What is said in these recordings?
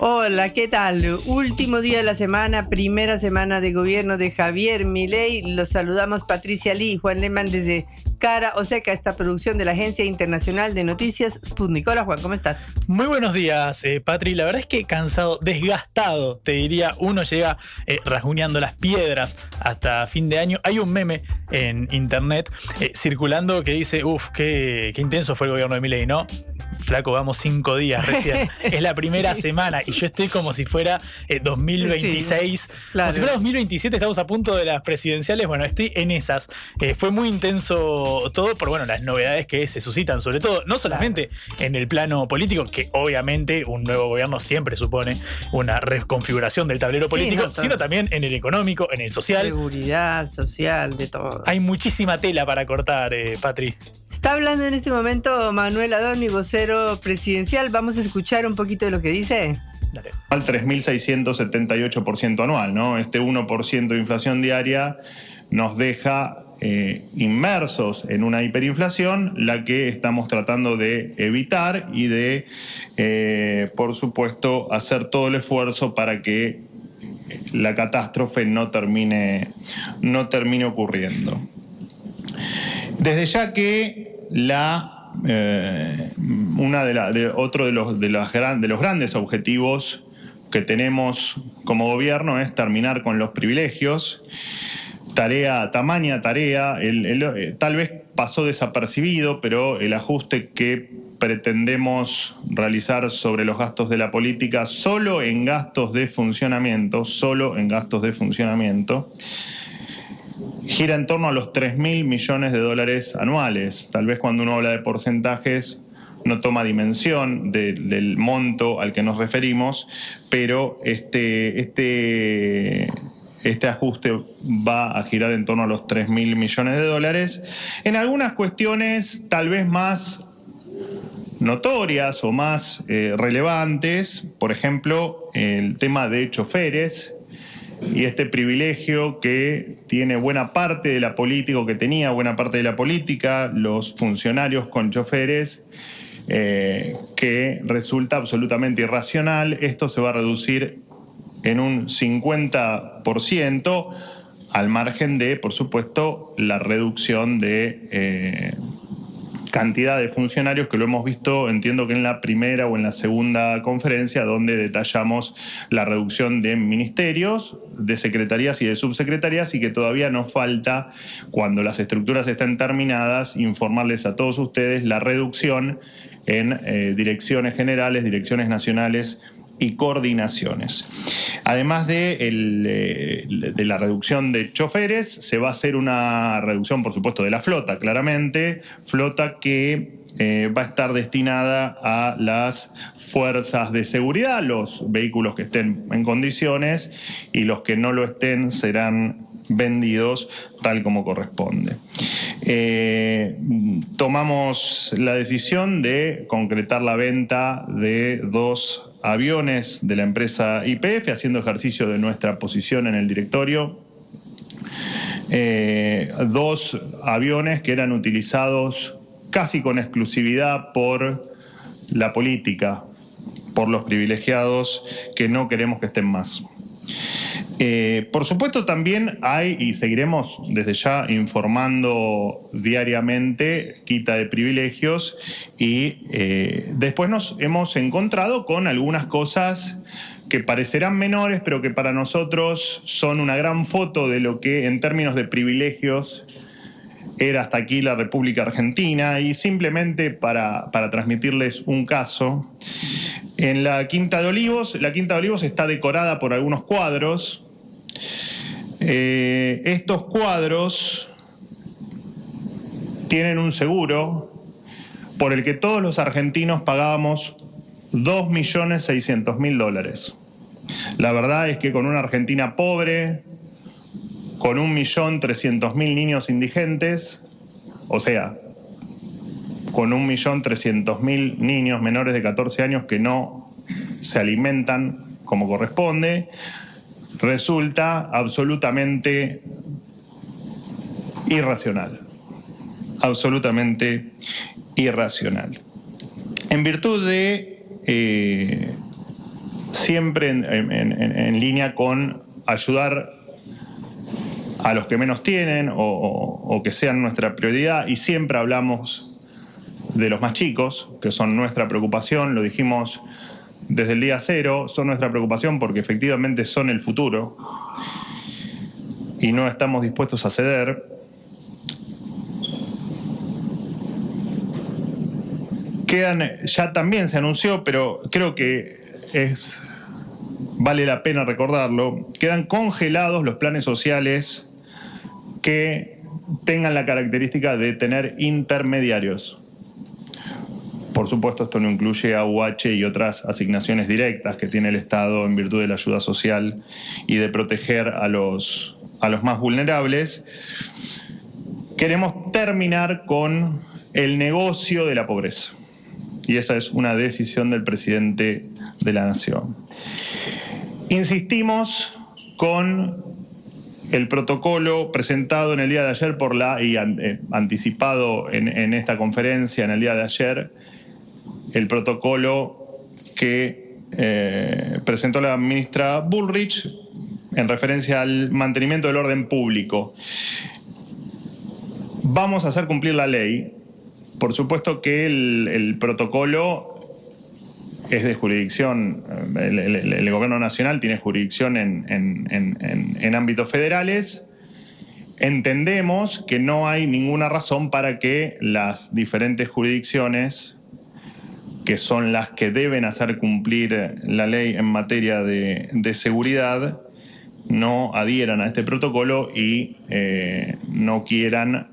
Hola, ¿qué tal? Último día de la semana, primera semana de gobierno de Javier Milei. Los saludamos Patricia Lee Juan Lehmann desde Cara o Seca, esta producción de la Agencia Internacional de Noticias Sputnik. Hola Juan, ¿cómo estás? Muy buenos días, eh, Patri. La verdad es que cansado, desgastado, te diría. Uno llega eh, rasguñando las piedras hasta fin de año. Hay un meme en internet eh, circulando que dice, uff, qué, qué intenso fue el gobierno de Milei, ¿no? Flaco, vamos cinco días recién. es la primera semana y yo estoy como si fuera 2026. Como si fuera 2027, estamos a punto de las presidenciales. Bueno, estoy en esas. Eh, fue muy intenso todo por bueno, las novedades que se suscitan, sobre todo, no solamente en el plano político, que obviamente un nuevo gobierno siempre supone una reconfiguración del tablero político, sino también en el económico, en el social. Seguridad social, de todo. Hay muchísima tela para cortar, eh, Patri. Está hablando en este momento Manuel Adoni, vocero presidencial. Vamos a escuchar un poquito de lo que dice. Al 3.678% anual, ¿no? Este 1% de inflación diaria nos deja eh, inmersos en una hiperinflación, la que estamos tratando de evitar y de, eh, por supuesto, hacer todo el esfuerzo para que la catástrofe no termine, no termine ocurriendo. Desde ya que la, eh, una de, otro de los, de, los grandes objetivos que tenemos como gobierno es terminar con los privilegios. Tarea, tamaña tarea, eh, tal vez pasó desapercibido, pero el ajuste que pretendemos realizar sobre los gastos de la política, solo en gastos de funcionamiento, solo en gastos de funcionamiento, gira en torno a los 3 mil millones de dólares anuales. Tal vez cuando uno habla de porcentajes no toma dimensión del monto al que nos referimos, pero este, este, este ajuste va a girar en torno a los 3 mil millones de dólares. En algunas cuestiones tal vez más notorias o más eh, relevantes, por ejemplo, el tema de choferes, y este privilegio que tiene buena parte de la política, o que tenía buena parte de la política, los funcionarios con choferes, eh, que resulta absolutamente irracional. Esto se va a reducir en un 50% al margen de, por supuesto, la reducción de... Eh, cantidad de funcionarios que lo hemos visto, entiendo que en la primera o en la segunda conferencia, donde detallamos la reducción de ministerios, de secretarías y de subsecretarías y que todavía nos falta, cuando las estructuras estén terminadas, informarles a todos ustedes la reducción en eh, direcciones generales, direcciones nacionales y coordinaciones. Además de, eh, de, la reducción de choferes, se va a hacer una reducción, por supuesto, de la flota, claramente, flota que eh, va a estar destinada a las fuerzas de seguridad, los vehículos que estén en condiciones y los que no lo estén serán vendidos tal como corresponde. Eh, tomamos la decisión de concretar la venta de dos aviones de la empresa IPF, haciendo ejercicio de nuestra posición en el directorio. Eh, dos aviones que eran utilizados casi con exclusividad por la política, por los privilegiados que no queremos que estén más. Eh, por supuesto también hay, y seguiremos desde ya informando diariamente, quita de privilegios, y eh, después nos hemos encontrado con algunas cosas que parecerán menores, pero que para nosotros son una gran foto de lo que en términos de privilegios era hasta aquí la República Argentina y simplemente para, para transmitirles un caso, en la Quinta de Olivos, la Quinta de Olivos está decorada por algunos cuadros. Eh, estos cuadros tienen un seguro por el que todos los argentinos pagábamos 2.600.000 dólares. La verdad es que con una Argentina pobre, con 1.300.000 niños indigentes, o sea, con 1.300.000 niños menores de 14 años que no se alimentan como corresponde, resulta absolutamente irracional. Absolutamente irracional. En virtud de eh, siempre en, línea con ayudar a los que menos tienen o, que sean nuestra prioridad y siempre hablamos de los más chicos, que son nuestra preocupación, lo dijimos desde el día cero, son nuestra preocupación porque efectivamente son el futuro y no estamos dispuestos a ceder. Quedan, ya también se anunció, pero creo que es vale la pena recordarlo, quedan congelados los planes sociales que tengan la característica de tener intermediarios. Por supuesto, esto no incluye a UH y otras asignaciones directas que tiene el Estado en virtud de la ayuda social y de proteger a los, a los más vulnerables. Queremos terminar con el negocio de la pobreza. Y esa es una decisión del presidente de la Nación. Insistimos con el protocolo presentado en el día de ayer por la y eh, anticipado en, esta conferencia en el día de ayer, el protocolo que eh, presentó la ministra Bullrich en referencia al mantenimiento del orden público. Vamos a hacer cumplir la ley. Por supuesto que el protocolo es de jurisdicción, el, gobierno nacional tiene jurisdicción en, ámbitos federales. Entendemos que no hay ninguna razón para que las diferentes jurisdicciones, que son las que deben hacer cumplir la ley en materia de, seguridad, no adhieran a este protocolo y eh, no quieran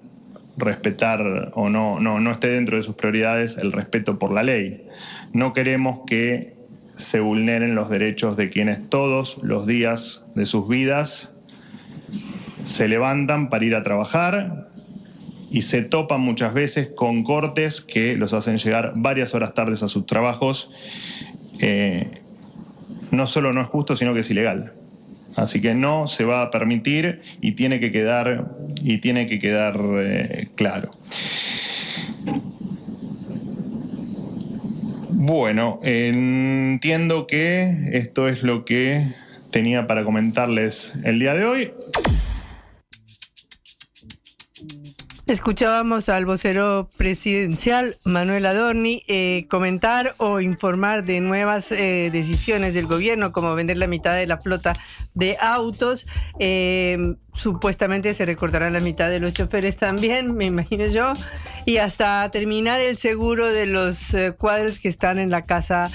respetar o no, no, no esté dentro de sus prioridades el respeto por la ley. No queremos que se vulneren los derechos de quienes todos los días de sus vidas se levantan para ir a trabajar y se topan muchas veces con cortes que los hacen llegar varias horas tardes a sus trabajos. Eh, no solo no es justo, sino que es ilegal. Así que no se va a permitir y tiene que quedar, y tiene que quedar eh, claro. Bueno, entiendo que esto es lo que tenía para comentarles el día de hoy. Escuchábamos al vocero presidencial Manuel Adorni eh, comentar o informar de nuevas eh, decisiones del gobierno, como vender la mitad de la flota de autos. Eh, supuestamente se recortará la mitad de los choferes también, me imagino yo. Y hasta terminar el seguro de los cuadros que están en la Casa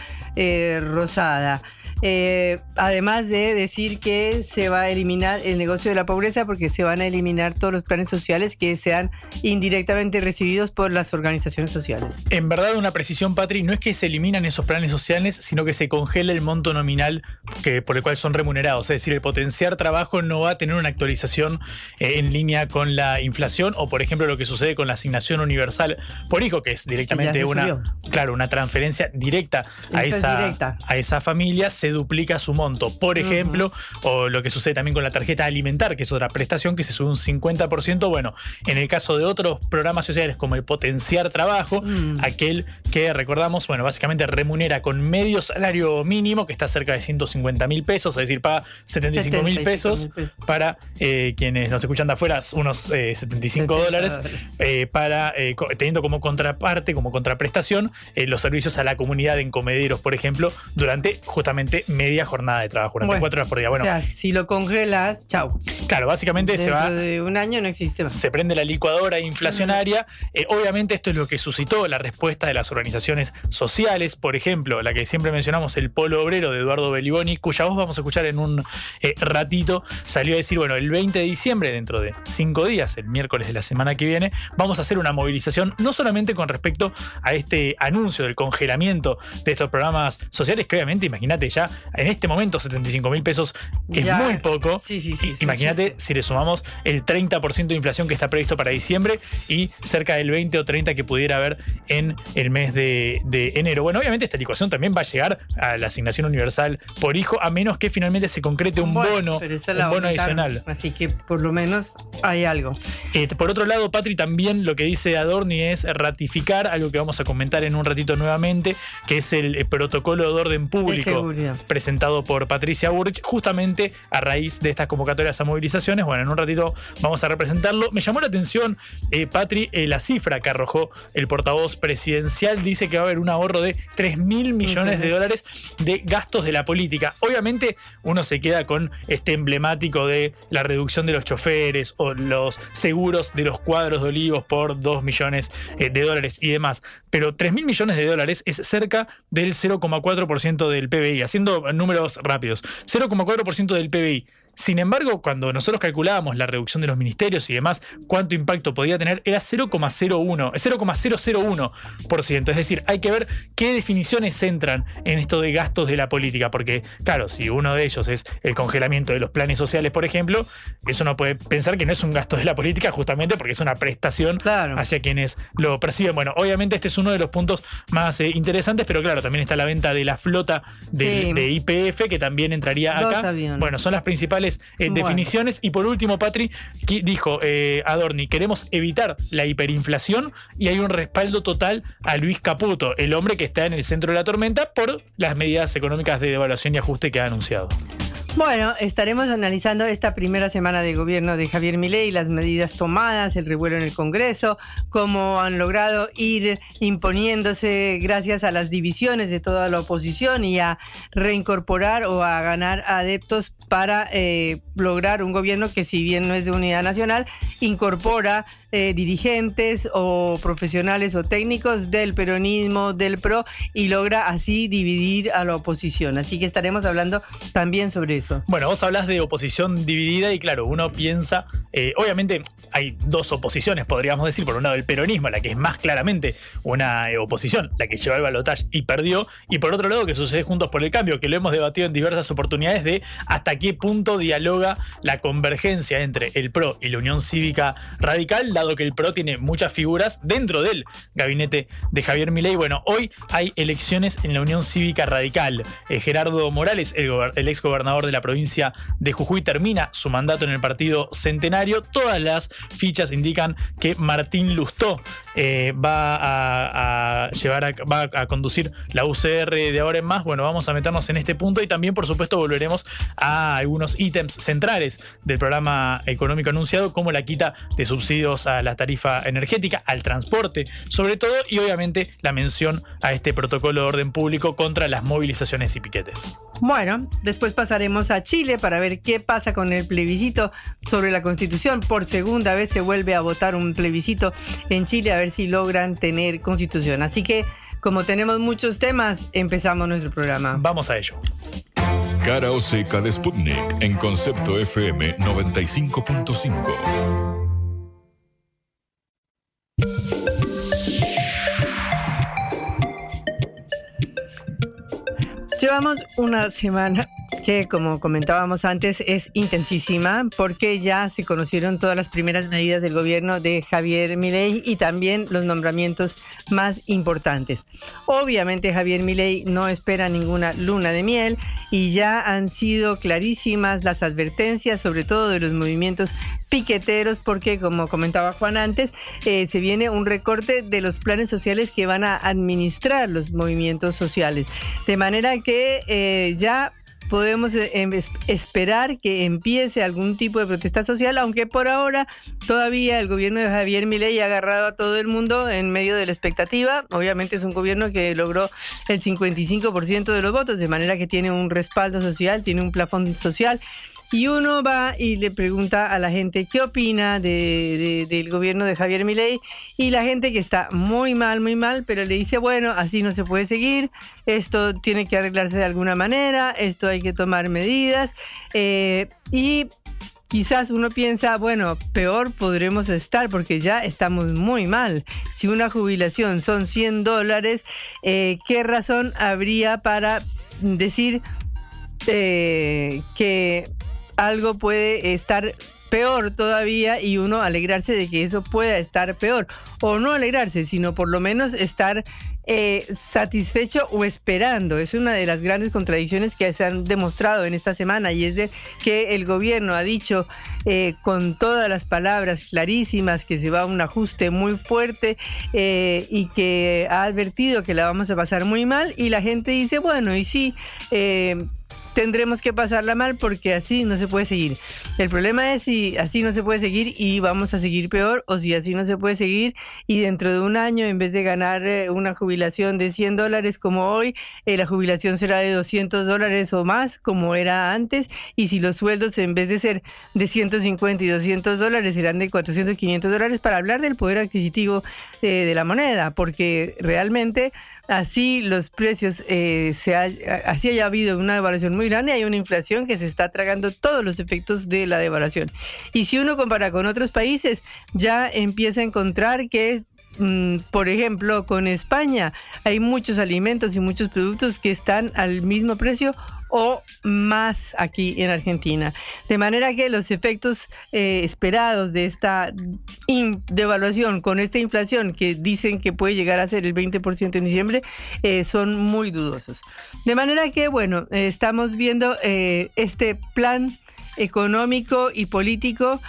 Rosada. Eh, además de decir que se va a eliminar el negocio de la pobreza porque se van a eliminar todos los planes sociales que sean indirectamente recibidos por las organizaciones sociales. En verdad, una precisión, Patri, no es que se eliminan esos planes sociales, sino que se congela el monto nominal que, por el cual son remunerados. Es decir, el potenciar trabajo no va a tener una actualización eh, en línea con la inflación o, por ejemplo, lo que sucede con la asignación universal por hijo, que es directamente una, claro, una transferencia directa a esa, a esa familia duplica su monto. Por ejemplo, o lo que sucede también con la tarjeta alimentar, que es otra prestación que se sube un 50%. Bueno, en el caso de otros programas sociales como el potenciar trabajo, mm. aquel que recordamos, bueno, básicamente remunera con medio salario mínimo, que está cerca de 150 mil pesos, es decir, paga 75 mil pesos, para eh, quienes nos escuchan de afuera, unos 75 eh, dólares, eh, para teniendo como contraparte, como contraprestación, los servicios a la comunidad en comederos, por ejemplo, durante justamente media jornada de trabajo, durante Bueno, cuatro horas por día. Bueno, o sea, si lo congelas, chau. claro, básicamente se va de un año no existe más. se prende la licuadora inflacionaria. Eh, obviamente esto es lo que suscitó la respuesta de las organizaciones sociales, por ejemplo, la que siempre mencionamos, el Polo Obrero de Eduardo Beliboni, cuya voz vamos a escuchar en un eh, ratito, salió a decir, bueno, el 20 de diciembre, dentro de cinco días, el miércoles de la semana que viene, vamos a hacer una movilización, no solamente con respecto a este anuncio del congelamiento de estos programas sociales, que obviamente, imagínate ya, en este momento 75 mil pesos es Ya. muy poco. Sí, sí, sí. es un Imagínate si le sumamos el 30% de inflación que está previsto para diciembre y cerca del 20 o 30 que pudiera haber en el mes de, de enero. Bueno, obviamente esta licuación también va a llegar a la asignación universal por hijo, a menos que finalmente se concrete un bono, un bono adicional. Así que por lo menos hay algo. Eh, por otro lado, Patri, también lo que dice Adorni es ratificar algo que vamos a comentar en un ratito nuevamente, que es el protocolo de orden público seguridad. Presentado por Patricia Burrich, justamente a raíz de estas convocatorias a movilizaciones. Bueno, en un ratito vamos a representarlo. Me llamó la atención, eh, Patri, eh, la cifra que arrojó el portavoz presidencial. Dice que va a haber un ahorro de 3 mil millones de dólares de gastos de la política. Obviamente, uno se queda con este emblemático de la reducción de los choferes o los seguros de los cuadros de olivos por 2 millones eh, de dólares y demás. Pero 3 mil millones de dólares es cerca del 0,4% del PBI, haciendo números rápidos. 0,4% del PBI. Sin embargo, cuando nosotros calculábamos la reducción de los ministerios y demás, cuánto impacto podía tener, era 0,01, 0,001%. Es decir, hay que ver qué definiciones entran en esto de gastos de la política, porque, claro, si uno de ellos es el congelamiento de los planes sociales, por ejemplo, eso no puede pensar que no es un gasto de la política, justamente porque es una prestación hacia quienes lo perciben. Bueno, obviamente este es uno de los puntos más eh, interesantes, pero claro, también está la venta de la flota del- Sí. de IPF, que también entraría acá. Bueno, son las principales eh, Bueno. definiciones. Y por último, Patri, dijo eh, Adorni, queremos evitar la hiperinflación y hay un respaldo total a Luis Caputo, el hombre que está en el centro de la tormenta por las medidas económicas de devaluación y ajuste que ha anunciado. Bueno, estaremos analizando esta primera semana de gobierno de Javier Milei, las medidas tomadas, el revuelo en el Congreso, cómo han logrado ir imponiéndose gracias a las divisiones de toda la oposición y a reincorporar o a ganar adeptos para eh, lograr un gobierno que si bien no es de unidad nacional, incorpora eh, dirigentes o profesionales o técnicos del peronismo, del PRO y logra así dividir a la oposición. Así que estaremos hablando también sobre eso. Bueno, vos hablas de oposición dividida y claro, uno piensa, eh, obviamente hay dos oposiciones, podríamos decir, por un lado el peronismo, la que es más claramente una eh, oposición, la que lleva el balotaje y perdió, y por otro lado que sucede Juntos por el Cambio, que lo hemos debatido en diversas oportunidades de hasta qué punto dialoga la convergencia entre el PRO y la Unión Cívica Radical, dado que el PRO tiene muchas figuras dentro del gabinete de Javier Milei. Bueno, hoy hay elecciones en la Unión Cívica Radical. Eh, Gerardo Morales, el, ex gobernador de la provincia de Jujuy, termina su mandato en el partido Centenario. Todas las fichas indican que Martín Lustó eh, va a, llevar a, conducir la UCR de ahora en más. Bueno, vamos a meternos en este punto y también, por supuesto, volveremos a algunos ítems centrales del programa económico anunciado, como la quita de subsidios a la tarifa energética, al transporte, sobre todo, y obviamente la mención a este protocolo de orden público contra las movilizaciones y piquetes. Bueno, después pasaremos a Chile para ver qué pasa con el plebiscito sobre la constitución. Por segunda vez se vuelve a votar un plebiscito en Chile si logran tener constitución. Así que, como tenemos muchos temas, empezamos nuestro programa. Vamos a ello. Cara o seca de Sputnik en concepto FM 95.5. Llevamos una semana que, como comentábamos antes, es intensísima porque ya se conocieron todas las primeras medidas del gobierno de Javier Milei y también los nombramientos más importantes. Obviamente Javier Milei no espera ninguna luna de miel y ya han sido clarísimas las advertencias, sobre todo de los movimientos piqueteros, porque como comentaba Juan antes, eh, se viene un recorte de los planes sociales que van a administrar los movimientos sociales. De manera que eh, ya podemos eh, em, es- esperar que empiece algún tipo de protesta social, aunque por ahora todavía el gobierno de Javier Milei ha agarrado a todo el mundo en medio de la expectativa. Obviamente es un gobierno que logró el 55% de los votos, de manera que tiene un respaldo social, tiene un plafón social. Y uno va y le pregunta a la gente qué opina de- de- del gobierno de Javier Milei. Y la gente que está muy mal, muy mal, pero le dice, bueno, así no se puede seguir, esto tiene que arreglarse de alguna manera, esto hay que tomar medidas eh, y quizás uno piensa, bueno, peor podremos estar porque ya estamos muy mal. Si una jubilación son 100 dólares, eh, ¿qué razón habría para decir eh, que algo puede estar peor todavía y uno alegrarse de que eso pueda estar peor. O no alegrarse, sino por lo menos estar eh, satisfecho o esperando. Es una de las grandes contradicciones que se han demostrado en esta semana y es de que el gobierno ha dicho eh, con todas las palabras clarísimas que se va a un ajuste muy fuerte eh, y que ha advertido que la vamos a pasar muy mal y la gente dice, bueno, y sí, eh, tendremos que pasarla mal porque así no se puede seguir. El problema es si así no se puede seguir y vamos a seguir peor o si así no se puede seguir y dentro de un año en vez de ganar eh, una jubilación de 100 dólares como hoy, eh, la jubilación será de 200 dólares o más como era antes y si los sueldos en vez de ser de 150 y 200 dólares serán de 400 y 500 dólares para hablar del poder adquisitivo eh, de la moneda porque realmente así los precios, eh, se ha- así haya habido una devaluación muy grande, hay una inflación que se está tragando todos los efectos de la devaluación. Y si uno compara con otros países, ya empieza a encontrar que mm, por ejemplo, con España hay muchos alimentos y muchos productos que están al mismo precio o más aquí en Argentina. De manera que los efectos eh, esperados de esta devaluación con esta inflación que dicen que puede llegar a ser el 20% en diciembre eh, son muy dudosos. De manera que, bueno, eh, estamos viendo este plan económico y político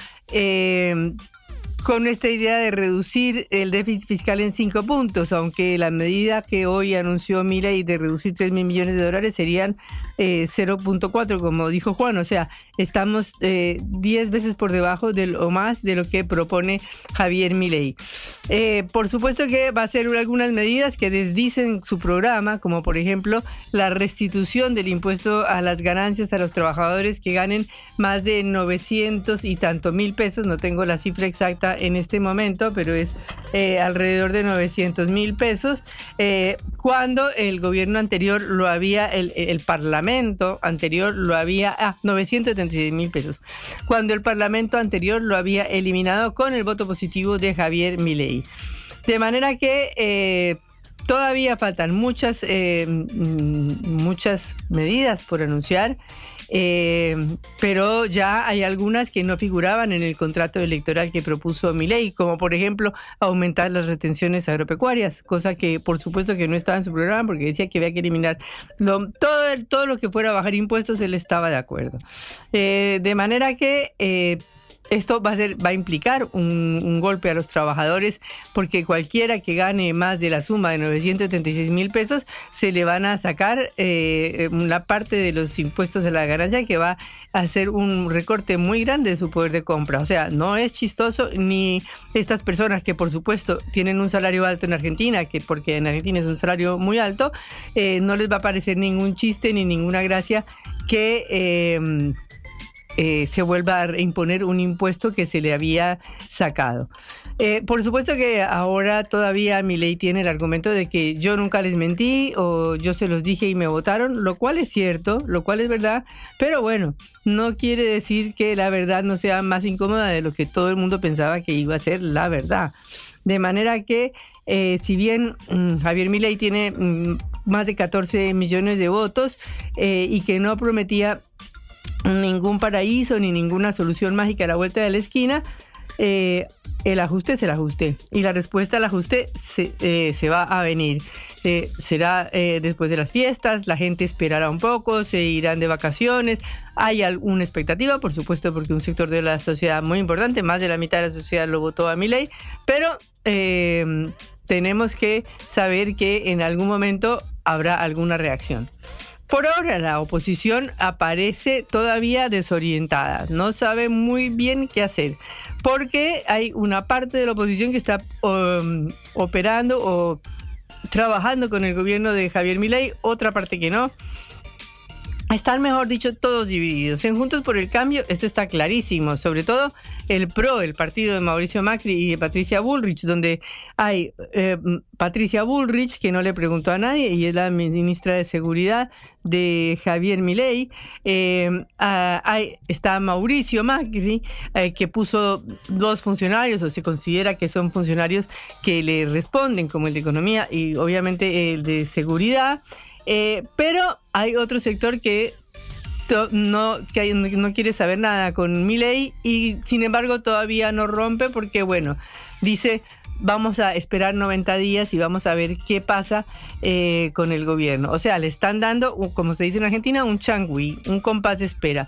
con esta idea de reducir el déficit fiscal en cinco puntos, aunque la medida que hoy anunció Milei de reducir 3 mil millones de dólares serían eh, 0.4, como dijo Juan, o sea, estamos eh, 10 veces por debajo del, o más de lo que propone Javier Milei. Eh, por supuesto que va a ser algunas medidas que desdicen su programa, como por ejemplo la restitución del impuesto a las ganancias a los trabajadores que ganen más de 900 y tanto mil pesos, no tengo la cifra exacta en este momento, pero es eh, alrededor de 900 mil pesos, eh, cuando el gobierno anterior lo había, el, el parlamento anterior lo había, ah, 976 mil pesos, cuando el parlamento anterior lo había eliminado con el voto positivo de Javier Milei. De manera que eh, todavía faltan muchas, eh, mm, muchas medidas por anunciar. Eh, pero ya hay algunas que no figuraban en el contrato electoral que propuso Milei, como por ejemplo aumentar las retenciones agropecuarias, cosa que por supuesto que no estaba en su programa porque decía que había que eliminar todo, todo lo que fuera a bajar impuestos, él estaba de acuerdo. Eh, de manera que eh, esto va a, ser, va a implicar un, golpe a los trabajadores porque cualquiera que gane más de la suma de 936 mil pesos se le van a sacar eh, una parte de los impuestos a la ganancia que va a hacer un recorte muy grande de su poder de compra. O sea, no es chistoso ni estas personas que por supuesto tienen un salario alto en Argentina, que porque en Argentina es un salario muy alto, eh, no les va a parecer ningún chiste ni ninguna gracia que... eh, eh, se vuelva a imponer un impuesto que se le había sacado. Eh, por supuesto que ahora todavía mi ley tiene el argumento de que yo nunca les mentí o yo se los dije y me votaron, lo cual es cierto, lo cual es verdad, pero bueno, no quiere decir que la verdad no sea más incómoda de lo que todo el mundo pensaba que iba a ser la verdad. De manera que, eh, si bien mm, Javier Milei tiene mm, más de 14 millones de votos y que no prometía ningún paraíso ni ninguna solución mágica a la vuelta de la esquina, eh, el ajuste es el ajuste y la respuesta al ajuste se, eh, se va a venir. Eh, será eh, después de las fiestas, la gente esperará un poco, se irán de vacaciones. Hay alguna expectativa, por supuesto, porque un sector de la sociedad muy importante, más de la mitad de la sociedad lo votó a mi ley, pero eh, tenemos que saber que en algún momento habrá alguna reacción. Por ahora la oposición aparece todavía desorientada, no sabe muy bien qué hacer, porque hay una parte de la oposición que está um, operando o trabajando con el gobierno de Javier Milei, otra parte que no. Están, mejor dicho, todos divididos. En Juntos por el Cambio, esto está clarísimo. Sobre todo el PRO, el partido de Mauricio Macri y de Patricia Bullrich, donde hay eh, Patricia Bullrich, que no le preguntó a nadie, y es la ministra de Seguridad de Javier Milei. Eh, está Mauricio Macri, eh, que puso dos funcionarios, o se considera que son funcionarios que le responden, como el de Economía y obviamente el de Seguridad. Eh, pero hay otro sector que no, que no quiere saber nada con mi ley y sin embargo todavía no rompe porque, bueno, dice vamos a esperar 90 días y vamos a ver qué pasa eh, con el gobierno. O sea, le están dando, como se dice en Argentina, un changui, un compás de espera.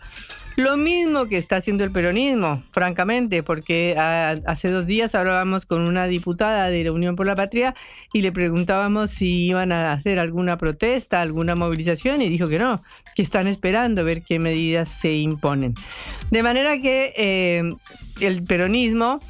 Lo mismo que está haciendo el peronismo, francamente, porque ah, hace dos días hablábamos con una diputada de la Unión por la Patria y le preguntábamos si iban a hacer alguna protesta, alguna movilización y dijo que no, que están esperando ver qué medidas se imponen. De manera que eh, el peronismo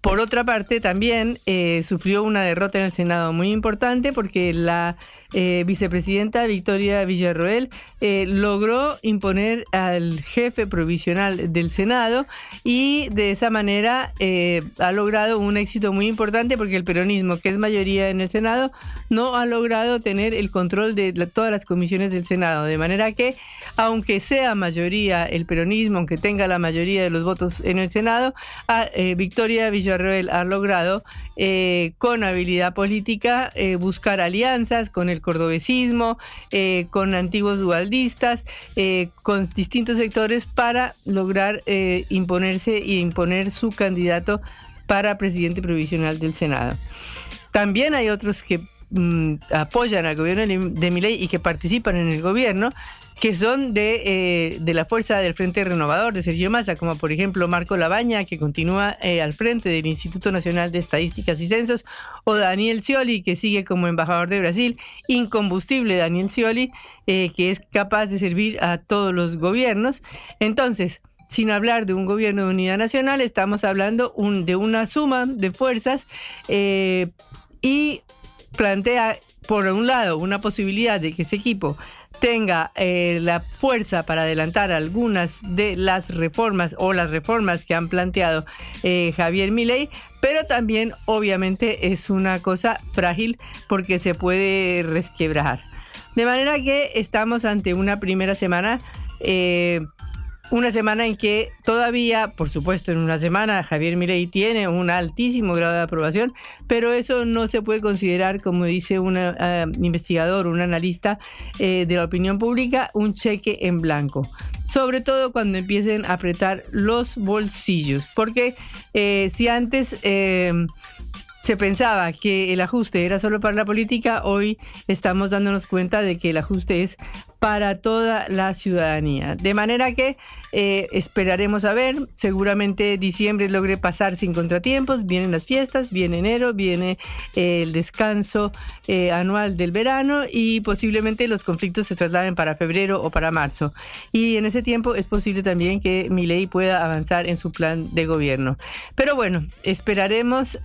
por otra parte, también eh, sufrió una derrota en el Senado muy importante porque la eh, vicepresidenta Victoria Villarroel eh, logró imponer al jefe provisional del Senado y de esa manera eh, ha logrado un éxito muy importante porque el peronismo, que es mayoría en el Senado, no ha logrado tener el control de todas las comisiones del Senado. De manera que, aunque sea mayoría el peronismo, aunque tenga la mayoría de los votos en el Senado, Victoria Villarroel ha logrado con habilidad política buscar alianzas con el cordobesismo, eh, con antiguos dualdistas, eh, con distintos sectores para lograr eh, imponerse y imponer su candidato para presidente provisional del Senado. También hay otros que mm, apoyan al gobierno de Milei y que participan en el gobierno, que son de, eh, de, la fuerza del Frente Renovador de Sergio Massa, como por ejemplo Marco Labaña, que continúa eh, al frente del Instituto Nacional de Estadísticas y Censos, o Daniel Scioli, que sigue como embajador de Brasil, incombustible Daniel Scioli, eh, que es capaz de servir a todos los gobiernos. Entonces, sin hablar de un gobierno de unidad nacional, estamos hablando de una suma de fuerzas y plantea, por un lado, una posibilidad de que ese equipo tenga eh, la fuerza para adelantar algunas de las reformas o las reformas que han planteado eh, Javier Milei, pero también obviamente es una cosa frágil porque se puede resquebrajar. De manera que estamos ante una primera semana eh, una semana en que todavía, por supuesto, en una semana Javier Milei tiene un altísimo grado de aprobación, pero eso no se puede considerar, como dice un eh, investigador, un analista eh, de la opinión pública, un cheque en blanco. Sobre todo cuando empiecen a apretar los bolsillos, porque eh, si antes se pensaba que el ajuste era solo para la política, hoy estamos dándonos cuenta de que el ajuste es para toda la ciudadanía. De manera que eh, esperaremos a ver, seguramente diciembre logre pasar sin contratiempos, vienen las fiestas, viene enero, viene eh, el descanso eh, anual del verano y posiblemente los conflictos se trasladen para febrero o para marzo. Y en ese tiempo es posible también que mi ley pueda avanzar en su plan de gobierno. Pero bueno, esperaremos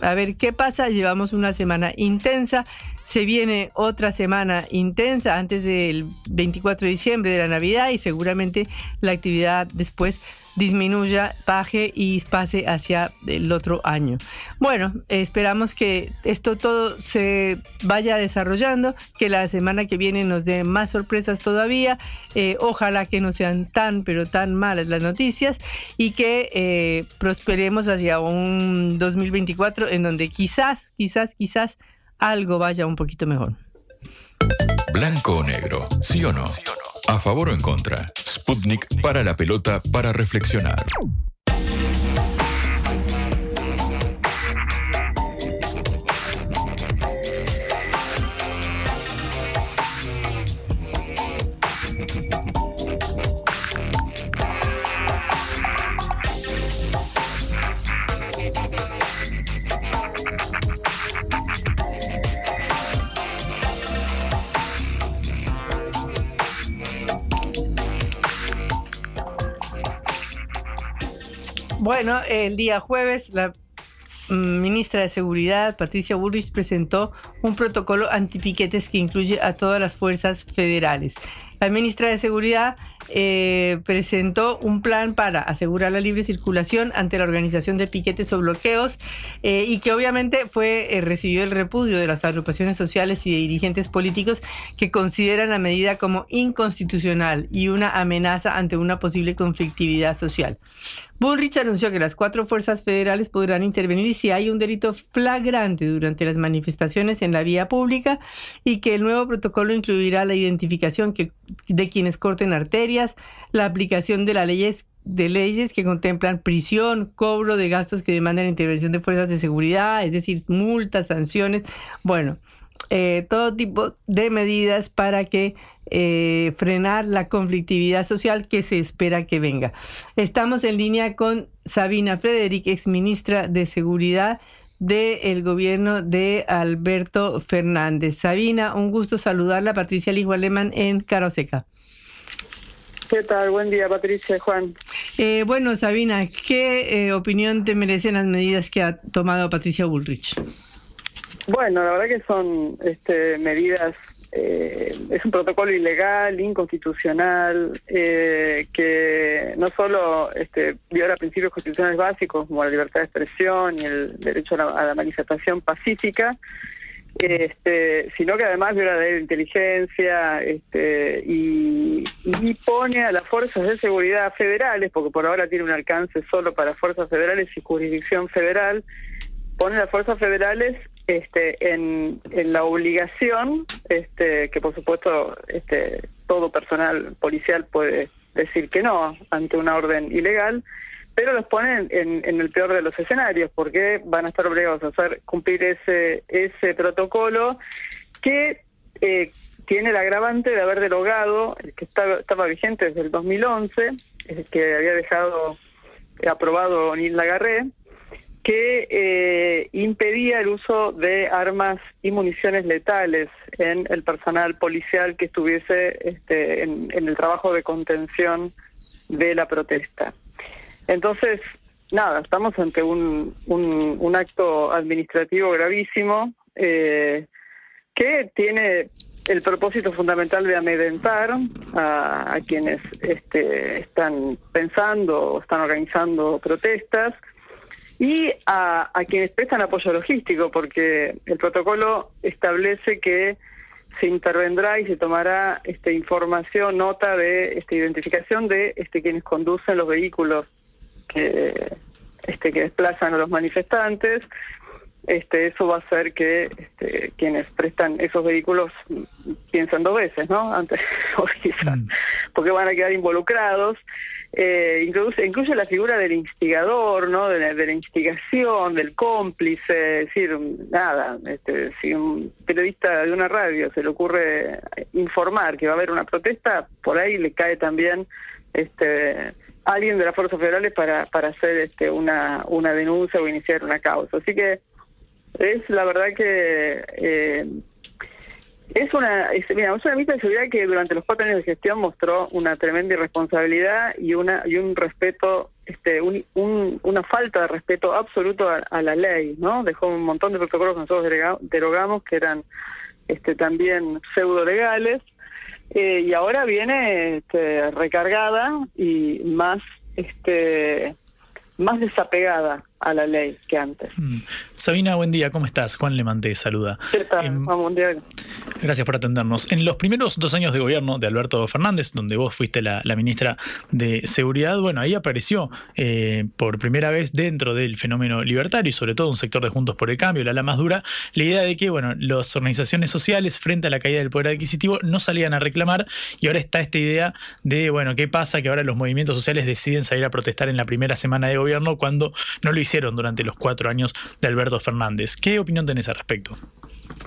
a ver qué pasa. Llevamos una semana intensa. Se viene otra semana intensa antes del 24 de diciembre de la Navidad y seguramente la actividad después disminuya, baje y pase hacia el otro año. Bueno, esperamos que esto todo se vaya desarrollando, que la semana que viene nos dé más sorpresas todavía. Eh, ojalá que no sean tan, pero tan malas las noticias y que eh, prosperemos hacia un 2024 en donde quizás, quizás, quizás algo vaya un poquito mejor. Blanco o negro, sí o no. A favor o en contra. Sputnik para la pelota para reflexionar. Bueno, el día jueves la mm, ministra de Seguridad, Patricia Bullrich, presentó un protocolo antipiquetes que incluye a todas las fuerzas federales. La ministra de Seguridad eh, presentó un plan para asegurar la libre circulación ante la organización de piquetes o bloqueos eh, y que obviamente fue eh, recibió el repudio de las agrupaciones sociales y de dirigentes políticos que consideran la medida como inconstitucional y una amenaza ante una posible conflictividad social. Bullrich anunció que las cuatro fuerzas federales podrán intervenir si hay un delito flagrante durante las manifestaciones en la vía pública y que el nuevo protocolo incluirá la identificación de quienes corten arterias, la aplicación de las leyes de leyes que contemplan prisión, cobro de gastos que demandan intervención de fuerzas de seguridad, es decir, multas, sanciones. Bueno, eh, todo tipo de medidas para que eh, frenar la conflictividad social que se espera que venga. Estamos en línea con Sabina Frederick, ex ministra de Seguridad del gobierno de Alberto Fernández. Sabina, un gusto saludarla. Patricia Lijo Alemán en Caroseca. ¿Qué tal? Buen día, Patricia Juan. Eh, bueno, Sabina, ¿qué opinión te merecen las medidas que ha tomado Patricia Bullrich? Bueno, la verdad que son este, medidas, eh, es un protocolo ilegal, inconstitucional, eh, que no solo este, viola principios constitucionales básicos como la libertad de expresión y el derecho a la, manifestación pacífica, este, sino que además viola la inteligencia este, y, pone a las fuerzas de seguridad federales, porque por ahora tiene un alcance solo para fuerzas federales y jurisdicción federal, pone a las fuerzas federales este, en, la obligación, este, que por supuesto todo personal policial puede decir que no ante una orden ilegal, pero los ponen en, el peor de los escenarios, porque van a estar obligados a hacer cumplir ese, ese protocolo que eh, tiene el agravante de haber derogado, el que estaba, vigente desde el 2011, el que había dejado aprobado Nil Lagarré, que eh, impedía el uso de armas y municiones letales en el personal policial que estuviese este, en, el trabajo de contención de la protesta. Entonces, nada, estamos ante un, un, acto administrativo gravísimo eh, que tiene el propósito fundamental de amedrentar a, quienes este, están pensando o están organizando protestas, y a, quienes prestan apoyo logístico, porque el protocolo establece que se intervendrá y se tomará este, información, nota de esta identificación de este, quienes conducen los vehículos que, este, que desplazan a los manifestantes. Este, eso va a hacer que este, quienes prestan esos vehículos piensen dos veces, ¿no? Antes, mm. porque van a quedar involucrados eh, incluye, la figura del instigador, ¿no? De la, instigación, del cómplice, es decir, nada, este, si un periodista de una radio se le ocurre informar que va a haber una protesta, por ahí le cae también este alguien de las fuerzas federales para, para hacer este, una, una denuncia o iniciar una causa. Así que es la verdad que eh, es una, es, una ministra de seguridad que durante los cuatro años de gestión mostró una tremenda irresponsabilidad y una y un respeto, este, una falta de respeto absoluto a, la ley, ¿no? Dejó un montón de protocolos que nosotros derogamos que eran este, también pseudo legales eh, y ahora viene este, recargada y más este más desapegada a la ley que antes. Mm. Sabina, buen día, ¿cómo estás? Juan Le te saluda. ¿Qué tal? Em, buen día. Gracias por atendernos. En los primeros dos años de gobierno de Alberto Fernández, donde vos fuiste la, ministra de Seguridad, bueno, ahí apareció eh, por primera vez dentro del fenómeno libertario y sobre todo un sector de Juntos por el Cambio, la, la más dura, la idea de que, bueno, las organizaciones sociales frente a la caída del poder adquisitivo no salían a reclamar y ahora está esta idea de, bueno, ¿qué pasa? Que ahora los movimientos sociales deciden salir a protestar en la primera semana de gobierno cuando no lo hicieron hicieron durante los cuatro años de Alberto Fernández. ¿Qué opinión tenés al respecto?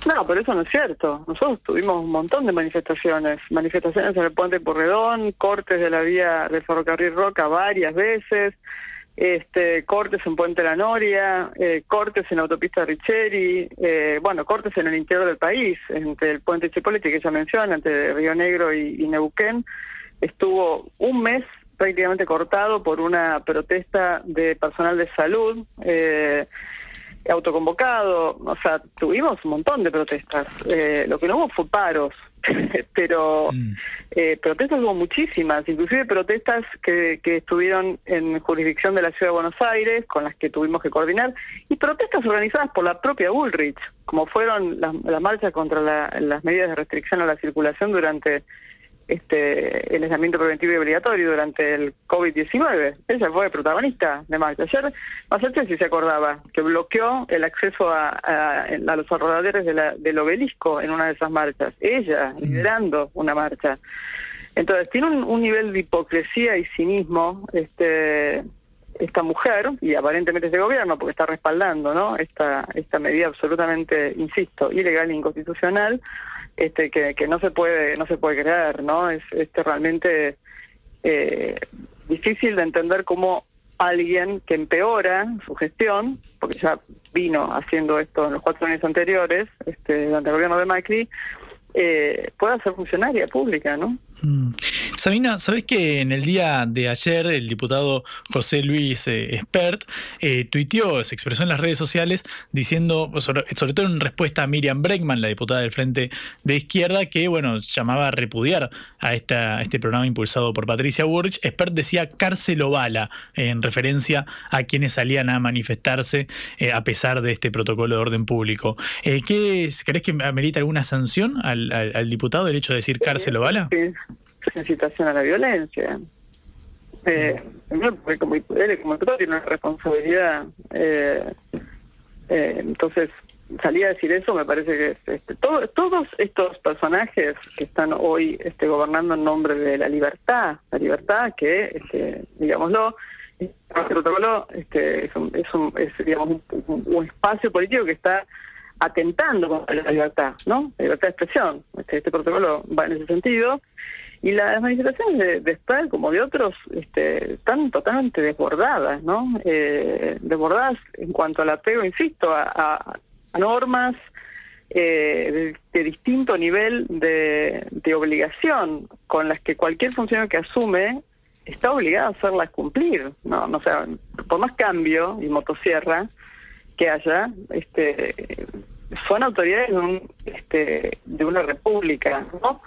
No, pero eso no es cierto. Nosotros tuvimos un montón de manifestaciones, manifestaciones en el puente Porredón, cortes de la vía del ferrocarril Roca varias veces, este, cortes en Puente La Noria, eh, cortes en autopista Richeri, eh, bueno, cortes en el interior del país, entre el puente Chipolete que ya menciona, entre Río Negro y, y Neuquén. Estuvo un mes prácticamente cortado por una protesta de personal de salud. Eh, autoconvocado, o sea, tuvimos un montón de protestas. Eh, lo que no hubo fue paros, pero eh, protestas hubo muchísimas, inclusive protestas que, que estuvieron en jurisdicción de la Ciudad de Buenos Aires, con las que tuvimos que coordinar, y protestas organizadas por la propia Ulrich, como fueron las, las marchas contra la- las medidas de restricción a la circulación durante este, el aislamiento preventivo y obligatorio durante el COVID-19. Ella fue protagonista de marcha. Ayer, Massachusetts si se acordaba, que bloqueó el acceso a, a- a los rodaderos de la- del obelisco en una de esas marchas. Ella, liderando una marcha. Entonces, tiene un, un nivel de hipocresía y cinismo este, esta mujer, y aparentemente este gobierno, porque está respaldando ¿no? esta, esta medida absolutamente, insisto, ilegal e inconstitucional, este, que, que no se puede no se puede creer, ¿no? Es este, realmente eh, difícil de entender cómo alguien que empeora su gestión, porque ya vino haciendo esto en los cuatro años anteriores, este, durante el gobierno de Macri, eh, pueda ser funcionaria pública, ¿no? Mm. Sabina, ¿sabés que en el día de ayer el diputado José Luis eh, Espert eh, tuiteó, se expresó en las redes sociales diciendo, sobre, sobre todo en respuesta a Miriam Bregman, la diputada del Frente de Izquierda, que bueno, llamaba a repudiar a, esta, a este programa impulsado por Patricia Burrich. Espert decía cárcel o bala, en referencia a quienes salían a manifestarse eh, a pesar de este protocolo de orden público. Eh, ¿qué es- ¿Crees que amerita alguna sanción al, al- al diputado el hecho de decir cárcel o bala? Sí, incitación a la violencia. Eh, porque como él como diputado tiene una responsabilidad. eh, eh, entonces, salir a decir eso me parece que es, este, todo- todos estos personajes que están hoy este, gobernando en nombre de la libertad, la libertad que, este, digámoslo, este protocolo este, es, un, es, un- es, digamos, un espacio político que está atentando contra la libertad, ¿no? La libertad de expresión. Este, este protocolo va en ese sentido. Y las manifestaciones de, de como de otros, este, están totalmente desbordadas, ¿no? Eh, desbordadas en cuanto al apego, insisto, a, normas eh, de, distinto nivel de, obligación con las que cualquier funcionario que asume está obligado a hacerlas cumplir, ¿no? no sea, por más cambio y motosierra que haya, este, son autoridades este, de una república, ¿no?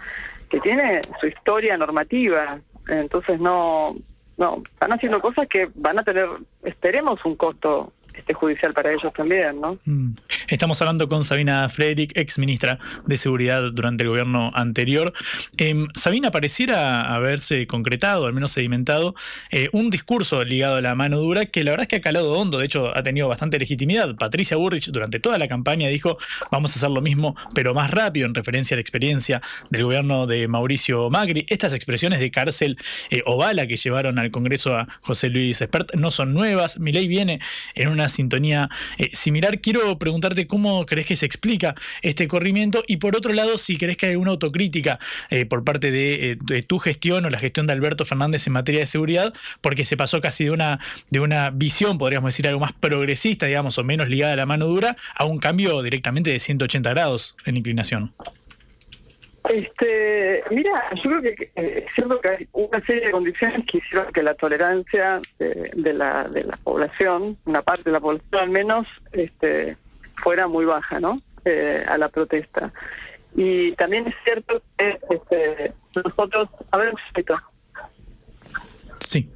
Que tiene su historia normativa, entonces no, no, están haciendo cosas que van a tener, esperemos, un costo este judicial para ellos también, ¿no? Mm. Estamos hablando con Sabina Frederick, ex ministra de Seguridad durante el gobierno anterior. Em, Sabina pareciera haberse concretado, al menos sedimentado, eh, un discurso ligado a la mano dura que la verdad es que ha calado hondo, de hecho ha tenido bastante legitimidad. Patricia Burrich durante toda la campaña dijo vamos a hacer lo mismo pero más rápido en referencia a la experiencia del gobierno de Mauricio Macri. Estas expresiones de cárcel eh, o bala que llevaron al Congreso a José Luis Espert no son nuevas. Mi ley viene en una sintonía eh, similar. Quiero preguntarte cómo crees que se explica este corrimiento y por otro lado si crees que hay alguna autocrítica eh, por parte de, eh, de tu gestión o la gestión de Alberto Fernández en materia de seguridad, porque se pasó casi de una, de una visión, podríamos decir, algo más progresista, digamos, o menos ligada a la mano dura, a un cambio directamente de 180 grados en inclinación. Este, mira, yo creo que eh, es cierto que hay una serie de condiciones que hicieron que la tolerancia de, de la, de la población, una parte de la población al menos, este, fuera muy baja, ¿no? Eh, a la protesta. Y también es cierto que este, nosotros, a ver un. Sí.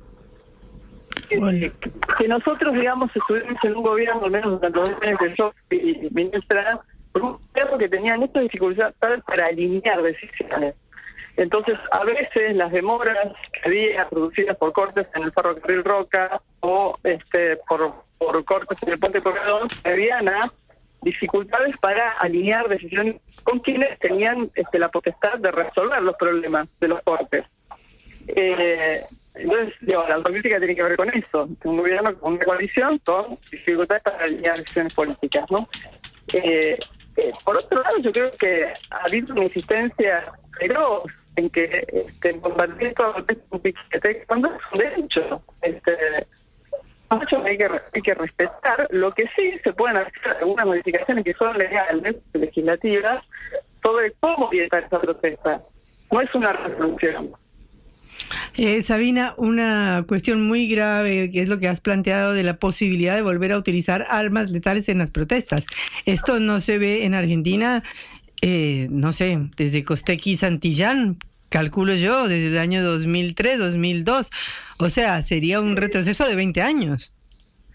Que, que nosotros, digamos, estuvimos en un gobierno, al menos durante los años que yo fui ministra, por un gobierno que tenía mucha dificultad para alinear decisiones. Entonces, a veces las demoras que había producidas por cortes en el ferrocarril Roca o este por, por cortes en el puente Corredor se debían a dificultades para alinear decisiones con quienes tenían este, la potestad de resolver los problemas de los cortes. Eh, entonces, digo, la autocrítica tiene que ver con eso, un gobierno con una coalición con dificultades para alinear decisiones políticas, ¿no? Eh, eh, por otro lado, yo creo que ha habido una insistencia feroz en que este, combatir todo lo cuando es un derecho. Este, hay que, hay que respetar. Lo que sí se pueden hacer algunas modificaciones que son legales, legislativas, sobre cómo orientar esa protesta. No es una resolución. Eh, Sabina, una cuestión muy grave que es lo que has planteado de la posibilidad de volver a utilizar armas letales en las protestas. Esto no se ve en Argentina, eh, no sé, desde Costequi Santillán, calculo yo, desde el año 2003, 2002. O sea, sería un retroceso de 20 años.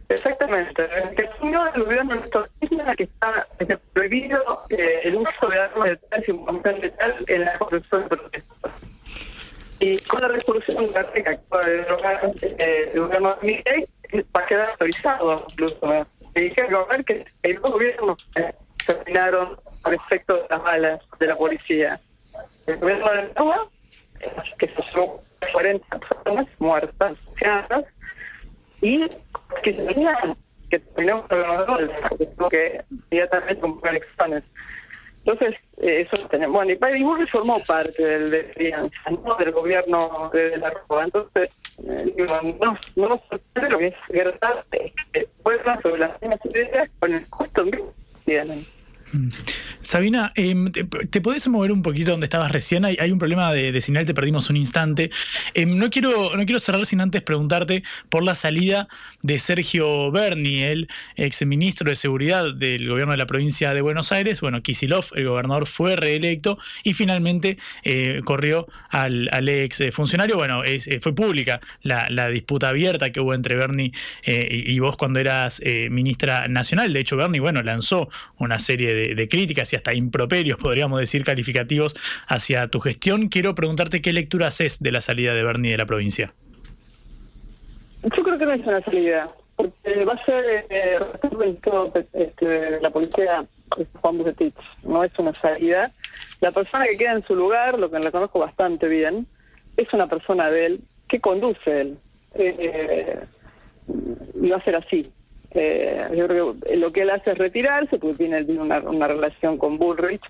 Exactamente. Asumió el gobierno de que está prohibido eh, el uso de armas letales y munición letal en la construcción de protestas. Y con la resolución de que acaba de eh, el gobierno Miguel, va a quedar autorizado incluso. Se dijeron que el gobierno eh, terminaron por efecto de las balas de la policía. El gobierno de Nova, eh, que se sumó 40 personas muertas, y que tenían que terminó con tuvo que inmediatamente comprar elecciones. Entonces, eh, eso tenemos. Bueno, y Padre Burri formó parte del de Alianza, no del gobierno de, la Roja. Entonces, eh, digo, no, no sorprende lo que es verdad, es que vuelvan sobre las mismas ideas con el costo que tienen. Sabina, em, te, podés mover un poquito donde estabas recién? Hay, un problema de, señal, te perdimos un instante. Em, no, quiero, no quiero cerrar sin antes preguntarte por la salida de Sergio Berni, el exministro de Seguridad del gobierno de la provincia de Buenos Aires. Bueno, Kisilov, el gobernador, fue reelecto y finalmente eh, corrió al, ex funcionario. Bueno, eh, fue pública la, disputa abierta que hubo entre Berni eh, y, vos cuando eras ministra nacional. De hecho, Berni, bueno, lanzó una serie de de, críticas y hasta improperios, podríamos decir, calificativos hacia tu gestión. Quiero preguntarte qué lectura haces de la salida de Bernie de la provincia. Yo creo que no es una salida, porque va a ser eh, este, la policía Juan Bucetich, no es una salida. La persona que queda en su lugar, lo que le conozco bastante bien, es una persona de él que conduce él. Eh, y va a ser así. Eh, yo creo que lo que él hace es retirarse, porque tiene, una, relación con Bullrich,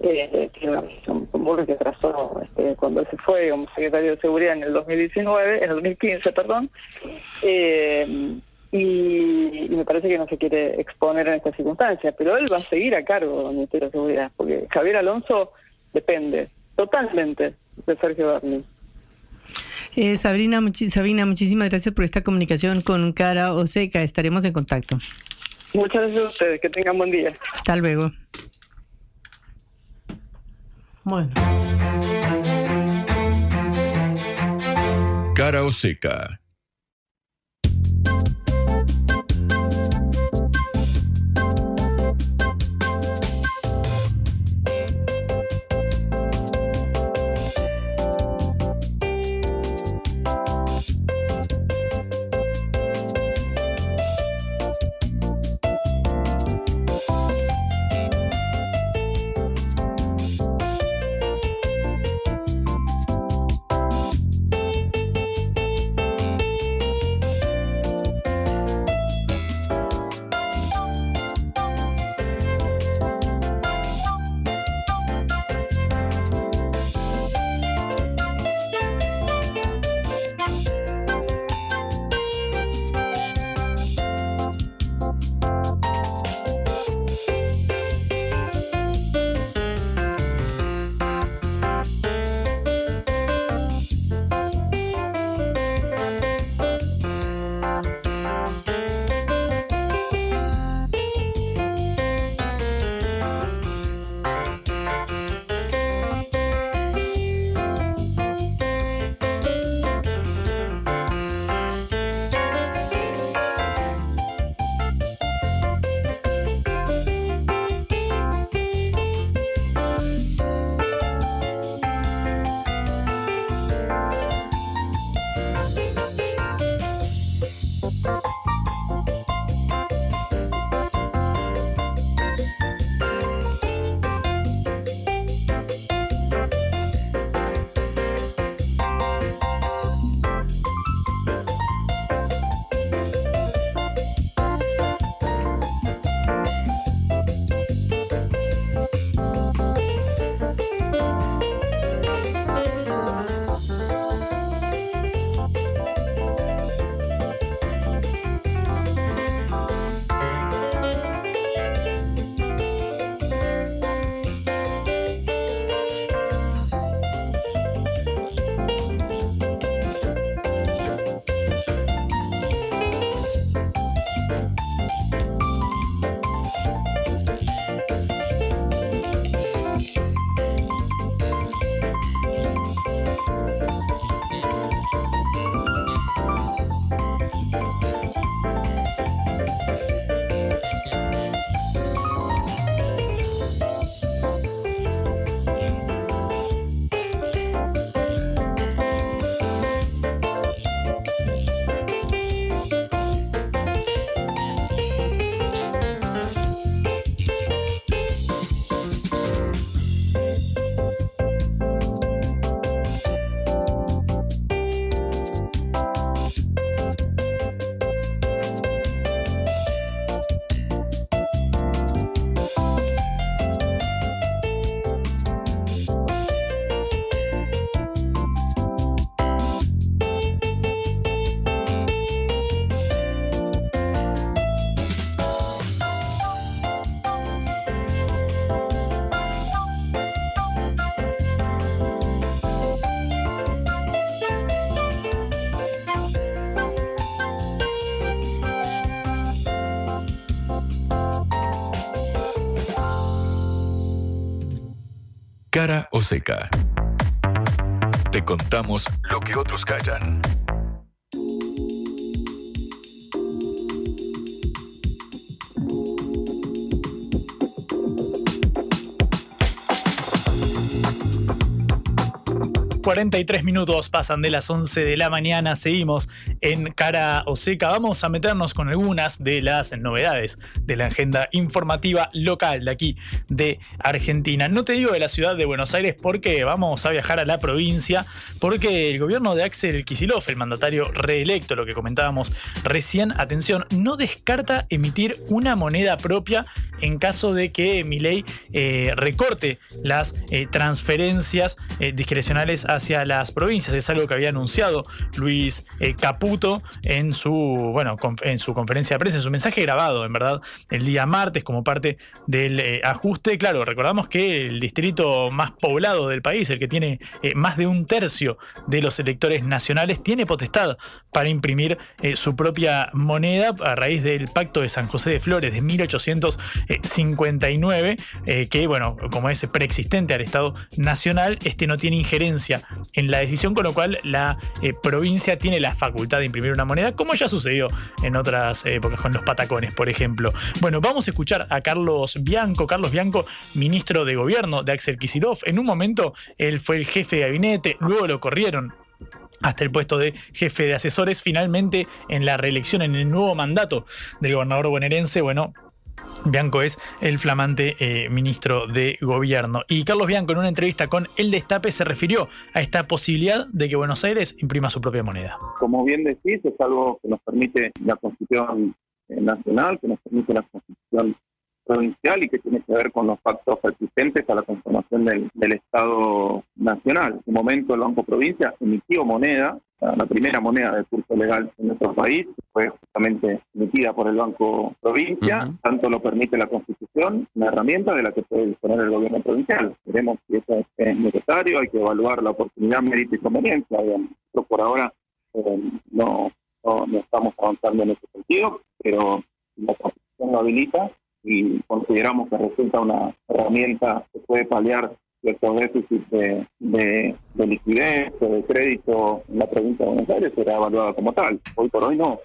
eh, tiene una relación con Bullrich que trazó este, cuando se fue como secretario de Seguridad en el 2019, en el 2015, perdón, eh, y, me parece que no se quiere exponer en estas circunstancias, pero él va a seguir a cargo del Ministerio de Seguridad, porque Javier Alonso depende totalmente de Sergio Berni. Eh, Sabrina, Sabina, muchísimas gracias por esta comunicación con Cara Oseca. Estaremos en contacto. Muchas gracias a ustedes. Que tengan buen día. Hasta luego. Bueno. Cara Oseca cara o seca. Te contamos lo que otros callan. 43 minutos pasan de las 11 de la mañana. Seguimos en Cara o Seca. Vamos a meternos con algunas de las novedades de la agenda informativa local de aquí, de Argentina. No te digo de la ciudad de Buenos Aires porque vamos a viajar a la provincia, porque el gobierno de Axel Kisilov, el mandatario reelecto, lo que comentábamos recién, atención, no descarta emitir una moneda propia en caso de que Milei eh, recorte las eh, transferencias eh, discrecionales hacia las provincias. Es algo que había anunciado Luis eh, En su, bueno, en su conferencia de prensa, en su mensaje grabado, en verdad, el día martes como parte del eh, ajuste. Claro, recordamos que el distrito más poblado del país, el que tiene eh, más de un tercio de los electores nacionales, tiene potestad para imprimir su propia moneda a raíz del Pacto de San José de Flores de 1859, que, bueno, como es preexistente al Estado Nacional, este no tiene injerencia en la decisión, con lo cual la eh, provincia tiene la facultad de imprimir una moneda, como ya sucedió en otras épocas con los patacones, por ejemplo. Bueno, vamos a escuchar a Carlos Bianco. Carlos Bianco, ministro de gobierno de Axel Kisilov. En un momento él fue el jefe de gabinete, luego lo corrieron hasta el puesto de jefe de asesores. Finalmente, en la reelección, en el nuevo mandato del gobernador bonaerense, bueno, Bianco es el flamante eh, ministro de gobierno. Y Carlos Bianco en una entrevista con El Destape se refirió a esta posibilidad de que Buenos Aires imprima su propia moneda. Como bien decís, es algo que nos permite la Constitución eh, Nacional, que nos permite la Constitución provincial y que tiene que ver con los pactos existentes a la conformación del, Estado Nacional. En su momento el Banco Provincia emitió moneda, la primera moneda de curso legal en nuestro país, fue justamente emitida por el Banco Provincia, tanto lo permite la Constitución, una herramienta de la que puede disponer el gobierno provincial. Veremos si eso es necesario, hay que evaluar la oportunidad, mérito y conveniencia. Pero por ahora eh, no, no, no estamos avanzando en ese sentido, pero la Constitución lo habilita y consideramos que resulta una herramienta que puede paliar ciertos déficits de, de, de liquidez o de crédito en la provincia de Buenos Aires, será evaluada como tal. Hoy por hoy no.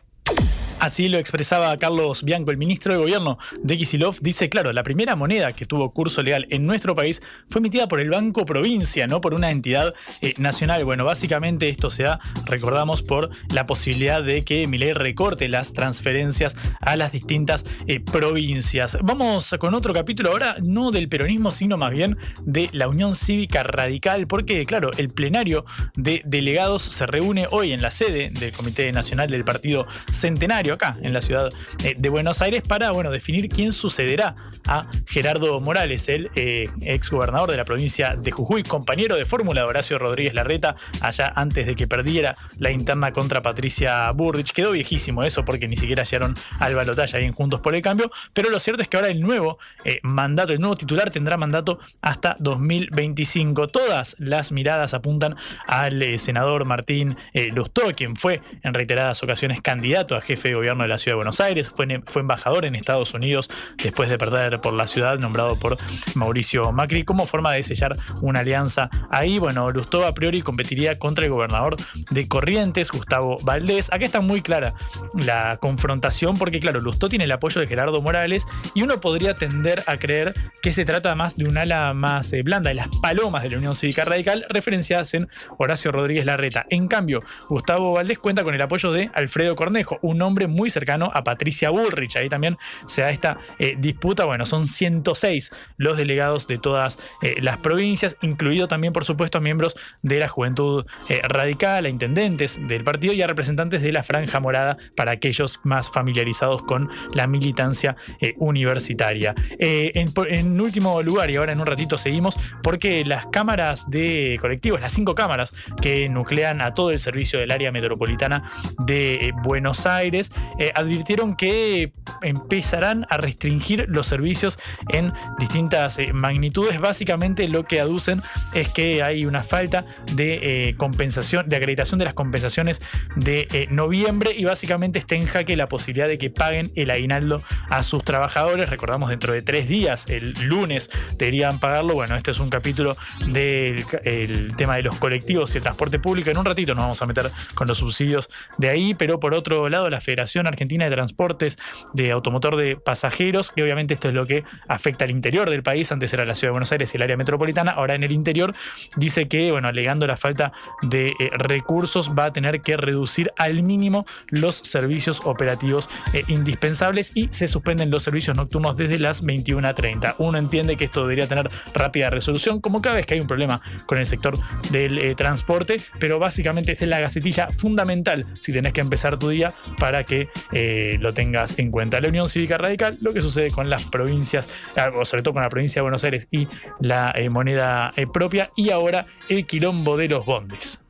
Así lo expresaba Carlos Bianco, el ministro de Gobierno de Kisilov. Dice, claro, la primera moneda que tuvo curso legal en nuestro país fue emitida por el Banco Provincia, no por una entidad eh, nacional. Bueno, básicamente esto se da, recordamos, por la posibilidad de que Milei recorte las transferencias a las distintas eh, provincias. Vamos con otro capítulo ahora, no del peronismo, sino más bien de la Unión Cívica Radical, porque, claro, el plenario de delegados se reúne hoy en la sede del Comité Nacional del Partido Centenario acá, en la ciudad eh, de Buenos Aires, para bueno, definir quién sucederá a Gerardo Morales, el eh, ex gobernador de la provincia de Jujuy, compañero de fórmula de Horacio Rodríguez Larreta, allá antes de que perdiera la interna contra Patricia Burrich. Quedó viejísimo eso porque ni siquiera llegaron al balotaje bien juntos por el cambio, pero lo cierto es que ahora el nuevo eh, mandato, el nuevo titular tendrá mandato hasta 2025. Todas las miradas apuntan al senador Martín Lustó, quien fue en reiteradas ocasiones candidato a jefe gobierno de la ciudad de Buenos Aires, fue, fue embajador en Estados Unidos después de perder por la ciudad, nombrado por Mauricio Macri, como forma de sellar una alianza ahí. Bueno, Lustó a priori competiría contra el gobernador de Corrientes, Gustavo Valdés. Acá está muy clara la confrontación, porque claro, Lustó tiene el apoyo de Gerardo Morales y uno podría tender a creer que se trata más de un ala más eh, blanda de las palomas de la Unión Cívica Radical, referenciadas en Horacio Rodríguez Larreta. En cambio, Gustavo Valdés cuenta con el apoyo de Alfredo Cornejo, un hombre muy cercano a Patricia Bullrich. Ahí también se da esta eh, disputa. Bueno, son 106 los delegados de todas eh, las provincias, incluido también, por supuesto, a miembros de la juventud eh, radical, a intendentes del partido y a representantes de la Franja Morada para aquellos más familiarizados con la militancia universitaria. En, en, último lugar, y ahora en un ratito seguimos, porque las cámaras de colectivos, las cinco cámaras que nuclean a todo el servicio del área metropolitana de Buenos Aires, Eh, advirtieron que empezarán a restringir los servicios en distintas eh, magnitudes. Básicamente lo que aducen es que hay una falta de eh, compensación, de acreditación de las compensaciones de noviembre y básicamente está en jaque la posibilidad de que paguen el aguinaldo a sus trabajadores. Recordamos dentro de tres días, el lunes, deberían pagarlo. Bueno, este es un capítulo del el tema de los colectivos y el transporte público. En un ratito nos vamos a meter con los subsidios de ahí, pero por otro lado, la Federación Argentina de Transportes de Automotor de Pasajeros, que obviamente esto es lo que afecta al interior del país, antes era la ciudad de Buenos Aires y el área metropolitana, ahora en el interior, dice que, bueno, alegando la falta de eh, recursos, va a tener que reducir al mínimo los servicios operativos eh, indispensables y se suspenden los servicios nocturnos desde las 21.30. Uno entiende que esto debería tener rápida resolución, como cada vez que hay un problema con el sector del eh, transporte, pero básicamente esta es la gacetilla fundamental si tenés que empezar tu día para que eh, lo tengas en cuenta. La Unión Cívica Radical, lo que sucede con las provincias, ah, o sobre todo con la provincia de Buenos Aires y la eh, moneda propia, y ahora el quilombo de los bondis.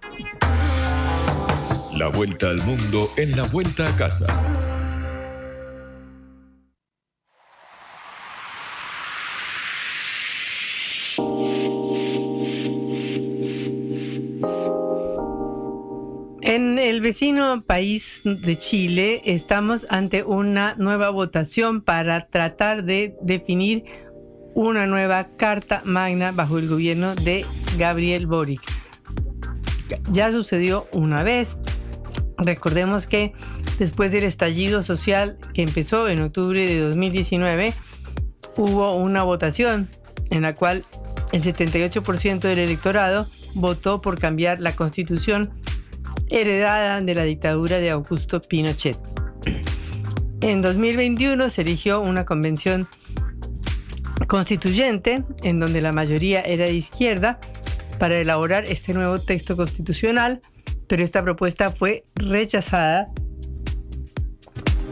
La vuelta al mundo en la vuelta a casa. En el vecino país de Chile estamos ante una nueva votación para tratar de definir una nueva carta magna bajo el gobierno de Gabriel Boric. Ya sucedió una vez. Recordemos que después del estallido social que empezó en octubre de 2019, hubo una votación en la cual el 78% del electorado votó por cambiar la constitución heredada de la dictadura de Augusto Pinochet. En 2021 se eligió una convención constituyente en donde la mayoría era de izquierda para elaborar este nuevo texto constitucional, pero esta propuesta fue rechazada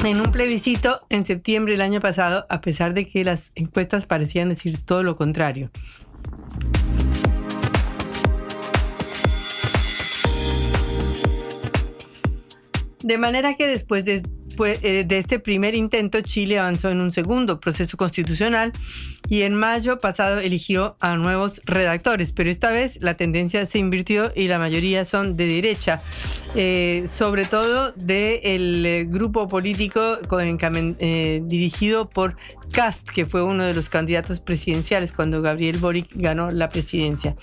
en un plebiscito en septiembre del año pasado, a pesar de que las encuestas parecían decir todo lo contrario. De manera que después de, eh, de, este primer intento, Chile avanzó en un segundo proceso constitucional y en mayo pasado eligió a nuevos redactores, pero esta vez la tendencia se invirtió y la mayoría son de derecha, eh, sobre todo del eh, grupo político dirigido por Cast, que fue uno de los candidatos presidenciales cuando Gabriel Boric ganó la presidencia.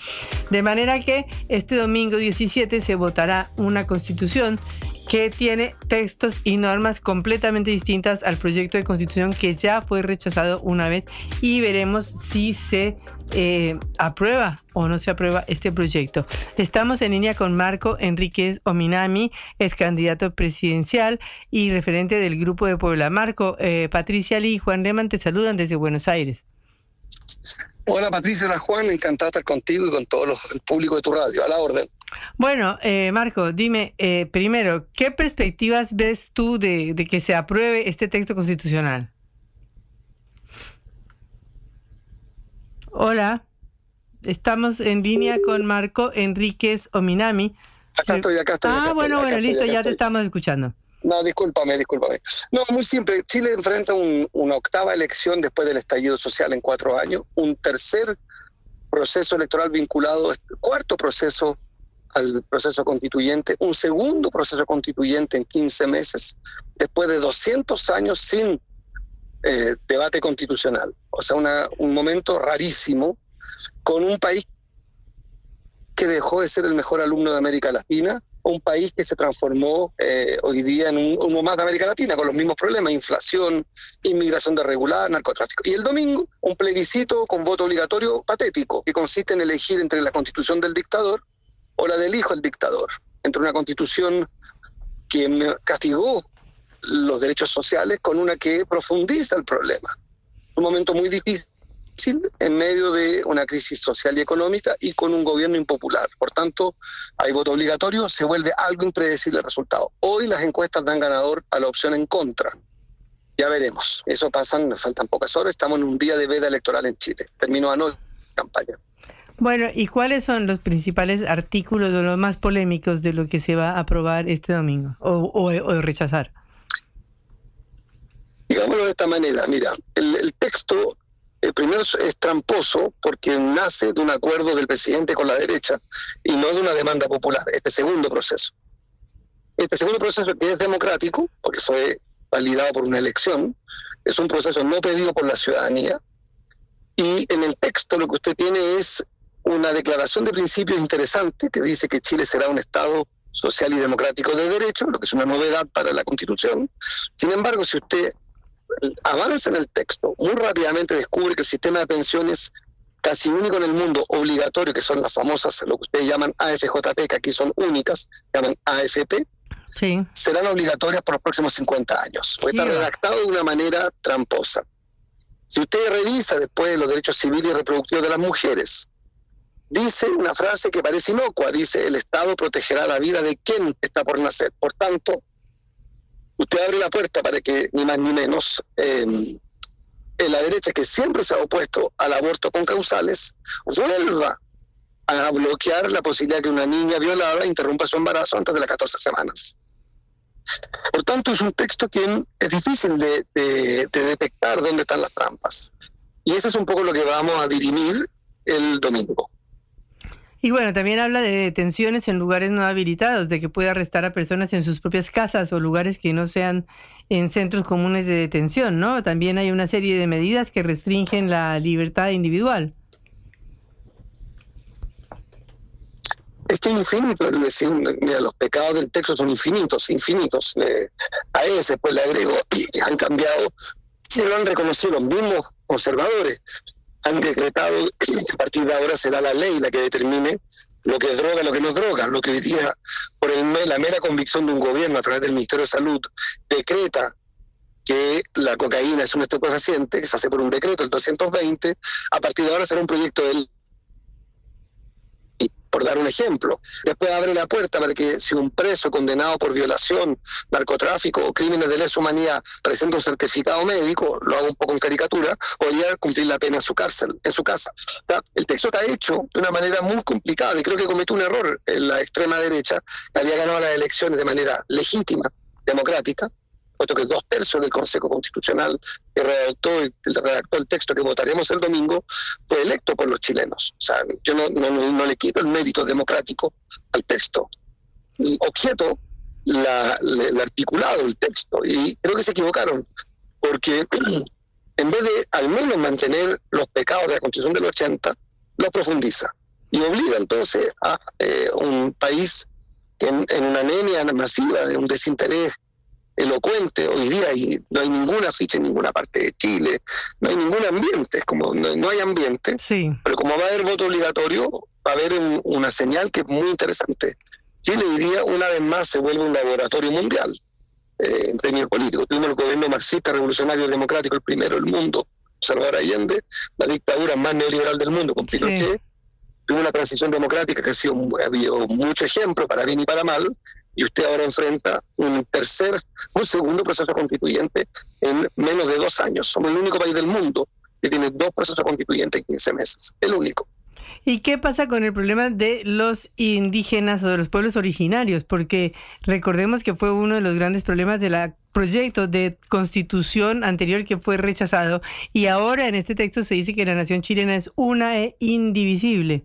De manera que este domingo 17 se votará una constitución que tiene textos y normas completamente distintas al proyecto de constitución que ya fue rechazado una vez y veremos si se eh, aprueba o no se aprueba este proyecto. Estamos en línea con Marco Enríquez Ominami, es candidato presidencial y referente del Grupo de Puebla. Marco, eh, Patricia Lee y Juan Reman te saludan desde Buenos Aires. Hola Patricia, hola Juan, encantado de estar contigo y con todo el público de tu radio, a la orden. Bueno, eh, Marco, dime, eh, primero, ¿qué perspectivas ves tú de, que se apruebe este texto constitucional? Hola, estamos en línea con Marco Enríquez Ominami. Acá estoy, acá estoy. Ah, bueno, bueno, listo, ya te estamos escuchando. No, discúlpame, discúlpame. No, muy simple. Chile enfrenta una octava elección después del estallido social en cuatro años, un tercer proceso electoral vinculado, cuarto proceso al proceso constituyente, un segundo proceso constituyente en 15 meses, después de 200 años sin eh, debate constitucional. O sea, una, un momento rarísimo con un país que dejó de ser el mejor alumno de América Latina, un país que se transformó eh, hoy día en un, uno más de América Latina, con los mismos problemas, inflación, inmigración desregulada, narcotráfico. Y el domingo, un plebiscito con voto obligatorio patético, que consiste en elegir entre la constitución del dictador o la del hijo del dictador, entre una constitución que castigó los derechos sociales con una que profundiza el problema. Un momento muy difícil en medio de una crisis social y económica y con un gobierno impopular. Por tanto, hay voto obligatorio, se vuelve algo impredecible el resultado. Hoy las encuestas dan ganador a la opción en contra. Ya veremos. Eso pasa, nos faltan pocas horas. Estamos en un día de veda electoral en Chile. Terminó anoche la campaña. Bueno, ¿y cuáles son los principales artículos o los más polémicos de lo que se va a aprobar este domingo o, rechazar? Digámoslo de esta manera, mira, el, texto el primero es tramposo porque nace de un acuerdo del presidente con la derecha y no de una demanda popular, este segundo proceso. Este segundo proceso es democrático, porque fue validado por una elección, es un proceso no pedido por la ciudadanía y en el texto lo que usted tiene es una declaración de principios interesante que dice que Chile será un Estado social y democrático de derecho, lo que es una novedad para la Constitución. Sin embargo, si usted avanza en el texto, muy rápidamente descubre que el sistema de pensiones casi único en el mundo, obligatorio, que son las famosas, lo que ustedes llaman AFJP, que aquí son únicas, llaman AFP, sí. serán obligatorias por los próximos 50 años. Puede estar redactado de una manera tramposa. Si usted revisa después los derechos civiles y reproductivos de las mujeres, dice una frase que parece inocua, dice, el Estado protegerá la vida de quien está por nacer. Por tanto, usted abre la puerta para que ni más ni menos en la derecha, que siempre se ha opuesto al aborto con causales, vuelva a bloquear la posibilidad que una niña violada interrumpa su embarazo antes de las 14 semanas. Por tanto, es un texto que es difícil de, de, de detectar dónde están las trampas. Y eso es un poco lo que vamos a dirimir el domingo. Y bueno, también habla de detenciones en lugares no habilitados, de que puede arrestar a personas en sus propias casas o lugares que no sean en centros comunes de detención, ¿no? También hay una serie de medidas que restringen la libertad individual. Es que es infinito, mira, los pecados del texto son infinitos, infinitos. Eh, a ese pues le agrego, han cambiado, y lo han reconocido los mismos conservadores han decretado que a partir de ahora será la ley la que determine lo que es droga, lo que no es droga, lo que hoy día, por el, la mera convicción de un gobierno a través del Ministerio de Salud, decreta que la cocaína es un estupefaciente, que se hace por un decreto, el 220, a partir de ahora será un proyecto de por dar un ejemplo. Después abre la puerta para que si un preso condenado por violación, narcotráfico o crímenes de lesa humanidad presenta un certificado médico, lo hago un poco en caricatura, podría cumplir la pena en su cárcel, en su casa. El texto está hecho de una manera muy complicada y creo que cometió un error en la extrema derecha, que había ganado las elecciones de manera legítima, democrática, puesto que dos tercios del Consejo Constitucional que redactó, el, redactó el texto que votaremos el domingo fue electo por los chilenos. O sea, yo no, le quito el mérito democrático al texto. Objeto el articulado del texto y creo que se equivocaron, porque en vez de al menos mantener los pecados de la Constitución del 80, los profundiza y obliga entonces a eh, un país en, en una anemia masiva de un desinterés elocuente hoy día no hay ninguna ficha en ninguna parte de Chile, no hay ningún ambiente, es como no, hay ambiente, sí. pero como va a haber voto obligatorio, va a haber una señal que es muy interesante. Chile hoy día una vez más se vuelve un laboratorio mundial eh, en términos políticos. Tuvimos el gobierno marxista revolucionario democrático, el primero del mundo, Salvador Allende, la dictadura más neoliberal del mundo con Pinochet. Tuvo una transición democrática que ha sido ha habido mucho ejemplo para bien y para mal, y usted ahora enfrenta un tercer, un segundo proceso constituyente en menos de dos años. Somos el único país del mundo que tiene dos procesos constituyentes en 15 meses, el único. ¿Y qué pasa con el problema de los indígenas o de los pueblos originarios? Porque recordemos que fue uno de los grandes problemas del proyecto de constitución anterior que fue rechazado y ahora en este texto se dice que la nación chilena es una e indivisible.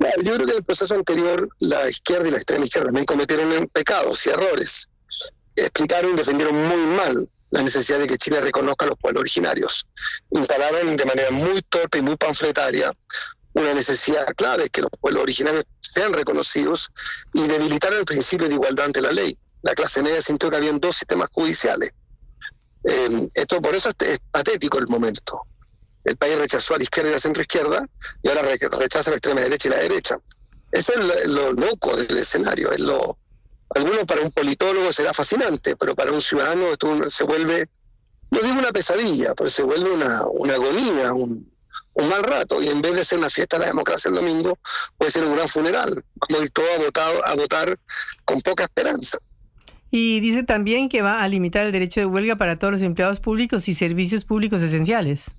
Yo creo que en el proceso anterior la izquierda y la extrema izquierda también cometieron pecados y errores. Explicaron y defendieron muy mal la necesidad de que Chile reconozca a los pueblos originarios. Instalaron de manera muy torpe y muy panfletaria una necesidad clave que los pueblos originarios sean reconocidos y debilitar el principio de igualdad ante la ley. La clase media sintió que habían dos sistemas judiciales. Eh, esto por eso es patético el momento el país rechazó a la izquierda y a la centroizquierda y ahora rechaza a la extrema derecha y la derecha. Ese es lo, loco del escenario. Es lo, algunos para un politólogo será fascinante, pero para un ciudadano esto se vuelve, no digo una pesadilla, pero se vuelve una, una agonía, un, un mal rato. Y en vez de ser una fiesta de la democracia el domingo, puede ser un gran funeral. Vamos a ir a votar, a votar con poca esperanza. Y dice también que va a limitar el derecho de huelga para todos los empleados públicos y servicios públicos esenciales.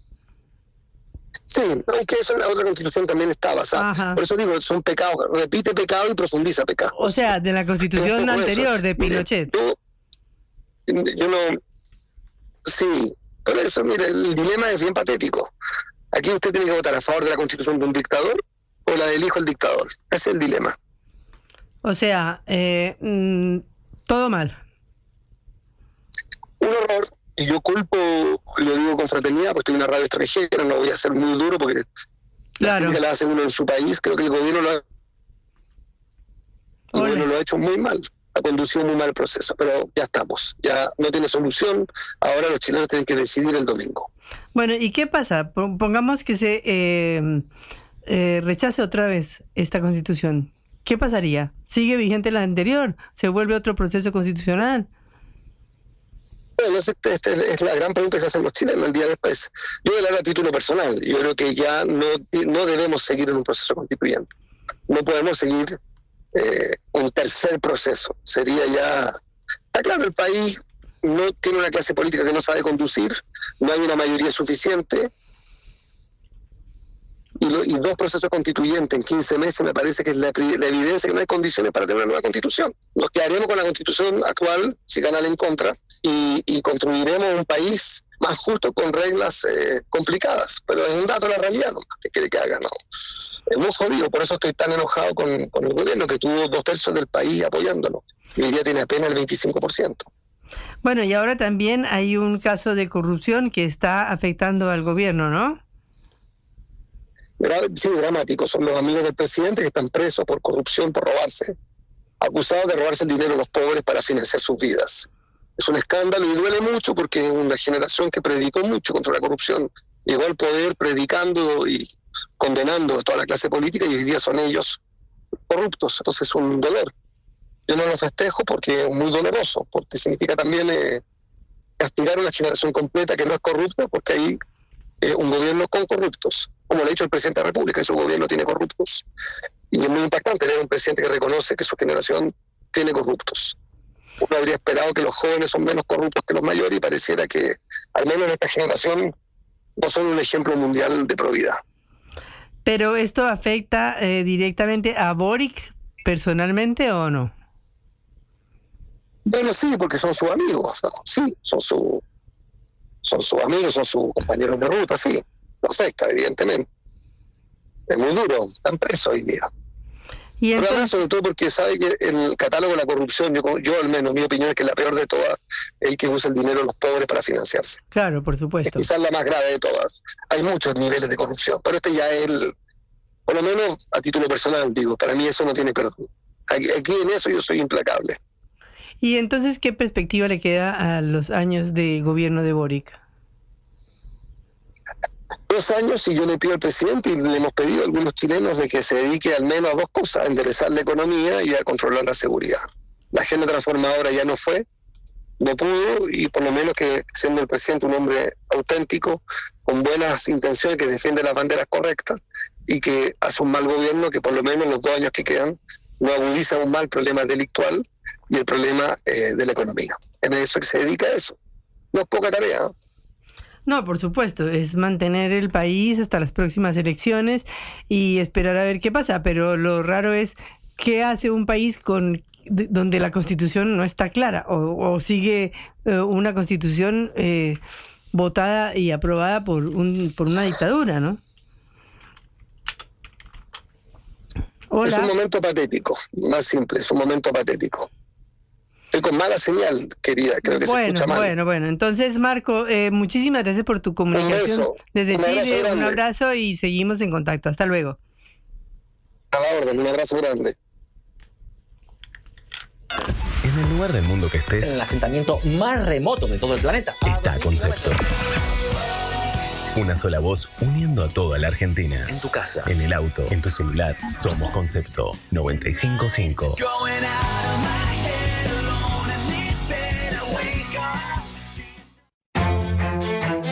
Sí, aunque eso en la otra constitución también está basada. Por eso digo, son pecados, repite pecado y profundiza pecado. O sea, de la constitución anterior de Pinochet. yo no. Sí, por eso, mire, el dilema es bien patético. Aquí usted tiene que votar a favor de la constitución de un dictador o la del hijo del dictador. Ese es el dilema. O sea, eh, mm, todo mal. Un horror. Y yo culpo, lo digo con fraternidad, porque estoy en una radio extranjera, no voy a ser muy duro porque claro. la la hace uno en su país. Creo que el gobierno lo ha, el gobierno lo ha hecho muy mal ha conducido muy mal el proceso, pero ya estamos, ya no tiene solución, ahora los chilenos tienen que decidir el domingo. Bueno, ¿y qué pasa? Pongamos que se eh, eh, rechace otra vez esta constitución. ¿Qué pasaría? ¿Sigue vigente la anterior? ¿Se vuelve otro proceso constitucional? Bueno, esta este es la gran pregunta que se hacen los chilenos el día después. Yo voy a a título personal. Yo creo que ya no, no debemos seguir en un proceso constituyente. No podemos seguir eh, un tercer proceso. Sería ya... Está claro, el país no tiene una clase política que no sabe conducir, no hay una mayoría suficiente, y, dos procesos constituyentes en 15 meses me parece que es la, evidencia que no hay condiciones para tener una nueva constitución. Nos quedaremos con la constitución actual, si ganan en contra, y, construiremos un país más justo con reglas eh, complicadas. Pero es un dato de la realidad, ¿no? ¿Qué quiere que haga? No. Es muy jodido, por eso estoy tan enojado con, el gobierno, que tuvo dos tercios del país apoyándolo, y hoy día tiene apenas el 25%. Bueno, y ahora también hay un caso de corrupción que está afectando al gobierno, ¿no? Sí, dramático. Son los amigos del presidente que están presos por corrupción, por robarse, acusados de robarse el dinero a los pobres para financiar sus vidas. Es un escándalo y duele mucho porque es una generación que predicó mucho contra la corrupción. Llegó al poder predicando y condenando a toda la clase política y hoy día son ellos corruptos. Entonces es un dolor. Yo no lo festejo porque es muy doloroso, porque significa también eh, castigar a una generación completa que no es corrupta, porque hay eh, un gobierno con corruptos como lo ha dicho el presidente de la República, que su gobierno tiene corruptos. Y es muy impactante tener un presidente que reconoce que su generación tiene corruptos. Uno habría esperado que los jóvenes son menos corruptos que los mayores y pareciera que, al menos en esta generación, no son un ejemplo mundial de probidad. ¿Pero esto afecta eh, directamente a Boric personalmente o no? Bueno, sí, porque son sus amigos, sí, son, su, son sus amigos, son sus compañeros de ruta, sí lo afecta, evidentemente. Es muy duro, están presos hoy día. Y Pero sobre todo porque sabe que el catálogo de la corrupción, yo, yo al menos, mi opinión es que la peor de todas es el que usa el dinero de los pobres para financiarse. Claro, por supuesto. Es quizás la más grave de todas. Hay muchos niveles de corrupción, pero este ya es el, por lo menos a título personal, digo, para mí eso no tiene perdón. Aquí, aquí en eso yo soy implacable. ¿Y entonces qué perspectiva le queda a los años de gobierno de Boric? Dos años y yo le pido al presidente y le hemos pedido a algunos chilenos de que se dedique al menos a dos cosas, a enderezar la economía y a controlar la seguridad. La agenda transformadora ya no fue, no pudo y por lo menos que siendo el presidente un hombre auténtico, con buenas intenciones, que defiende las banderas correctas y que hace un mal gobierno que por lo menos los dos años que quedan no agudiza un mal problema delictual y el problema eh, de la economía. En eso que se dedica a eso. No es poca tarea. ¿eh? No, por supuesto, es mantener el país hasta las próximas elecciones y esperar a ver qué pasa, pero lo raro es qué hace un país con donde la constitución no está clara o, sigue eh, una constitución eh, votada y aprobada por, un, por una dictadura, ¿no? Es un momento patético, más simple, es un momento patético. Estoy con mala señal, querida, creo que bueno, se escucha mal. Bueno, bueno, entonces Marco, eh, muchísimas gracias por tu comunicación desde Chile, un abrazo y seguimos en contacto. Hasta luego. A la orden, un abrazo grande. En el lugar del mundo que estés, en el asentamiento más remoto de todo el planeta, está Concepto. Una sola voz uniendo a toda la Argentina. En tu casa, en el auto, en tu celular. Somos Concepto 955.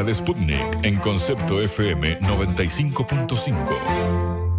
De Sputnik en concepto FM 95.5.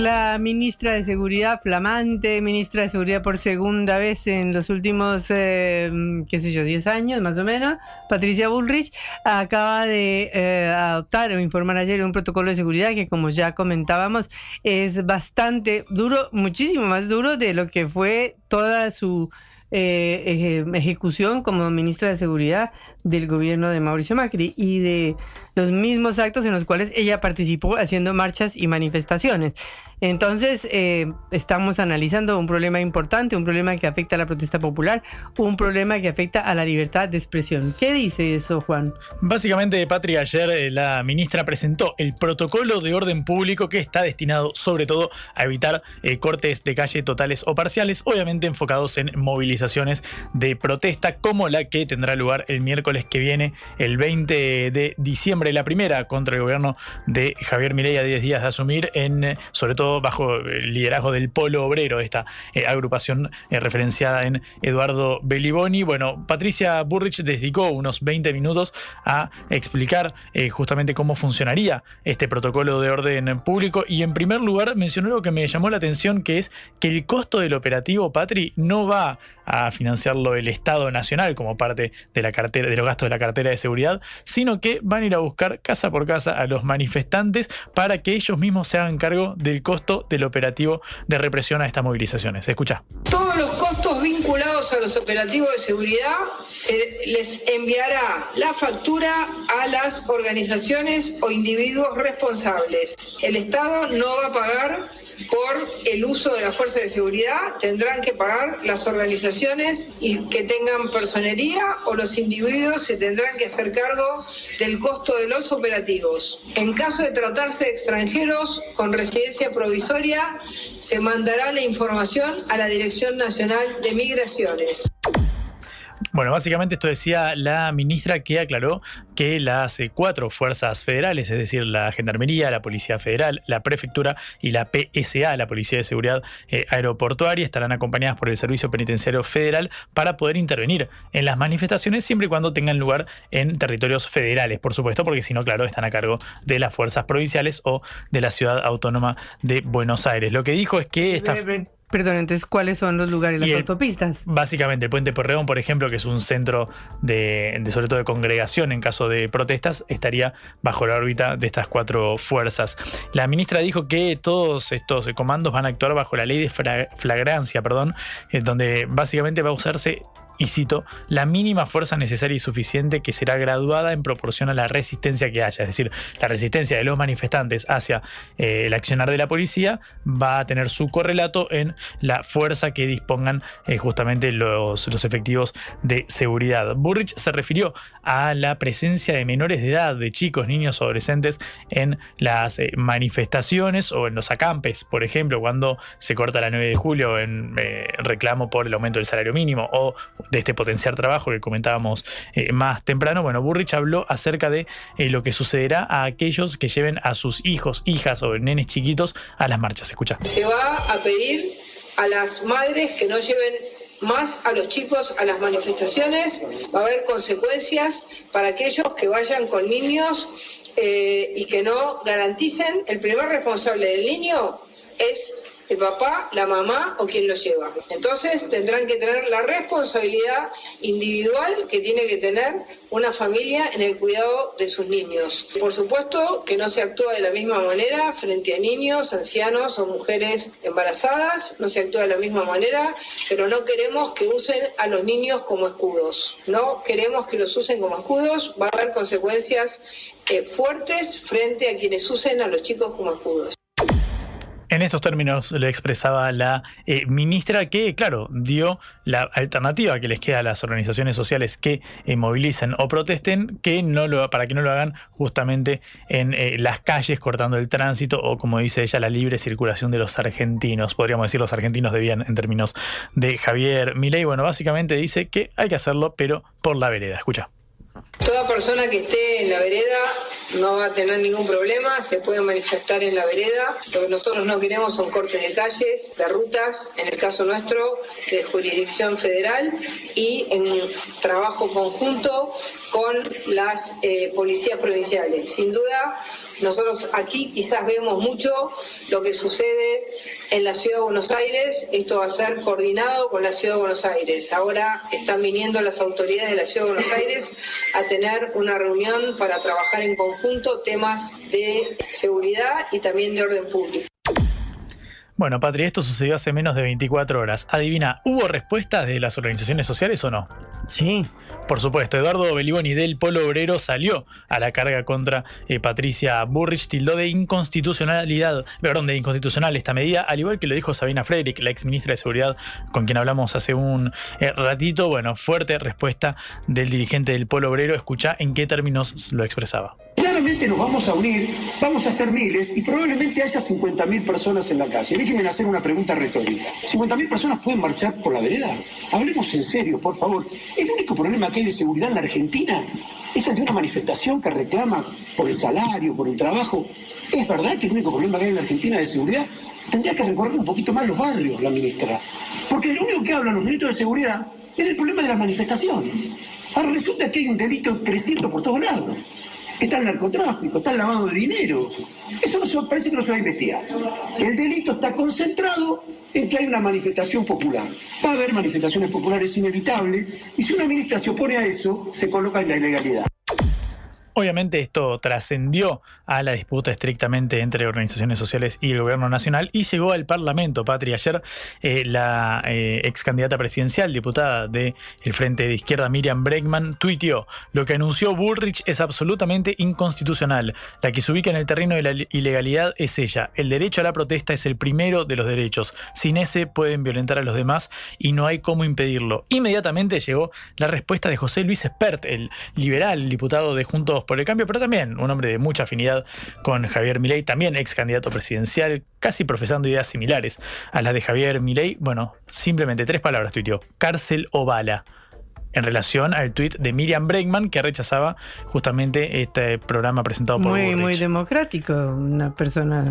La ministra de Seguridad, flamante ministra de Seguridad por segunda vez en los últimos, eh, qué sé yo, 10 años más o menos, Patricia Bullrich, acaba de eh, adoptar o informar ayer un protocolo de seguridad que, como ya comentábamos, es bastante duro, muchísimo más duro de lo que fue toda su eh, ejecución como ministra de Seguridad del gobierno de Mauricio Macri y de los mismos actos en los cuales ella participó haciendo marchas y manifestaciones. Entonces, eh, estamos analizando un problema importante, un problema que afecta a la protesta popular, un problema que afecta a la libertad de expresión. ¿Qué dice eso, Juan? Básicamente, Patria, ayer eh, la ministra presentó el protocolo de orden público que está destinado sobre todo a evitar eh, cortes de calle totales o parciales, obviamente enfocados en movilizaciones de protesta como la que tendrá lugar el miércoles que viene, el 20 de diciembre, la primera contra el gobierno de Javier Milei a 10 días de asumir, en sobre todo bajo el liderazgo del Polo Obrero, esta eh, agrupación eh, referenciada en Eduardo Belliboni. Bueno, Patricia Burrich dedicó unos 20 minutos a explicar eh, justamente cómo funcionaría este protocolo de orden público y en primer lugar mencionó algo que me llamó la atención, que es que el costo del operativo Patri no va a financiarlo el Estado Nacional como parte de la cartera, de los gastos de la cartera de seguridad, sino que van a ir a buscar casa por casa a los manifestantes para que ellos mismos se hagan cargo del costo del operativo de represión a estas movilizaciones. Escucha. Todos los costos vinculados a los operativos de seguridad se les enviará la factura a las organizaciones o individuos responsables. El Estado no va a pagar por el uso de la fuerza de seguridad tendrán que pagar las organizaciones y que tengan personería o los individuos se tendrán que hacer cargo del costo de los operativos. En caso de tratarse de extranjeros con residencia provisoria, se mandará la información a la Dirección Nacional de Migraciones. Bueno, básicamente esto decía la ministra que aclaró que las eh, cuatro fuerzas federales, es decir, la Gendarmería, la Policía Federal, la Prefectura y la PSA, la Policía de Seguridad eh, Aeroportuaria, estarán acompañadas por el Servicio Penitenciario Federal para poder intervenir en las manifestaciones siempre y cuando tengan lugar en territorios federales, por supuesto, porque si no, claro, están a cargo de las fuerzas provinciales o de la Ciudad Autónoma de Buenos Aires. Lo que dijo es que esta... Perdón, entonces, ¿cuáles son los lugares, las autopistas? Básicamente, el Puente Porreón, por ejemplo, que es un centro de, sobre todo de congregación en caso de protestas, estaría bajo la órbita de estas cuatro fuerzas. La ministra dijo que todos estos comandos van a actuar bajo la ley de flagrancia, perdón, eh, donde básicamente va a usarse y cito, la mínima fuerza necesaria y suficiente que será graduada en proporción a la resistencia que haya. Es decir, la resistencia de los manifestantes hacia eh, el accionar de la policía va a tener su correlato en la fuerza que dispongan eh, justamente los, los, efectivos de seguridad. Burrich se refirió a la presencia de menores de edad, de chicos, niños o adolescentes en las eh, manifestaciones o en los acampes, por ejemplo, cuando se corta la 9 de julio en reclamo por el aumento del salario mínimo o de este potenciar trabajo que comentábamos eh, más temprano, bueno, Burrich habló acerca de eh, lo que sucederá a aquellos que lleven a sus hijos, hijas o nenes chiquitos a las marchas. Se va a pedir a las madres que no lleven más a los chicos a las manifestaciones. Va a haber consecuencias para aquellos que vayan con niños eh, y que no garanticen. El primer responsable del niño es el papá, la mamá o quien lo lleva. Entonces tendrán que tener la responsabilidad individual que tiene que tener una familia en el cuidado de sus niños. Por supuesto que no se actúa de la misma manera frente a niños, ancianos o mujeres embarazadas, no se actúa de la misma manera, pero no queremos que usen a los niños como escudos. No queremos que los usen como escudos, va a haber consecuencias eh, fuertes frente a quienes usen a los chicos como escudos. En estos términos lo expresaba la eh, ministra que, claro, dio la alternativa que les queda a las organizaciones sociales que eh, movilicen o protesten, que no lo, para que no lo hagan justamente en eh, las calles cortando el tránsito o, como dice ella, la libre circulación de los argentinos. Podríamos decir los argentinos de bien en términos de Javier Milei. Bueno, básicamente dice que hay que hacerlo, pero por la vereda. Escucha. Toda persona que esté en la vereda no va a tener ningún problema, se puede manifestar en la vereda. Lo que nosotros no queremos son cortes de calles, de rutas, en el caso nuestro, de jurisdicción federal y en trabajo conjunto con las eh, policías provinciales. Sin duda, nosotros aquí quizás vemos mucho lo que sucede en la Ciudad de Buenos Aires. Esto va a ser coordinado con la Ciudad de Buenos Aires. Ahora están viniendo las autoridades de la Ciudad de Buenos Aires a tener una reunión para trabajar en conjunto temas de seguridad y también de orden público. Bueno, Patri, esto sucedió hace menos de 24 horas. Adivina, ¿hubo respuestas de las organizaciones sociales o no? Sí. Por supuesto, Eduardo Beliboni del Polo Obrero salió a la carga contra eh, Patricia Burrich, tildó de inconstitucionalidad, perdón, de inconstitucional esta medida, al igual que lo dijo Sabina Frederick, la ex ministra de Seguridad, con quien hablamos hace un eh, ratito. Bueno, fuerte respuesta del dirigente del Polo Obrero. Escucha en qué términos lo expresaba. Claramente nos vamos a unir, vamos a ser miles y probablemente haya 50.000 personas en la calle. Déjenme hacer una pregunta retórica. ¿50.000 personas pueden marchar por la vereda? Hablemos en serio, por favor. El único problema que hay de seguridad en la Argentina es el de una manifestación que reclama por el salario, por el trabajo. ¿Es verdad que el único problema que hay en la Argentina de seguridad? Tendría que recorrer un poquito más los barrios, la ministra. Porque lo único que hablan los ministros de seguridad es del problema de las manifestaciones. Ahora resulta que hay un delito creciendo por todos lados está el narcotráfico, está el lavado de dinero. Eso no se, parece que no se va a investigar. El delito está concentrado en que hay una manifestación popular. Va a haber manifestaciones populares inevitables y si una ministra se opone a eso, se coloca en la ilegalidad. Obviamente esto trascendió a la disputa estrictamente entre organizaciones sociales y el gobierno nacional y llegó al Parlamento. Patria, ayer eh, la eh, ex candidata presidencial, diputada del Frente de Izquierda Miriam Bregman, tuiteó, lo que anunció Bullrich es absolutamente inconstitucional. La que se ubica en el terreno de la ilegalidad es ella. El derecho a la protesta es el primero de los derechos. Sin ese pueden violentar a los demás y no hay cómo impedirlo. Inmediatamente llegó la respuesta de José Luis Espert, el liberal diputado de Juntos por el cambio, pero también un hombre de mucha afinidad con Javier Milei, también ex candidato presidencial, casi profesando ideas similares a las de Javier Milei. Bueno, simplemente tres palabras tuiteó: cárcel o bala en relación al tuit de Miriam Bregman que rechazaba justamente este programa presentado por Muy, muy democrático, una persona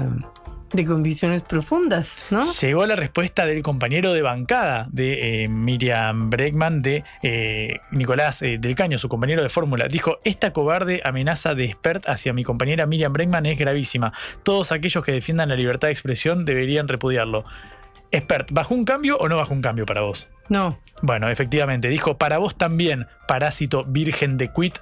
de convicciones profundas, ¿no? Llegó la respuesta del compañero de bancada de eh, Miriam Bregman, de eh, Nicolás eh, del Caño, su compañero de fórmula. Dijo, esta cobarde amenaza de expert hacia mi compañera Miriam Bregman es gravísima. Todos aquellos que defiendan la libertad de expresión deberían repudiarlo. Expert, ¿bajó un cambio o no bajó un cambio para vos? No. Bueno, efectivamente, dijo, para vos también, parásito virgen de quit,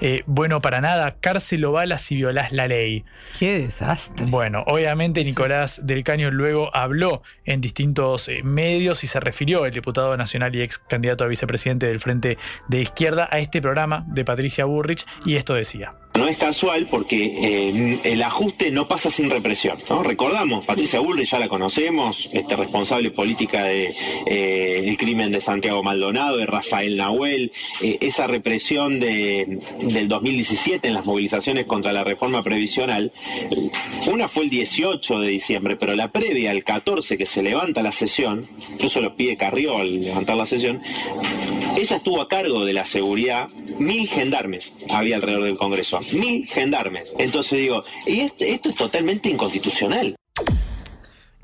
eh, bueno para nada, cárcel o balas si violás la ley. Qué desastre. Bueno, obviamente Nicolás del Caño luego habló en distintos eh, medios y se refirió, el diputado nacional y ex candidato a vicepresidente del Frente de Izquierda, a este programa de Patricia Burrich y esto decía. No es casual porque eh, el ajuste no pasa sin represión. Recordamos, Patricia Burrich ya la conocemos, este responsable política del de, crimen de Santiago Maldonado, de Rafael Nahuel, eh, esa represión de, del 2017 en las movilizaciones contra la reforma previsional, una fue el 18 de diciembre, pero la previa, el 14, que se levanta la sesión, incluso lo pide Carrió al levantar la sesión, ella estuvo a cargo de la seguridad, mil gendarmes había alrededor del Congreso, mil gendarmes. Entonces digo, y esto, esto es totalmente inconstitucional.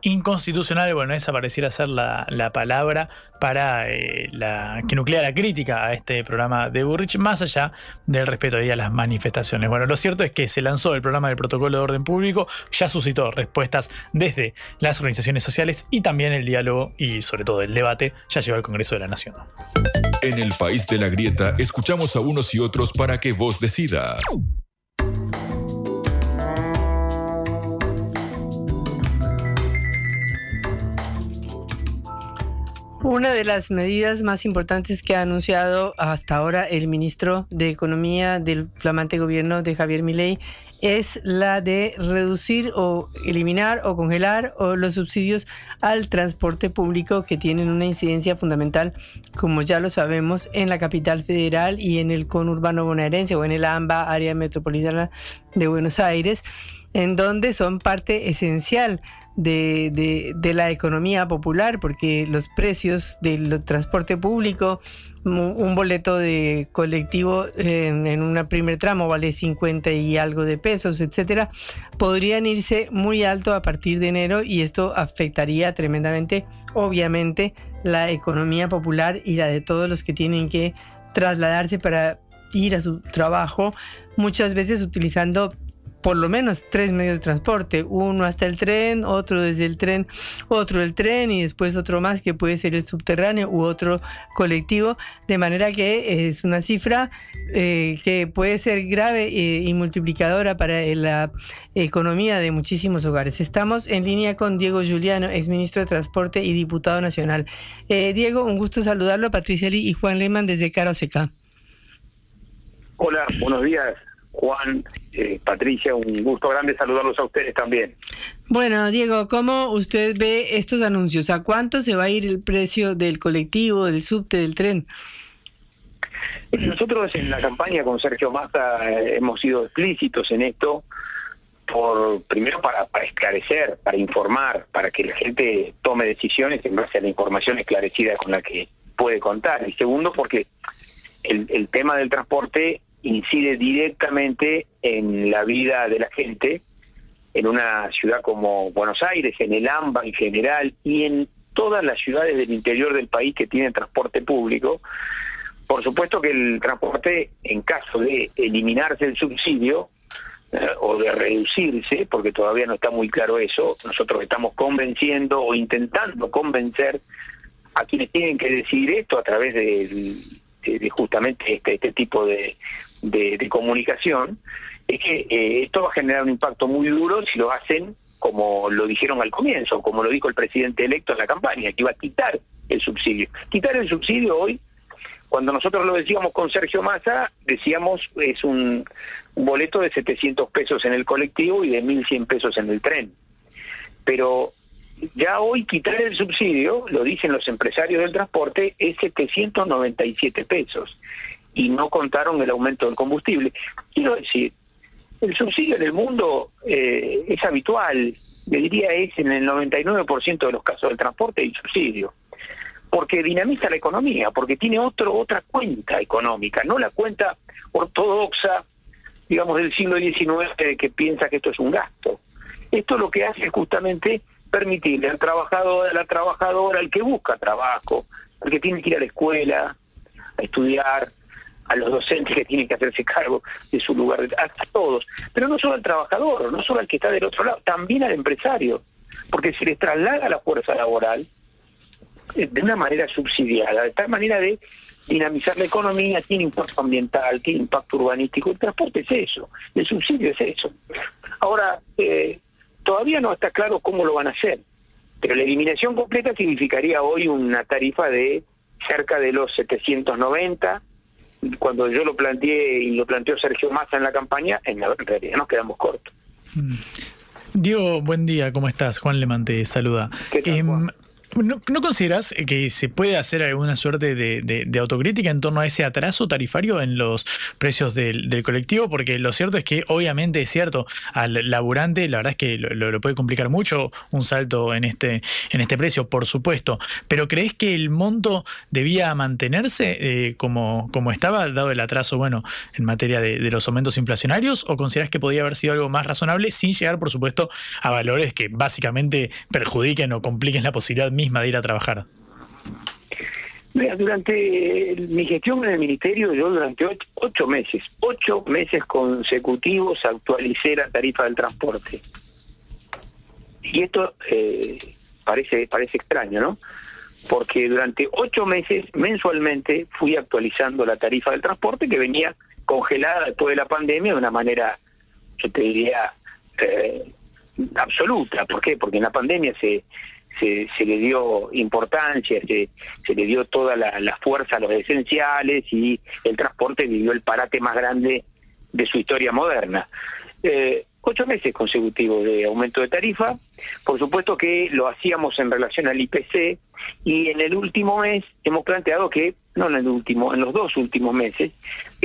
Inconstitucional, bueno, esa pareciera ser la, la palabra para eh, la que nuclea la crítica a este programa de Burrich, más allá del respeto a las manifestaciones. Bueno, lo cierto es que se lanzó el programa del protocolo de orden público, ya suscitó respuestas desde las organizaciones sociales y también el diálogo y sobre todo el debate ya llegó al Congreso de la Nación. En el país de la grieta, escuchamos a unos y otros para que vos decidas. Una de las medidas más importantes que ha anunciado hasta ahora el ministro de Economía del flamante gobierno de Javier Milei es la de reducir o eliminar o congelar los subsidios al transporte público que tienen una incidencia fundamental, como ya lo sabemos, en la capital federal y en el conurbano bonaerense o en el AMBA, área metropolitana de Buenos Aires en donde son parte esencial de, la economía popular, porque los precios del transporte público, un boleto de colectivo en, en un primer tramo vale 50 y algo de pesos, etcétera, podrían irse muy alto a partir de enero y esto afectaría tremendamente, obviamente, la economía popular y la de todos los que tienen que trasladarse para ir a su trabajo, muchas veces utilizando por lo menos tres medios de transporte, uno hasta el tren, otro desde el tren, otro el tren y después otro más que puede ser el subterráneo u otro colectivo, de manera que es una cifra eh, que puede ser grave eh, y multiplicadora para la economía de muchísimos hogares. Estamos en línea con Diego Juliano, exministro de Transporte y diputado nacional. Eh, Diego, un gusto saludarlo, Patricia Lee y Juan Lehmann desde Caro Hola, buenos días. Juan, eh, Patricia, un gusto grande saludarlos a ustedes también. Bueno, Diego, ¿cómo usted ve estos anuncios? ¿A cuánto se va a ir el precio del colectivo, del subte, del tren? Nosotros en la campaña con Sergio Massa eh, hemos sido explícitos en esto, por primero para, esclarecer, para informar, para que la gente tome decisiones en base a la información esclarecida con la que puede contar. Y segundo, porque el tema del transporte incide directamente en la vida de la gente en una ciudad como Buenos Aires, en el AMBA en general y en todas las ciudades del interior del país que tienen transporte público. Por supuesto que el transporte, en caso de eliminarse el subsidio eh, o de reducirse, porque todavía no está muy claro eso, nosotros estamos convenciendo o intentando convencer a quienes tienen que decidir esto a través de, justamente este, este tipo de, de, comunicación, es que eh, esto va a generar un impacto muy duro si lo hacen como lo dijeron al comienzo, como lo dijo el presidente electo en la campaña, que iba a quitar el subsidio. Quitar el subsidio hoy, cuando nosotros lo decíamos con Sergio Massa, decíamos es un, boleto de 700 pesos en el colectivo y de 1.100 pesos en el tren. Pero ya hoy quitar el subsidio, lo dicen los empresarios del transporte, es 797 pesos y no contaron el aumento del combustible. Quiero decir, el subsidio en el mundo eh, es habitual, le diría es en el 99% de los casos del transporte y subsidio, porque dinamiza la economía, porque tiene otro, otra cuenta económica, no la cuenta ortodoxa, digamos, del siglo XIX que piensa que esto es un gasto. Esto lo que hace es justamente permitirle al trabajador, a la trabajadora, al que busca trabajo, al que tiene que ir a la escuela, a estudiar, a los docentes que tienen que hacerse cargo de su lugar, a, todos, pero no solo al trabajador, no solo al que está del otro lado, también al empresario, porque se les traslada la fuerza laboral eh, de una manera subsidiada, de tal manera de dinamizar la economía, tiene impacto ambiental, tiene impacto urbanístico, el transporte es eso, el subsidio es eso. Ahora, eh, todavía no está claro cómo lo van a hacer, pero la eliminación completa significaría hoy una tarifa de cerca de los 790, cuando yo lo planteé y lo planteó Sergio Massa en la campaña, en la realidad nos quedamos cortos. Mm. Diego, buen día, ¿cómo estás? Juan Lemante, saluda. Em, ¿No, ¿No, consideras que se puede hacer alguna suerte de, autocrítica en torno a ese atraso tarifario en los precios del, colectivo? Porque lo cierto es que obviamente es cierto, al laburante la verdad es que lo, lo, puede complicar mucho un salto en este, en este precio, por supuesto. Pero ¿crees que el monto debía mantenerse eh, como, como estaba, dado el atraso, bueno, en materia de, de los aumentos inflacionarios? ¿O consideras que podía haber sido algo más razonable sin llegar, por supuesto, a valores que básicamente perjudiquen o compliquen la posibilidad misma de ir a trabajar? Mira, durante mi gestión en el ministerio, yo durante ocho, ocho, meses, ocho meses consecutivos actualicé la tarifa del transporte. Y esto eh, parece, parece extraño, ¿no? Porque durante ocho meses, mensualmente, fui actualizando la tarifa del transporte que venía congelada después de la pandemia de una manera, yo te diría, eh, absoluta. ¿Por qué? Porque en la pandemia se se, le dio importancia, se, se le dio toda la, fuerza a los esenciales y el transporte vivió el parate más grande de su historia moderna. Eh, ocho meses consecutivos de aumento de tarifa, por supuesto que lo hacíamos en relación al IPC y en el último mes hemos planteado que, no en el último, en los dos últimos meses,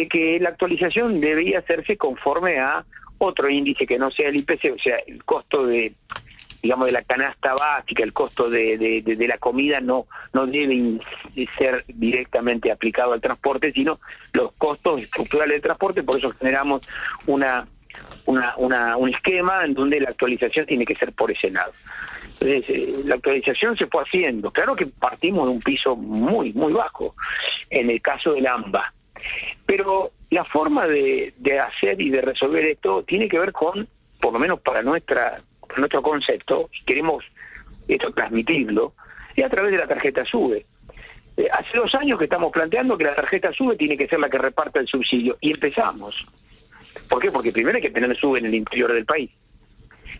que la actualización debía hacerse conforme a otro índice que no sea el IPC, o sea, el costo de digamos, de la canasta básica, el costo de, de, la comida no, no debe ser directamente aplicado al transporte, sino los costos estructurales del transporte, por eso generamos una, una, un esquema en donde la actualización tiene que ser por ese lado. Entonces, eh, la actualización se fue haciendo. Claro que partimos de un piso muy, muy bajo, en el caso del AMBA. Pero la forma de hacer y de resolver esto tiene que ver con, por lo menos para nuestra nuestro concepto, queremos esto transmitirlo, es a través de la tarjeta SUBE. Eh, hace dos años que estamos planteando que la tarjeta SUBE tiene que ser la que reparta el subsidio, y empezamos. ¿Por qué? Porque primero hay que tener SUBE en el interior del país.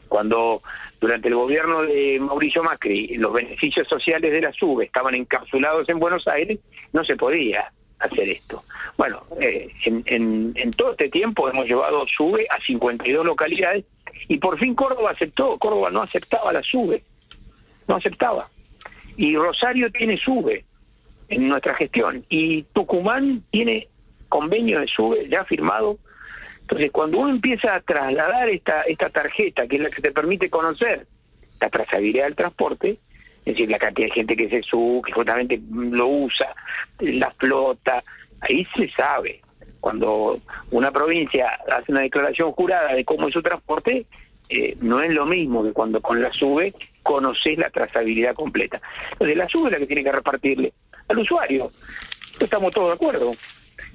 Cuando durante el gobierno de Mauricio Macri los beneficios sociales de la SUBE estaban encapsulados en Buenos Aires, no se podía hacer esto. Bueno, eh, en, en, en todo este tiempo hemos llevado SUBE a 52 localidades y por fin Córdoba aceptó, Córdoba no aceptaba la SUBE, no aceptaba. Y Rosario tiene SUBE en nuestra gestión y Tucumán tiene convenio de SUBE ya firmado. Entonces, cuando uno empieza a trasladar esta, esta tarjeta, que es la que te permite conocer la trazabilidad del transporte, es decir, la cantidad de gente que se sube, que justamente lo usa, la flota, ahí se sabe cuando una provincia hace una declaración jurada de cómo es su transporte, eh, no es lo mismo que cuando con la SUBE conoces la trazabilidad completa. Entonces la SUBE es la que tiene que repartirle al usuario. Estamos todos de acuerdo.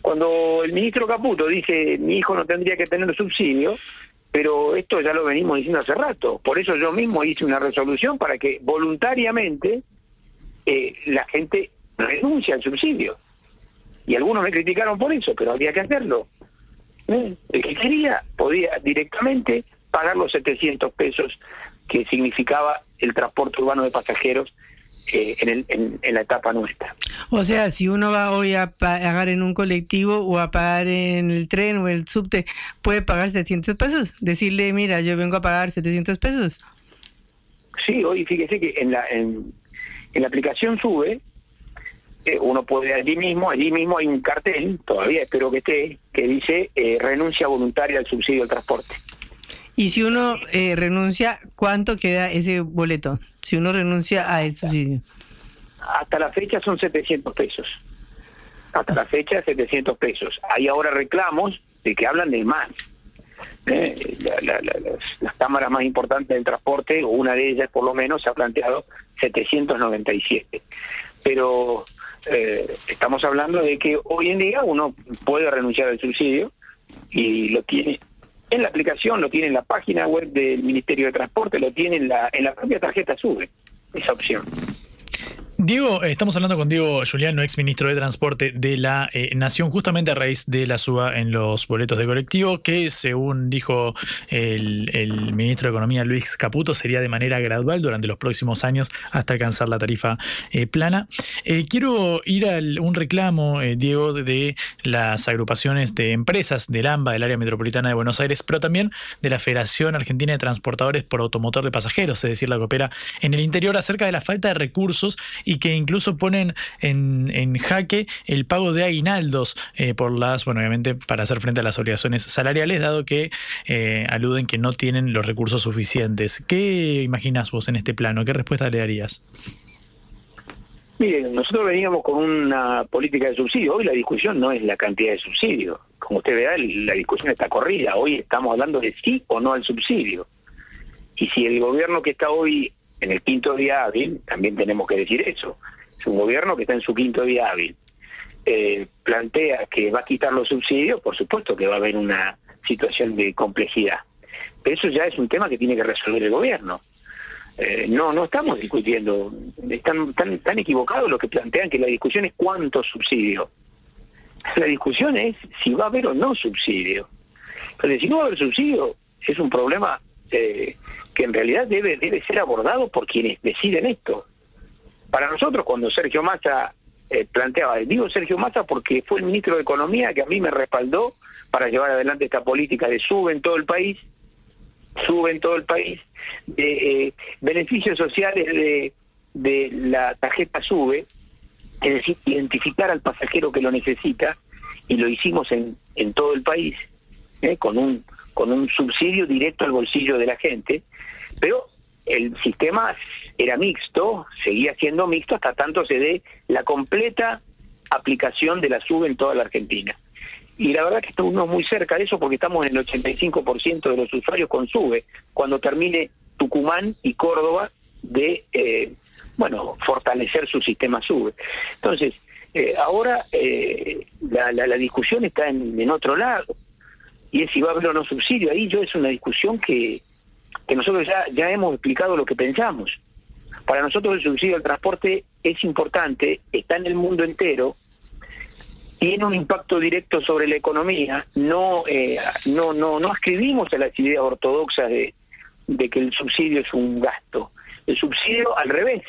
Cuando el ministro Caputo dice mi hijo no tendría que tener subsidio, pero esto ya lo venimos diciendo hace rato. Por eso yo mismo hice una resolución para que voluntariamente eh, la gente renuncie al subsidio. Y algunos me criticaron por eso, pero había que hacerlo. ¿Eh? El que quería podía directamente pagar los 700 pesos que significaba el transporte urbano de pasajeros eh, en, el, en, en, la etapa nuestra. O sea, si uno va hoy a pagar en un colectivo o a pagar en el tren o el subte, ¿puede pagar 700 pesos? Decirle, mira, yo vengo a pagar 700 pesos. Sí, hoy fíjese que en la, en, en la aplicación SUBE, eh, uno puede allí mismo, allí mismo hay un cartel, todavía espero que esté, que dice eh, renuncia voluntaria al subsidio del transporte. Y si uno eh, renuncia, ¿cuánto queda ese boleto? Si uno renuncia al subsidio. Hasta la fecha son 700 pesos. Hasta la fecha 700 pesos. Hay ahora reclamos de que hablan de más. Eh, la, la, la, las, las, cámaras más importantes del transporte, o una de ellas por lo menos, se ha planteado 797. Pero eh, estamos hablando de que hoy en día uno puede renunciar al subsidio y lo tiene en la aplicación, lo tiene en la página web del Ministerio de Transporte, lo tiene en la, en la propia tarjeta SUBE, esa opción. Diego, estamos hablando con Diego Juliano, ex ministro de Transporte de la eh, Nación, justamente a raíz de la suba en los boletos de colectivo, que según dijo el, ministro de Economía Luis Caputo, sería de manera gradual durante los próximos años hasta alcanzar la tarifa eh, plana. Eh, quiero ir a un reclamo, Diego, de las agrupaciones de empresas del AMBA, del área metropolitana de Buenos Aires, pero también de la Federación Argentina de Transportadores por Automotor de Pasajeros, es decir, la que opera en el interior, acerca de la falta de recursos que incluso ponen en, jaque el pago de aguinaldos eh, por las, bueno, obviamente para hacer frente a las obligaciones salariales, dado que eh, aluden que no tienen los recursos suficientes. ¿Qué imaginas vos en este plano? ¿Qué respuesta le darías? Mire, nosotros veníamos con una política de subsidio. Hoy la discusión no es la cantidad de subsidio. Como usted verá, la discusión está corrida. Hoy estamos hablando de sí o no al subsidio. Y si el gobierno que está hoy en el quinto día hábil, también tenemos que decir eso, es un gobierno que está en su quinto día hábil, eh, plantea que va a quitar los subsidios, por supuesto que va a haber una situación de complejidad. Pero eso ya es un tema que tiene que resolver el gobierno. Eh, no, no estamos discutiendo, están tan, equivocados los que plantean que la discusión es cuánto subsidio. La discusión es si va a haber o no subsidio. Entonces, si no va a haber subsidio, es un problema eh, que en realidad debe, debe ser abordado por quienes deciden esto. Para nosotros, cuando Sergio Massa eh, planteaba, digo Sergio Massa porque fue el ministro de Economía que a mí me respaldó para llevar adelante esta política de sube en todo el país, sube en todo el país, de eh, beneficios sociales de, de la tarjeta sube, es decir, identificar al pasajero que lo necesita, y lo hicimos en, en todo el país, ¿eh? con un con un subsidio directo al bolsillo de la gente, pero el sistema era mixto, seguía siendo mixto hasta tanto se dé la completa aplicación de la SUBE en toda la Argentina. Y la verdad que estamos muy cerca de eso porque estamos en el 85% de los usuarios con SUBE, cuando termine Tucumán y Córdoba de, eh, bueno, fortalecer su sistema SUBE. Entonces, eh, ahora eh, la, discusión está en otro lado y es si va a haber o no subsidio. Ahí yo es una discusión que, que nosotros ya, ya hemos explicado lo que pensamos. Para nosotros el subsidio al transporte es importante, está en el mundo entero, tiene un impacto directo sobre la economía. No, eh, no, no, no escribimos a las ideas ortodoxas de, de que el subsidio es un gasto. El subsidio, al revés,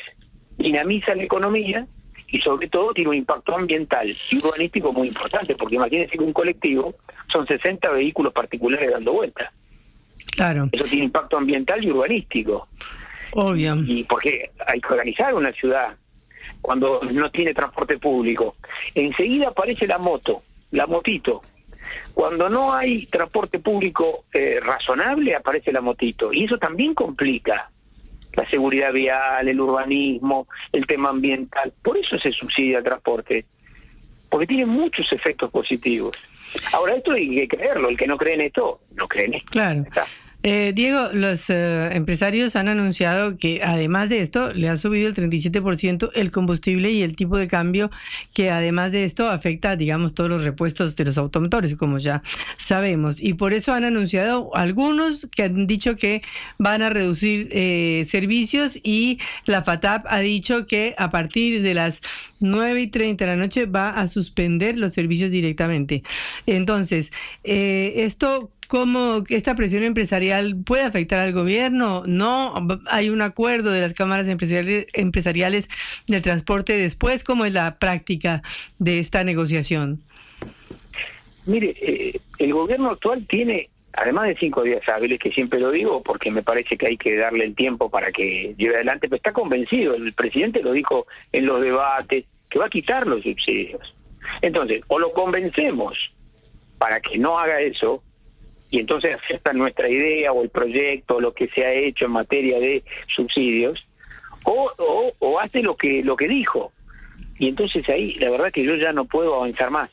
dinamiza la economía y sobre todo tiene un impacto ambiental y urbanístico muy importante, porque imagínense que un colectivo son 60 vehículos particulares dando vueltas. Claro. Eso tiene impacto ambiental y urbanístico. Obvio. Y porque hay que organizar una ciudad cuando no tiene transporte público. Enseguida aparece la moto, la motito. Cuando no hay transporte público eh, razonable, aparece la motito. Y eso también complica la seguridad vial, el urbanismo, el tema ambiental. Por eso se subsidia el transporte, porque tiene muchos efectos positivos. Ahora, esto hay que creerlo. El que no cree en esto, no cree en esto. Claro. Eh, Diego, los eh, empresarios han anunciado que además de esto le ha subido el 37% el combustible y el tipo de cambio que además de esto afecta, digamos, todos los repuestos de los automotores, como ya sabemos. Y por eso han anunciado algunos que han dicho que van a reducir eh, servicios y la FATAP ha dicho que a partir de las 9 y 30 de la noche va a suspender los servicios directamente. Entonces, esto cómo esta presión empresarial puede afectar al gobierno. No, hay un acuerdo de las cámaras empresariales, empresariales del transporte después. ¿Cómo es la práctica de esta negociación? Mire, eh, el gobierno actual tiene, además de cinco días hábiles, que siempre lo digo porque me parece que hay que darle el tiempo para que lleve adelante, pero está convencido, el presidente lo dijo en los debates, que va a quitar los subsidios. Entonces, o lo convencemos para que no haga eso, y entonces aceptan nuestra idea o el proyecto, o lo que se ha hecho en materia de subsidios, o, hace lo que, lo que dijo. Y entonces ahí la verdad que yo ya no puedo avanzar más.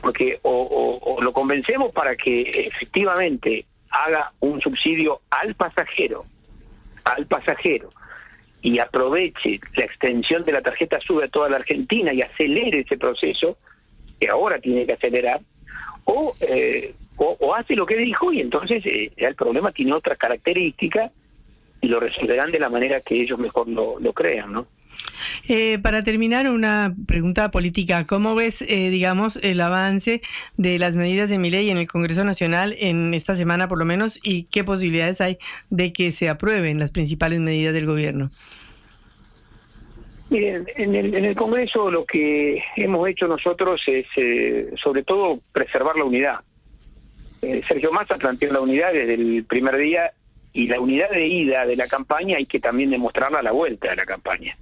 Porque o, o lo convencemos para que efectivamente haga un subsidio al pasajero, al pasajero, y aproveche la extensión de la tarjeta SUBE a toda la Argentina y acelere ese proceso, que ahora tiene que acelerar, o eh, o, hace lo que dijo y entonces eh, ya el problema tiene otra característica y lo resolverán de la manera que ellos mejor lo, lo crean, ¿no? Eh, para terminar, una pregunta política. ¿Cómo ves, eh, digamos, el avance de las medidas de mi ley en el Congreso Nacional en esta semana, por lo menos, y qué posibilidades hay de que se aprueben las principales medidas del gobierno? Miren, en el, en el Congreso lo que hemos hecho nosotros es, eh, sobre todo, preservar la unidad. Eh, Sergio Massa planteó la unidad desde el primer día y la unidad de ida de la campaña hay que también demostrarla a la vuelta de la campaña.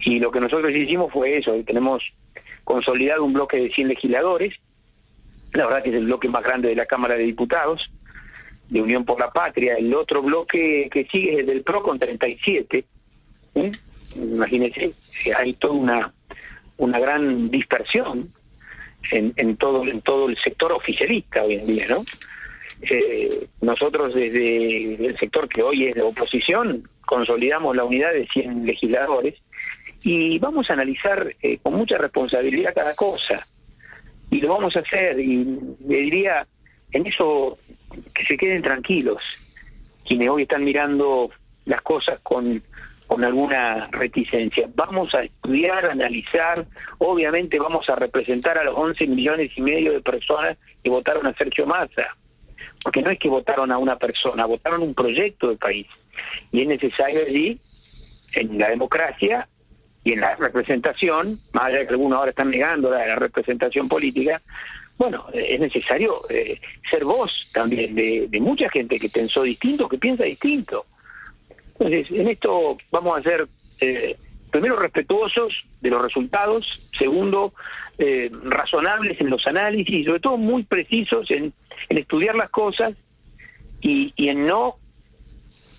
Y lo que nosotros hicimos fue eso, tenemos consolidado un bloque de 100 legisladores, la verdad que es el bloque más grande de la Cámara de Diputados, de Unión por la Patria, el otro bloque que sigue es el del PRO con 37, ¿eh? imagínense, hay toda una, una gran dispersión en, todo, en todo el sector oficialista hoy en día, ¿no? Eh, nosotros desde el sector que hoy es de oposición consolidamos la unidad de 100 legisladores y vamos a analizar eh, con mucha responsabilidad cada cosa y lo vamos a hacer y le diría en eso que se queden tranquilos quienes hoy están mirando las cosas con con alguna reticencia. Vamos a estudiar, analizar, obviamente vamos a representar a los 11 millones y medio de personas que votaron a Sergio Massa, porque no es que votaron a una persona, votaron un proyecto de país. Y es necesario allí, en la democracia y en la representación, más allá de que algunos ahora están negando la, representación política, bueno, es necesario eh, ser voz también de, de mucha gente que pensó distinto, que piensa distinto. Entonces, en esto vamos a ser, eh, primero, respetuosos de los resultados, segundo, eh, razonables en los análisis y sobre todo muy precisos en, estudiar las cosas y, en no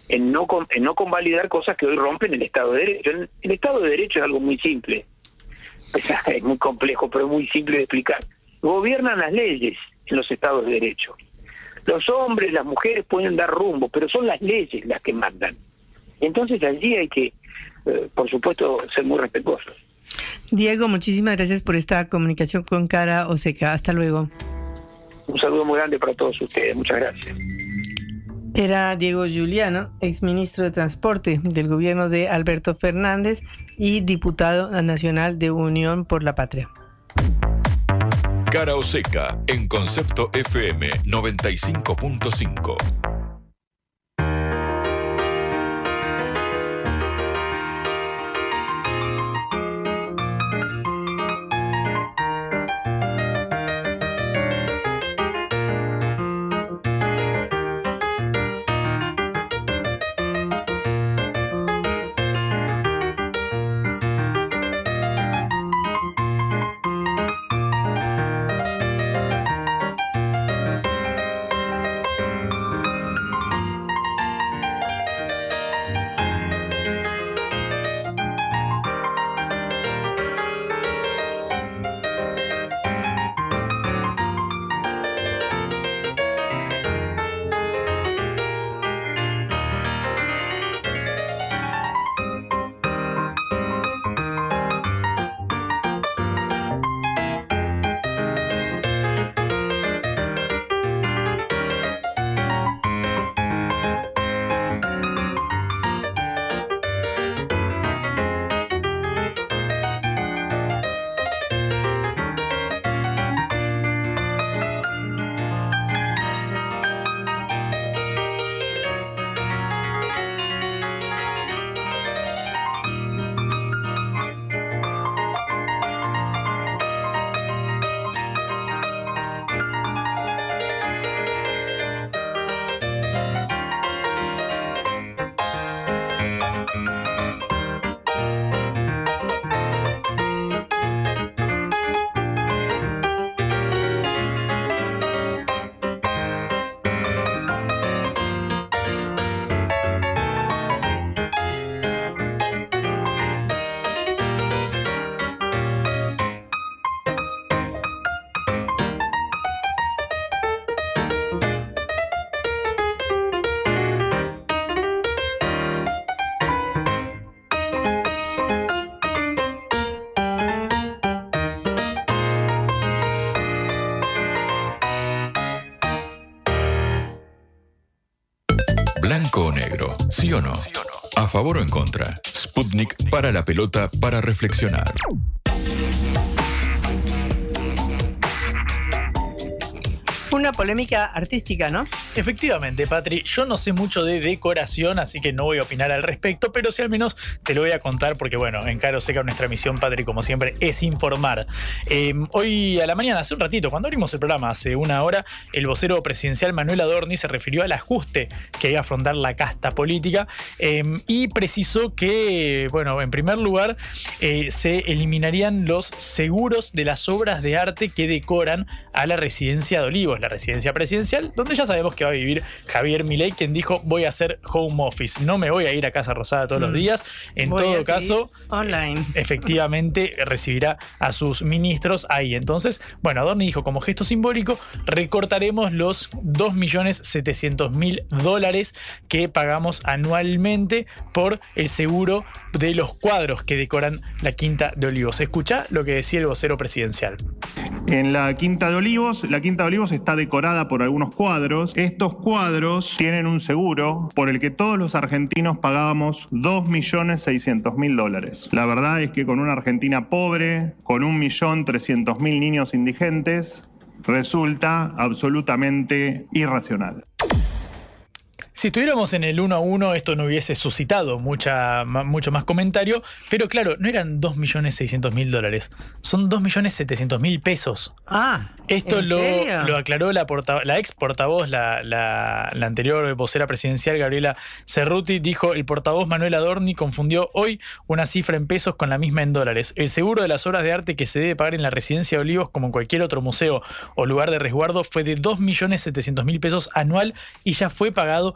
en no, en no convalidar cosas que hoy rompen el Estado de Derecho. El Estado de Derecho es algo muy simple, es muy complejo, pero muy simple de explicar. Gobiernan las leyes en los Estados de Derecho. Los hombres, las mujeres pueden dar rumbo, pero son las leyes las que mandan. Entonces allí hay que, eh, por supuesto, ser muy respetuosos. Diego, muchísimas gracias por esta comunicación con Cara Oseca. Hasta luego. Un saludo muy grande para todos ustedes. Muchas gracias. Era Diego Giuliano, exministro de Transporte del gobierno de Alberto Fernández y diputado nacional de Unión por la Patria. Cara Oseca en Concepto FM 95.5. favor o en contra. Sputnik para la pelota para reflexionar. Una polémica artística, ¿no? Efectivamente, Patri, yo no sé mucho de decoración, así que no voy a opinar al respecto, pero sí al menos te lo voy a contar porque, bueno, en Caro Seca nuestra misión, Patri, como siempre, es informar. Eh, hoy a la mañana, hace un ratito, cuando abrimos el programa, hace una hora, el vocero presidencial Manuel Adorni se refirió al ajuste que hay a afrontar la casta política eh, y precisó que, bueno, en primer lugar, eh, se eliminarían los seguros de las obras de arte que decoran a la residencia de Olivos, la residencia presidencial, donde ya sabemos que va a vivir Javier Milei, quien dijo voy a hacer home office, no me voy a ir a Casa Rosada todos los Mm. días. En Voy todo caso, online. efectivamente recibirá a sus ministros ahí. Entonces, bueno, Adorni dijo como gesto simbólico, recortaremos los 2.700.000 dólares que pagamos anualmente por el seguro de los cuadros que decoran la Quinta de Olivos. Escucha lo que decía el vocero presidencial. En la Quinta de Olivos, la Quinta de Olivos está decorada por algunos cuadros. Estos cuadros tienen un seguro por el que todos los argentinos pagábamos 2.600.000 dólares. La verdad es que con una Argentina pobre, con 1.300.000 niños indigentes, resulta absolutamente irracional. Si estuviéramos en el 1 a 1, esto no hubiese suscitado mucha, mucho más comentario, pero claro, no eran 2.600.000 dólares, son 2.700.000 pesos. Ah, Esto ¿en lo, serio? lo aclaró la, porta- la ex portavoz, la, la- la anterior vocera presidencial, Gabriela Cerruti, dijo, el portavoz Manuel Adorni confundió hoy una cifra en pesos con la misma en dólares. El seguro de las obras de arte que se debe pagar en la residencia de Olivos, como en cualquier otro museo o lugar de resguardo, fue de 2.700.000 pesos anual y ya fue pagado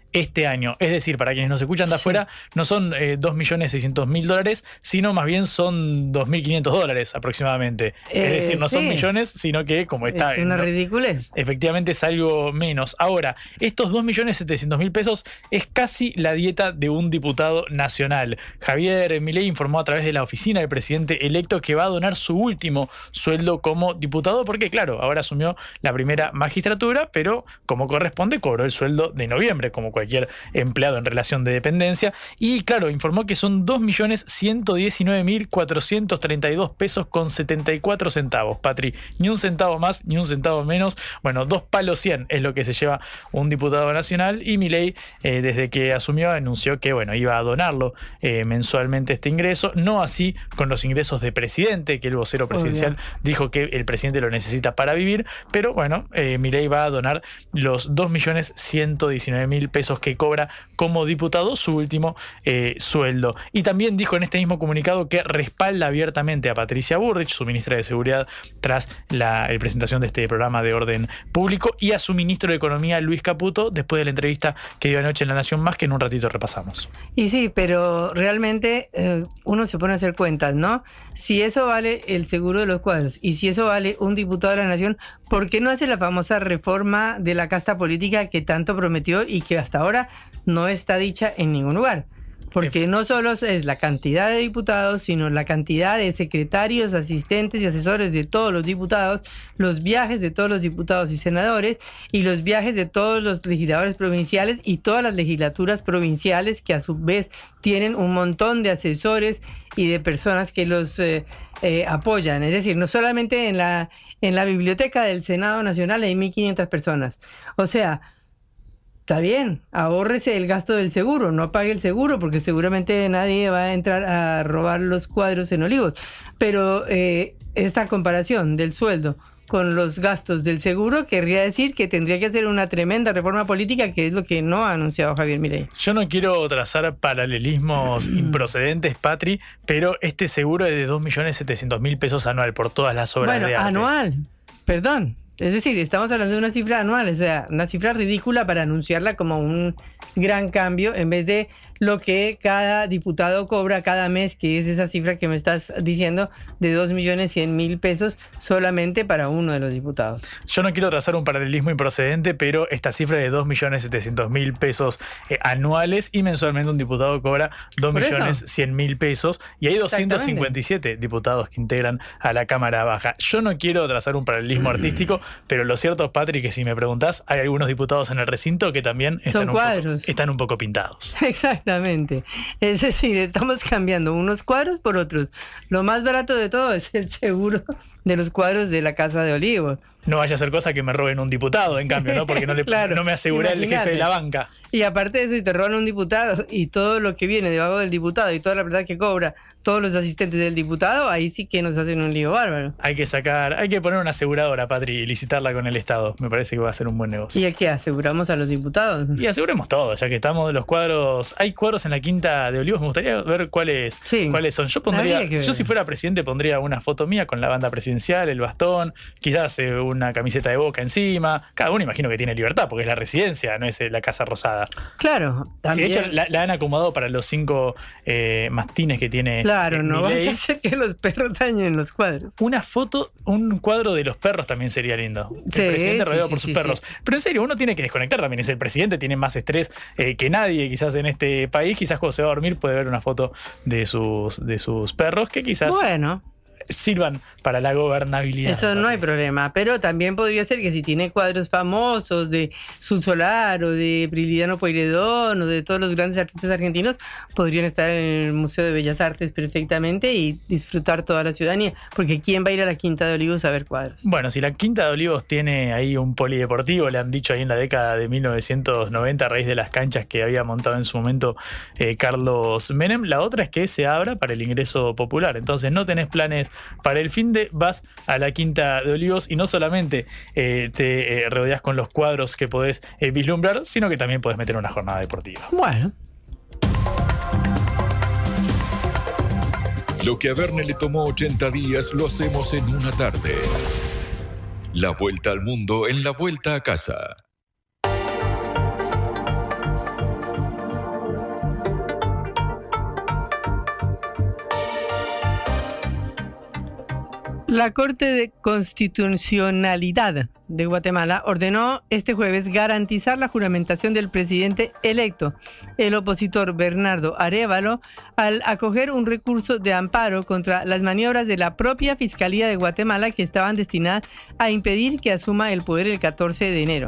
este año. Es decir, para quienes nos escuchan de afuera, no son eh, 2.600.000 dólares, sino más bien son 2.500 dólares aproximadamente. Eh, es decir, no son millones, sino que como está... es una no- ridiculez. Efectivamente es algo menos. Ahora, estos 2.700.000 pesos es casi la dieta de un diputado nacional. Javier Milei informó a través de la oficina del presidente electo que va a donar su último sueldo como diputado porque, claro, ahora asumió la primera magistratura, pero como corresponde cobró el sueldo de noviembre, como cualquier empleado en relación de dependencia. Y, claro, informó que son 2.119.432 pesos con 74 centavos. Patri, ni un centavo más, ni un centavo menos. Bueno, dos palos 100 es lo que se lleva un diputado nacional y Milei, eh, desde que asumió, anunció que bueno, iba a donarlo eh, mensualmente este ingreso. No así con los ingresos de presidente, que el vocero presidencial dijo que el presidente lo necesita para vivir, pero bueno, eh, Milei va a donar los 2.119.000 pesos que cobra como diputado, su último eh, sueldo. Y también dijo en este mismo comunicado que respalda abiertamente a Patricia Burrich, su ministra de Seguridad, tras la presentación de este programa de orden público, y a su ministro de Economía, Luis Caputo, después de la entrevista que dio anoche en La Nación Más, que en un ratito repasamos. Y sí, pero realmente eh, uno se pone a hacer cuentas, ¿no? Si eso vale el seguro de los cuadros y si eso vale un diputado de la nación, ¿por qué no hace la famosa reforma de la casta política que tanto prometió y que hasta ahora no está dicha en ningún lugar? Porque no solo es la cantidad de diputados, sino la cantidad de secretarios, asistentes y asesores de todos los diputados, los viajes de todos los diputados y senadores y los viajes de todos los legisladores provinciales y todas las legislaturas provinciales que a su vez tienen un montón de asesores y de personas que los eh, eh, apoyan. Es decir, no solamente en la, en la biblioteca del Senado Nacional hay 1.500 personas. O sea, Está bien, ahórrese el gasto del seguro, no pague el seguro porque seguramente nadie va a entrar a robar los cuadros en Olivos. Pero eh, esta comparación del sueldo con los gastos del seguro querría decir que tendría que hacer una tremenda reforma política que es lo que no ha anunciado Javier Milei. Yo no quiero trazar paralelismos improcedentes, Patri, pero este seguro es de 2.700.000 pesos anual por todas las obras Bueno, de arte. anual, perdón. Es decir, estamos hablando de una cifra anual, o sea, una cifra ridícula para anunciarla como un gran cambio en vez de lo que cada diputado cobra cada mes, que es esa cifra que me estás diciendo de 2.100.000 pesos solamente para uno de los diputados. Yo no quiero trazar un paralelismo improcedente, pero esta cifra de 2.700.000 pesos eh, anuales y mensualmente un diputado cobra Por eso. 2.100.000 pesos y hay Exactamente. 257 diputados que integran a la Cámara Baja. Yo no quiero trazar un paralelismo artístico, pero lo cierto, Patrick, que si me preguntás, hay algunos diputados en el recinto que también están, un cuadros. poco, están un poco pintados. Exactamente. Exactamente. Es decir, estamos cambiando unos cuadros por otros. Lo más barato de todo es el seguro de los cuadros de la Casa de Olivos. No vaya a ser cosa que me roben un diputado, en cambio, ¿no? Porque no, le, Claro, no me aseguré el jefe de la banca. Y aparte de eso, si te roban un diputado y todo lo que viene debajo del diputado y toda la plata que cobra todos los asistentes del diputado, ahí sí que nos hacen un lío bárbaro. Hay que sacar, hay que poner una aseguradora, Patri, y licitarla con el Estado. Me parece que va a ser un buen negocio. ¿Y a qué aseguramos a los diputados? Y aseguremos todo, ya que estamos de los cuadros. Hay cuadros en la quinta de Olivos. Me gustaría ver cuáles, cuáles son. Yo pondría, que yo si fuera presidente pondría una foto mía con la banda presidencial, el bastón, quizás eh, una camiseta de boca encima. Cada uno imagino que tiene libertad, porque es la residencia, no es eh, la casa rosada. Claro, Sí, también. de hecho, la, la han acomodado para los cinco eh, mastines que tiene. Claro, eh, no vaya a ser que los perros dañen los cuadros. Una foto, un cuadro de los perros también sería lindo. El Sí, presidente sí, rodeado sí, por sus perros. Pero en serio, uno tiene que desconectar también. Es el presidente, tiene más estrés eh, que nadie, quizás en este país. Quizás cuando se va a dormir puede ver una foto de sus, de sus perros que quizás Bueno. Sirvan para la gobernabilidad. Eso no hay problema, pero también podría ser que si tiene cuadros famosos de Sul Solar o de Prilidiano Pueyrredón o de todos los grandes artistas argentinos, podrían estar en el Museo de Bellas Artes perfectamente y disfrutar toda la ciudadanía, porque ¿quién va a ir a la Quinta de Olivos a ver cuadros? Bueno, si la Quinta de Olivos tiene ahí un polideportivo, le han dicho ahí en la década de 1990 a raíz de las canchas que había montado en su momento eh, Carlos Menem, la otra es que se abra para el ingreso popular. Entonces no tenés planes para el fin de, vas a la Quinta de Olivos y no solamente eh, te eh, rodeas con los cuadros que podés eh, vislumbrar, sino que también podés meter una jornada deportiva. Bueno. Lo que a Verne le tomó 80 días lo hacemos en una tarde. La vuelta al mundo en la vuelta a casa. La Corte de Constitucionalidad de Guatemala ordenó este jueves garantizar la juramentación del presidente electo, el opositor Bernardo Arevalo, al acoger un recurso de amparo contra las maniobras de la propia Fiscalía de Guatemala que estaban destinadas a impedir que asuma el poder el 14 de enero.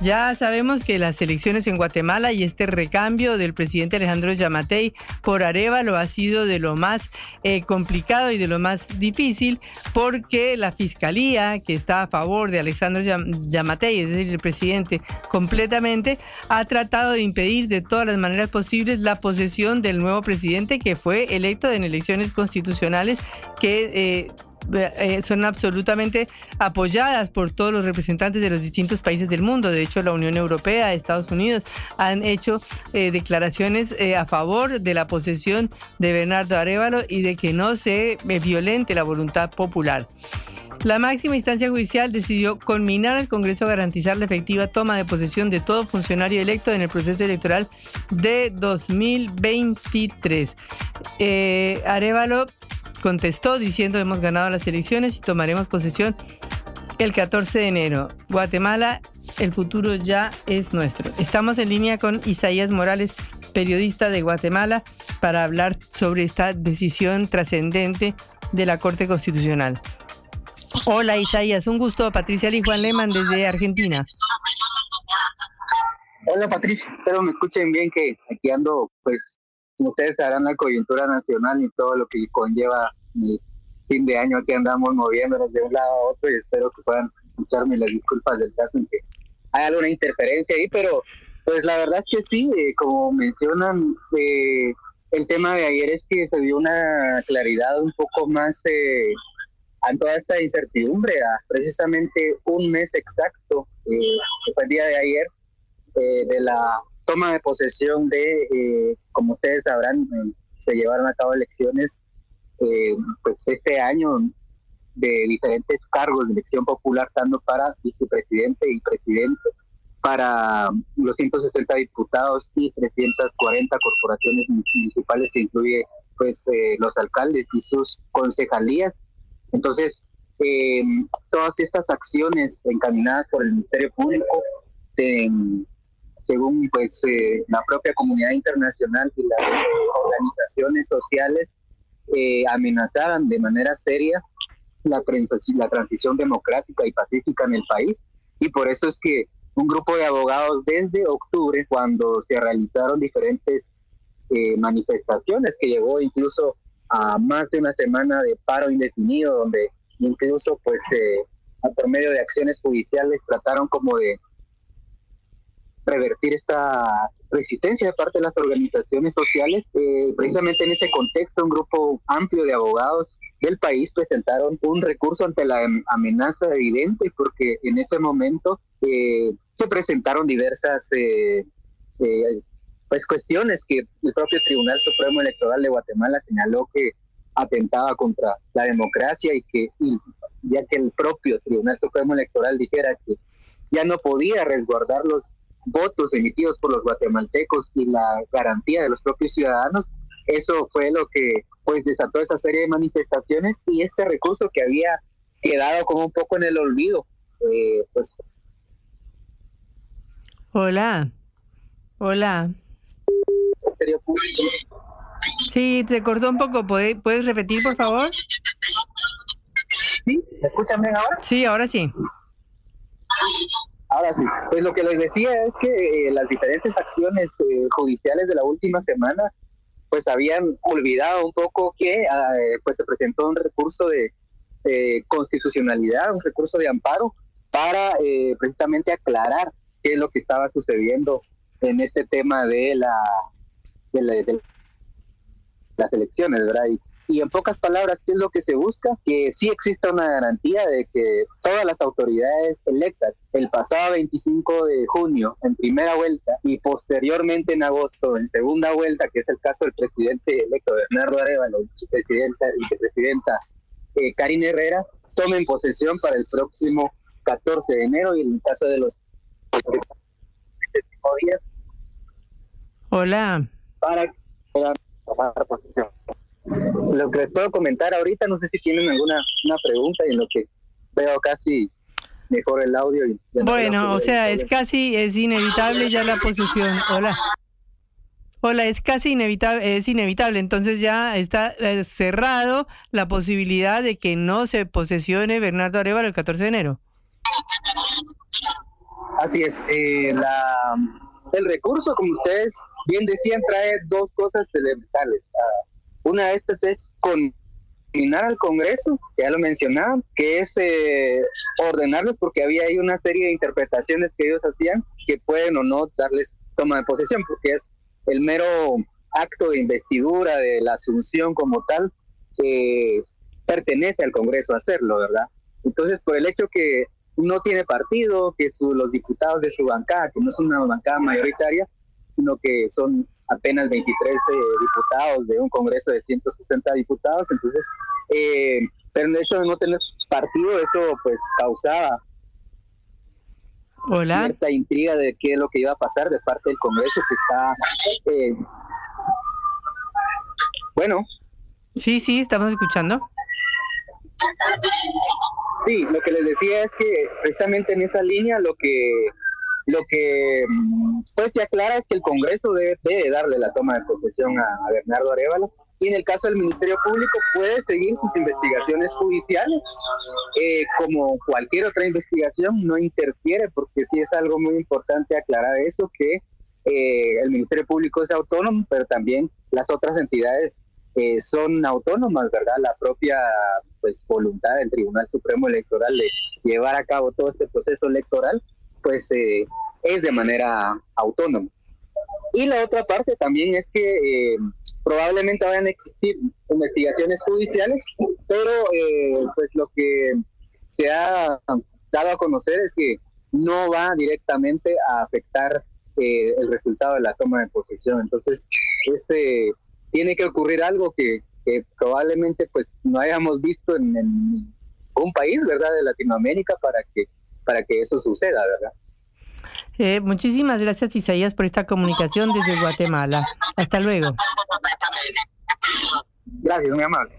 Ya sabemos que las elecciones en Guatemala y este recambio del presidente Alejandro Yamatei por Arevalo ha sido de lo más eh, complicado y de lo más difícil porque la fiscalía que está a favor de Alejandro Yam- Yamatei, es decir, el presidente completamente, ha tratado de impedir de todas las maneras posibles la posesión del nuevo presidente que fue electo en elecciones constitucionales que... eh, eh, son absolutamente apoyadas por todos los representantes de los distintos países del mundo. De hecho, la Unión Europea, Estados Unidos han hecho eh, declaraciones eh, a favor de la posesión de Bernardo Arevalo y de que no se eh, violente la voluntad popular. La máxima instancia judicial decidió conminar al Congreso a garantizar la efectiva toma de posesión de todo funcionario electo en el proceso electoral de 2023. Eh, Arevalo contestó diciendo hemos ganado las elecciones y tomaremos posesión el 14 de enero. Guatemala, el futuro ya es nuestro. Estamos en línea con Isaías Morales, periodista de Guatemala, para hablar sobre esta decisión trascendente de la Corte Constitucional. Hola Isaías, un gusto. Patricia Lee Juan Lehmann desde Argentina. Hola Patricia, espero me escuchen bien que aquí ando, pues, ustedes sabrán, la coyuntura nacional y todo lo que conlleva el fin de año aquí andamos moviéndonos de un lado a otro y espero que puedan escucharme las disculpas del caso en que hay alguna interferencia ahí, pero pues la verdad es que sí, eh, como mencionan, eh, el tema de ayer es que se dio una claridad un poco más eh, a toda esta incertidumbre, precisamente un mes exacto, eh, que fue el día de ayer, de la toma de posesión de, como ustedes sabrán, eh, se llevaron a cabo elecciones eh, pues este año de diferentes cargos de elección popular, tanto para vicepresidente y presidente, para los 160 diputados y 340 corporaciones municipales que incluye pues eh, los alcaldes y sus concejalías. Entonces, eh, todas estas acciones encaminadas por el Ministerio Público, de, según pues eh, la propia comunidad internacional y las eh, organizaciones sociales, eh, amenazaban de manera seria la, transi- la transición democrática y pacífica en el país. Y por eso es que un grupo de abogados desde octubre, cuando se realizaron diferentes eh, manifestaciones que llegó incluso a más de una semana de paro indefinido, donde incluso pues por medio de acciones judiciales trataron como de revertir esta resistencia de parte de las organizaciones sociales. Eh, precisamente en ese contexto, un grupo amplio de abogados del país presentaron un recurso ante la amenaza evidente porque en ese momento eh, se presentaron diversas eh, eh, pues cuestiones que el propio Tribunal Supremo Electoral de Guatemala señaló que atentaba contra la democracia y que ya que el propio Tribunal Supremo Electoral dijera que ya no podía resguardar los votos emitidos por los guatemaltecos y la garantía de los propios ciudadanos, eso fue lo que pues desató esa serie de manifestaciones y este recurso que había quedado como un poco en el olvido, eh, pues Hola. Hola. Sí, te cortó un poco. ¿Puedes, ¿Puedes repetir, por favor? ¿Sí? ¿Me escuchan bien ahora? Sí, ahora sí. Ahora sí. Pues lo que les decía es que eh, las diferentes acciones eh, judiciales de la última semana pues habían olvidado un poco que ah, pues se presentó un recurso de constitucionalidad, un recurso de amparo para eh, precisamente aclarar qué es lo que estaba sucediendo en este tema de la de, las elecciones, ¿verdad? Y, y, en pocas palabras, ¿qué es lo que se busca? Que sí exista una garantía de que todas las autoridades electas el pasado 25 de junio en primera vuelta y posteriormente en agosto en segunda vuelta, que es el caso del presidente electo Bernardo Arevalo, vicepresidenta, vicepresidenta eh, Karine Herrera, tomen posesión para el próximo 14 de enero y en el caso de los Hola. Para que puedan tomar posición. Lo que les puedo comentar ahorita, no sé si tienen alguna una pregunta y en lo que veo casi mejor el audio. Y bueno, o sea, es casi, es inevitable ya la posesión. Hola. Hola, es casi inevitable, es inevitable. Entonces ya está eh, cerrado la posibilidad de que no se posesione Bernardo Arevalo el 14 de enero. Así es. Eh, la, el recurso, como ustedes bien decían, trae dos cosas elementales. Ah, una de estas es condenar al Congreso, ya lo mencionaban, que es eh, ordenarlos porque había ahí una serie de interpretaciones que ellos hacían que pueden o no darles toma de posesión, porque es el mero acto de investidura de la asunción como tal que pertenece al Congreso hacerlo, ¿verdad? Entonces, por el hecho que no tiene partido, que los diputados de su bancada, que no es una bancada mayoritaria, sino que son apenas 23 eh, diputados de un Congreso de 160 diputados, entonces, eh, pero el hecho de no tener partido, eso pues causaba Hola. cierta intriga de qué es lo que iba a pasar de parte del Congreso que está... Eh, bueno. Sí, sí, estamos escuchando. Sí, lo que les decía es que precisamente en esa línea lo que lo que mm, pues se aclara es que el Congreso debe, darle la toma de posesión a, Bernardo Arevalo y en el caso del Ministerio Público puede seguir sus investigaciones judiciales eh, como cualquier otra investigación no interfiere porque sí es algo muy importante aclarar eso que eh, el Ministerio Público es autónomo pero también las otras entidades eh, son autónomas, ¿verdad? La propia pues voluntad del Tribunal Supremo Electoral de llevar a cabo todo este proceso electoral, pues eh, es de manera autónoma. Y la otra parte también es que eh, probablemente vayan a existir investigaciones judiciales, pero pues lo que se ha dado a conocer es que no va directamente a afectar el resultado de la toma de posesión. Entonces, ese tiene que ocurrir algo que, probablemente pues no hayamos visto en, un país, ¿verdad?, de Latinoamérica para que, para que eso suceda, ¿verdad? Eh, muchísimas gracias Isaías por esta comunicación desde Guatemala. Hasta luego. Gracias, muy amable.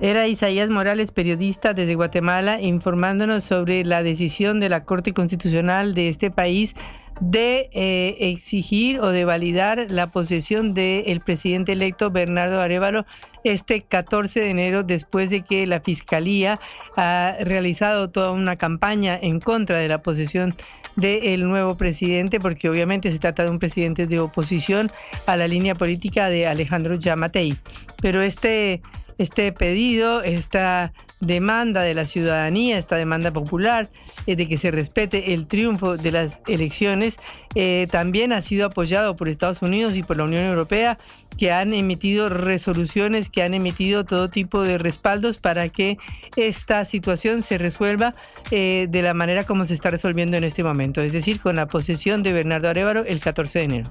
Era Isaías Morales, periodista desde Guatemala, informándonos sobre la decisión de la Corte Constitucional de este país de eh, exigir o de validar la posesión del presidente electo Bernardo Arevalo este 14 de enero después de que la Fiscalía ha realizado toda una campaña en contra de la posesión del nuevo presidente, porque obviamente se trata de un presidente de oposición a la línea política de Alejandro Yamatei. Pero este este pedido, esta demanda de la ciudadanía, esta demanda popular eh, de que se respete el triunfo de las elecciones, eh, también ha sido apoyado por Estados Unidos y por la Unión Europea, que han emitido resoluciones, que han emitido todo tipo de respaldos para que esta situación se resuelva eh, de la manera como se está resolviendo en este momento, es decir, con la posesión de Bernardo Arevalo el 14 de enero.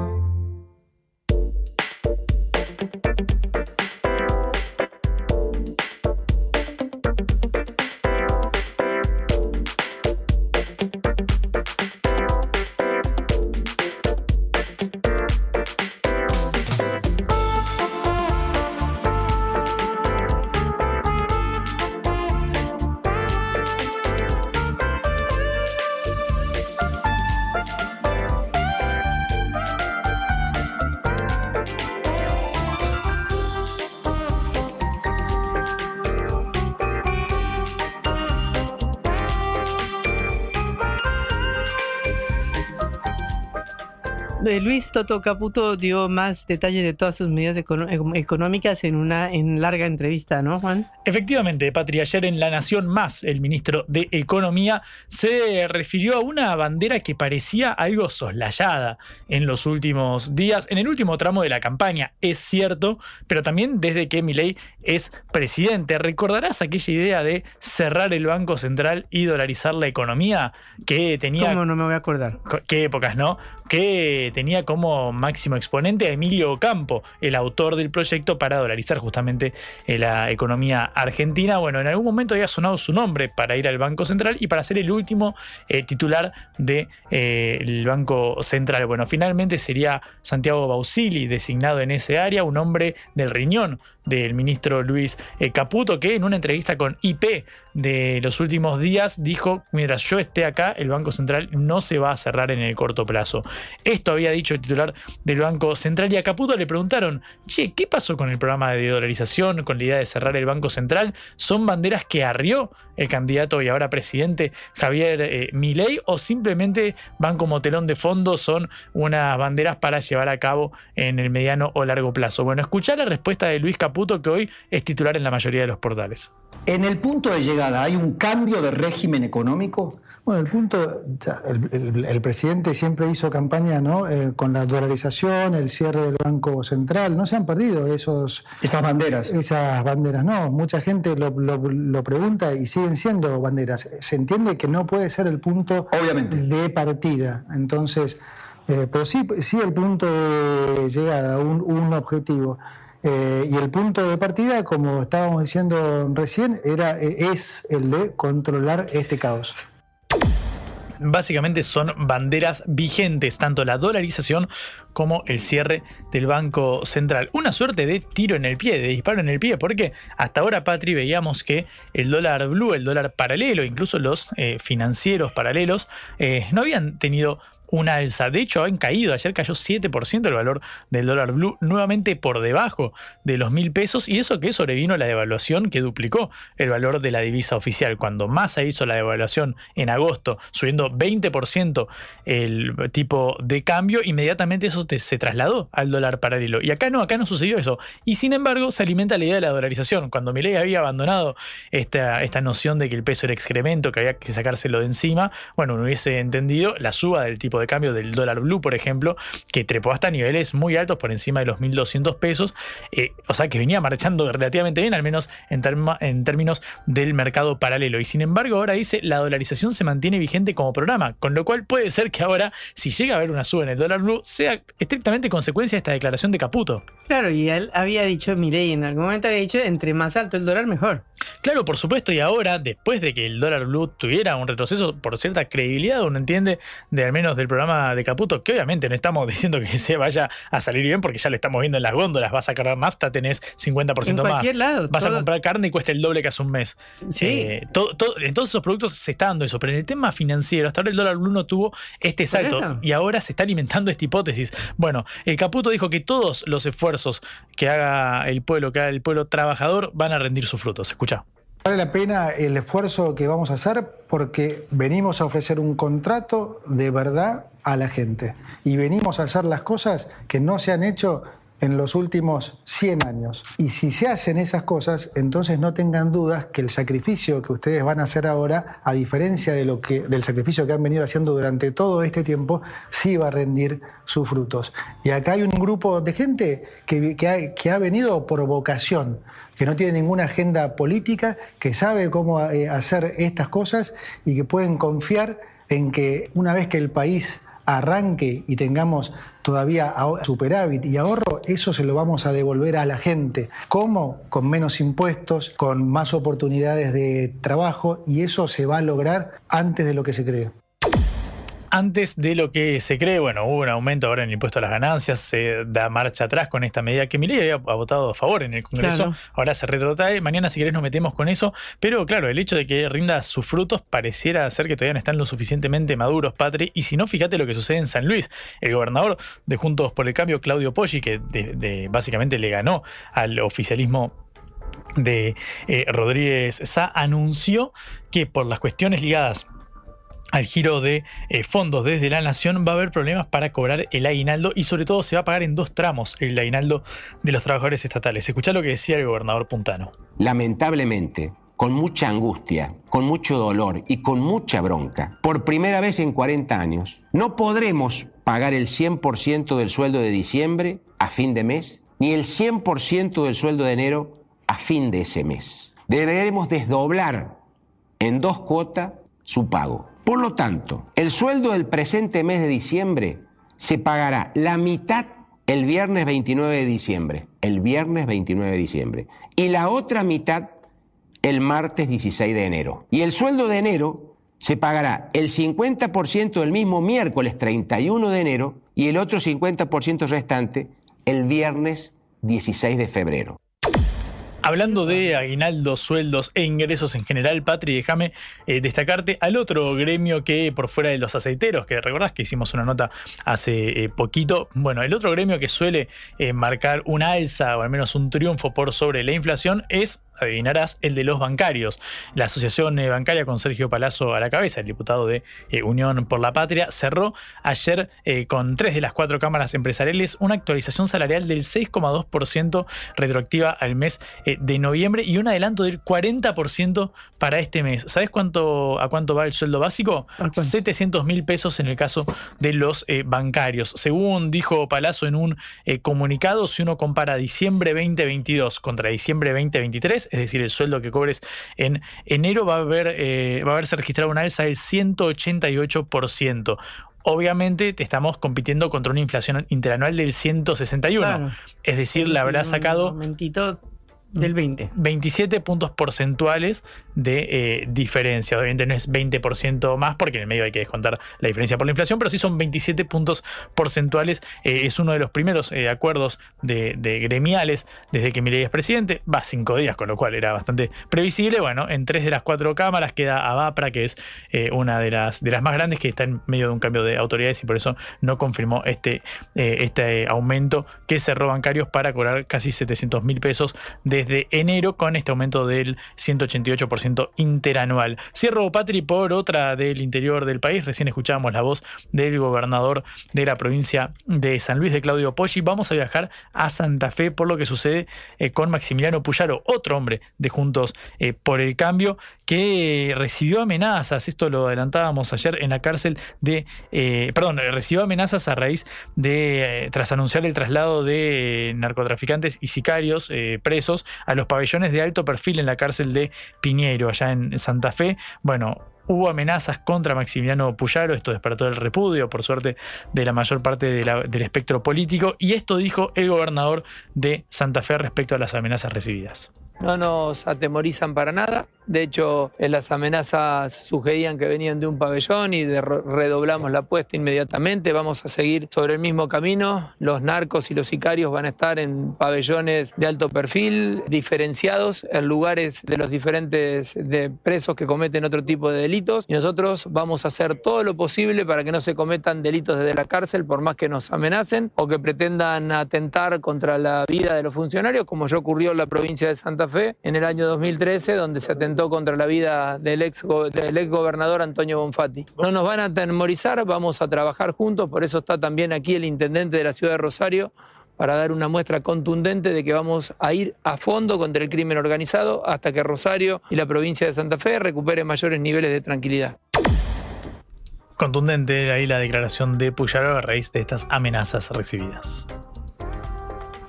Luis Toto Caputo dio más detalles de todas sus medidas económicas en una en larga entrevista, ¿no, Juan? Efectivamente, Patria, ayer en La Nación Más, el ministro de Economía se refirió a una bandera que parecía algo soslayada en los últimos días, en el último tramo de la campaña, es cierto, pero también desde que Milei es presidente. ¿Recordarás aquella idea de cerrar el Banco Central y dolarizar la economía que tenía... ¿Cómo no me voy a acordar? ¿Qué épocas, no? Que tenía como máximo exponente a Emilio Campo, el autor del proyecto para dolarizar justamente eh, la economía argentina. Bueno, en algún momento había sonado su nombre para ir al Banco Central y para ser el último eh, titular del de, eh, Banco Central. Bueno, finalmente sería Santiago Bausili designado en ese área, un hombre del riñón del ministro Luis eh, Caputo, que en una entrevista con IP de los últimos días dijo, mientras yo esté acá, el Banco Central no se va a cerrar en el corto plazo. Esto había dicho el titular del Banco Central y a Caputo le preguntaron, che, ¿qué pasó con el programa de dolarización, con la idea de cerrar el Banco Central? ¿Son banderas que arrió el candidato y ahora presidente Javier eh, Milei o simplemente van como telón de fondo, son unas banderas para llevar a cabo en el mediano o largo plazo? Bueno, escuchar la respuesta de Luis Caputo que hoy es titular en la mayoría de los portales. En el punto de llegada, ¿hay un cambio de régimen económico? Bueno, el punto, el, presidente siempre hizo campaña ¿no? Eh, con la dolarización, el cierre del Banco Central, no se han perdido esos, esas banderas. Esas banderas, no, mucha gente lo, lo, pregunta y siguen siendo banderas. Se entiende que no puede ser el punto Obviamente. de partida, entonces, eh, pero sí, sí el punto de llegada, un, un objetivo. Eh, y el punto de partida, como estábamos diciendo recién, era, eh, es el de controlar este caos básicamente son banderas vigentes, tanto la dolarización como el cierre del Banco Central. Una suerte de tiro en el pie, de disparo en el pie, porque hasta ahora, Patri, veíamos que el dólar blue, el dólar paralelo, incluso los eh, financieros paralelos, no habían tenido una alza. De hecho, han caído. Ayer cayó 7% el valor del dólar blue, nuevamente por debajo de los mil pesos. Y eso que sobrevino la devaluación que duplicó el valor de la divisa oficial. Cuando Massa hizo la devaluación en agosto, subiendo 20% el tipo de cambio, inmediatamente eso se trasladó al dólar paralelo. Y acá no, acá no sucedió eso. Y sin embargo, se alimenta la idea de la dolarización. Cuando Milei había abandonado esta, esta noción de que el peso era excremento, que había que sacárselo de encima, bueno, uno hubiese entendido la suba del tipo de cambio del dólar blue, por ejemplo, que trepó hasta niveles muy altos por encima de los 1.200 pesos, eh, o sea que venía marchando relativamente bien, al menos en, en términos del mercado paralelo. Y sin embargo, ahora dice la dolarización se mantiene vigente como programa, con lo cual puede ser que ahora, si llega a haber una suba en el dólar blue, sea estrictamente consecuencia de esta declaración de Caputo. Claro, y él había dicho, Mirei, en algún momento había dicho, entre más alto el dólar, mejor. Claro, por supuesto, y ahora, después de que el dólar blue tuviera un retroceso por cierta credibilidad, uno entiende, de al menos del programa de Caputo, que obviamente no estamos diciendo que se vaya a salir bien porque ya lo estamos viendo en las góndolas, vas a cargar nafta, tenés 50% En más. lado, vas a comprar carne y cuesta el doble que hace un mes. Sí. Eh, todo- todo- en todos esos productos se está dando eso, pero en el tema financiero, hasta ahora el dólar blue no tuvo este salto y ahora se está alimentando esta hipótesis. Bueno, el Caputo dijo que todos los esfuerzos que haga el pueblo, que haga el pueblo trabajador, van a rendir sus frutos. Escucha. Vale la pena el esfuerzo que vamos a hacer porque venimos a ofrecer un contrato de verdad a la gente y venimos a hacer las cosas que no se han hecho en los últimos 100 años. Y si se hacen esas cosas, entonces no tengan dudas que el sacrificio que ustedes van a hacer ahora, a diferencia de lo que, del sacrificio que han venido haciendo durante todo este tiempo, sí va a rendir sus frutos. Y acá hay un grupo de gente que, que ha, que ha venido por vocación, que no tiene ninguna agenda política, que sabe cómo eh, hacer estas cosas y que pueden confiar en que una vez que el país arranque y tengamos todavía superávit y ahorro, eso se lo vamos a devolver a la gente. ¿Cómo? Con menos impuestos, con más oportunidades de trabajo y eso se va a lograr antes de lo que se cree. Antes de lo que se cree, bueno, hubo un aumento ahora en el impuesto a las ganancias, se da marcha atrás con esta medida que Milei había votado a favor en el Congreso, Claro. ahora se retrotrae, mañana si querés nos metemos con eso, pero claro, el hecho de que rinda sus frutos pareciera ser que todavía no están lo suficientemente maduros, Patri, y si no, fíjate lo que sucede en San Luis, el gobernador de Juntos por el Cambio, Claudio Poggi, que de- de- básicamente le ganó al oficialismo de eh, Rodríguez Sá, anunció que por las cuestiones ligadas al giro de eh, fondos desde la nación va a haber problemas para cobrar el aguinaldo y sobre todo se va a pagar en dos tramos el aguinaldo de los trabajadores estatales. Escuchá lo que decía el gobernador Puntano. lamentablemente, con mucha angustia, con mucho dolor y con mucha bronca, por primera vez en 40 años, no podremos pagar el 100% del sueldo de diciembre a fin de mes, ni el 100% del sueldo de enero a fin de ese mes. Deberemos desdoblar en dos cuotas su pago. Por lo tanto, el sueldo del presente mes de diciembre se pagará la mitad el viernes 29 de diciembre, el viernes 29 de diciembre, y la otra mitad el martes 16 de enero. Y el sueldo de enero se pagará el 50% del mismo miércoles 31 de enero y el otro 50% restante el viernes 16 de febrero. Hablando de aguinaldos, sueldos e ingresos en general, Patri, déjame eh, destacarte al otro gremio que por fuera de los aceiteros, que recordás que hicimos una nota hace eh, poquito. Bueno, el otro gremio que suele eh, marcar una alza o al menos un triunfo por sobre la inflación es, adivinarás, el de los bancarios. La Asociación eh, Bancaria con Sergio Palazzo a la cabeza, el diputado de eh, Unión por la Patria, cerró ayer eh, con tres de las cuatro cámaras empresariales una actualización salarial del 6,2% retroactiva al mes eh, de noviembre y un adelanto del 40% para este mes. ¿Sabes cuánto, a cuánto va el sueldo básico? 700 mil pesos en el caso de los bancarios. Según dijo Palazzo en un comunicado, si uno compara diciembre 2022 contra diciembre 2023, es decir, el sueldo que cobres en enero, va a, haber, eh, va a haberse registrado una alza del 188%. Obviamente te estamos compitiendo contra una inflación interanual del 161. Claro. Es decir, la habrá Un sacado momentito del 20. 27 puntos porcentuales de eh, diferencia. Obviamente no es 20% más porque en el medio hay que descontar la diferencia por la inflación, pero sí son 27 puntos porcentuales. Eh, es uno de los primeros eh, acuerdos de, de gremiales desde que Milei es presidente. Va cinco días, con lo cual era bastante previsible. Bueno, en tres de las cuatro cámaras queda Abapra, que es una de las, de las más grandes, que está en medio de un cambio de autoridades y por eso no confirmó este, este aumento que cerró bancarios para cobrar casi 700 mil pesos desde enero con este aumento del 188% interanual. Cierro, Patri, por otra del interior del país. Recién escuchábamos la voz del gobernador de la provincia de San Luis, de Claudio Poggi. Vamos a viajar a Santa Fe por lo que sucede eh, con Maximiliano Puyaro, otro hombre de Juntos eh, por el Cambio, que recibió amenazas, esto lo adelantábamos ayer en la cárcel de, eh, perdón, recibió amenazas a raíz de, tras anunciar el traslado de narcotraficantes y sicarios presos a los pabellones de alto perfil en la cárcel de Piñeiro, allá en Santa Fe. Bueno, Hubo amenazas contra Maximiliano Puyaro, esto despertó el repudio, por suerte, de la mayor parte del espectro político, y esto dijo el gobernador de Santa Fe respecto a las amenazas recibidas. no nos atemorizan para nada. De hecho, eh, las amenazas sugerían que venían de un pabellón y redoblamos la apuesta inmediatamente. Vamos a seguir sobre el mismo camino. Los narcos y los sicarios van a estar en pabellones de alto perfil, diferenciados en lugares de los diferentes presos que cometen otro tipo de delitos. Y nosotros vamos a hacer todo lo posible para que no se cometan delitos desde la cárcel, por más que nos amenacen o que pretendan atentar contra la vida de los funcionarios, como ya ocurrió en la provincia de Santa Fe en el año 2013, donde se atentó contra la vida del ex, del ex gobernador Antonio Bonfatti. No nos van a atemorizar, vamos a trabajar juntos, por eso está también aquí el intendente de la ciudad de Rosario para dar una muestra contundente de que vamos a ir a fondo contra el crimen organizado hasta que Rosario y la provincia de Santa Fe recuperen mayores niveles de tranquilidad. Contundente ahí la declaración de Puyaro a raíz de estas amenazas recibidas.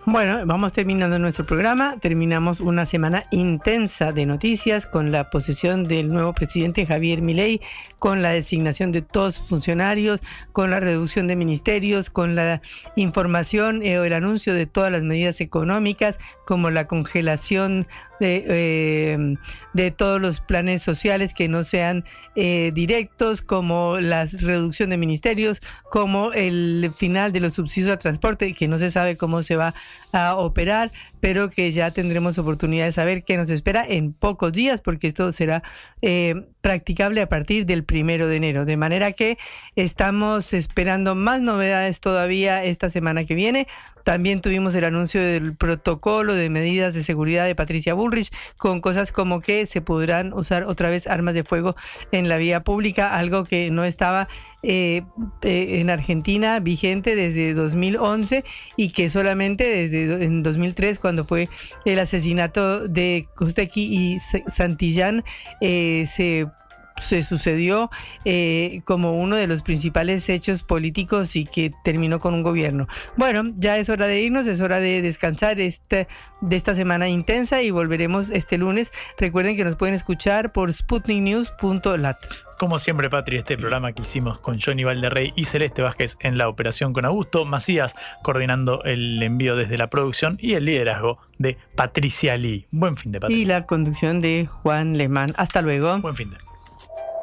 Bueno, vamos terminando nuestro programa. Terminamos una semana intensa de noticias con la posesión del nuevo presidente Javier Milei, con la designación de todos sus funcionarios, con la reducción de ministerios, con la información eh, o el anuncio de todas las medidas económicas, como la congelación de, eh, de todos los planes sociales que no sean eh, directos, como la reducción de ministerios, como el final de los subsidios al transporte, que no se sabe cómo se va a operar, pero que ya tendremos oportunidad de saber qué nos espera en pocos días, porque esto será eh, practicable a partir del primero de enero. De manera que estamos esperando más novedades todavía esta semana que viene. También tuvimos el anuncio del protocolo de medidas de seguridad de Patricia Bullrich, con cosas como que se podrán usar otra vez armas de fuego en la vía pública, algo que no estaba eh, eh, en Argentina vigente desde 2011 y que solamente desde en 2003, cuando fue el asesinato de Kosteki y Santillán, eh, se se sucedió eh, como uno de los principales hechos políticos y que terminó con un gobierno. Bueno, ya es hora de irnos, es hora de descansar este, de esta semana intensa y volveremos este lunes. Recuerden que nos pueden escuchar por sputniknews.lat. Como siempre, Patri, este programa que hicimos con Johnny Valderrey y Celeste Vázquez en la operación con Augusto Macías, coordinando el envío desde la producción y el liderazgo de Patricia Lee. Buen fin de Patri. Y la conducción de Juan Lehmann. Hasta luego. Buen fin de.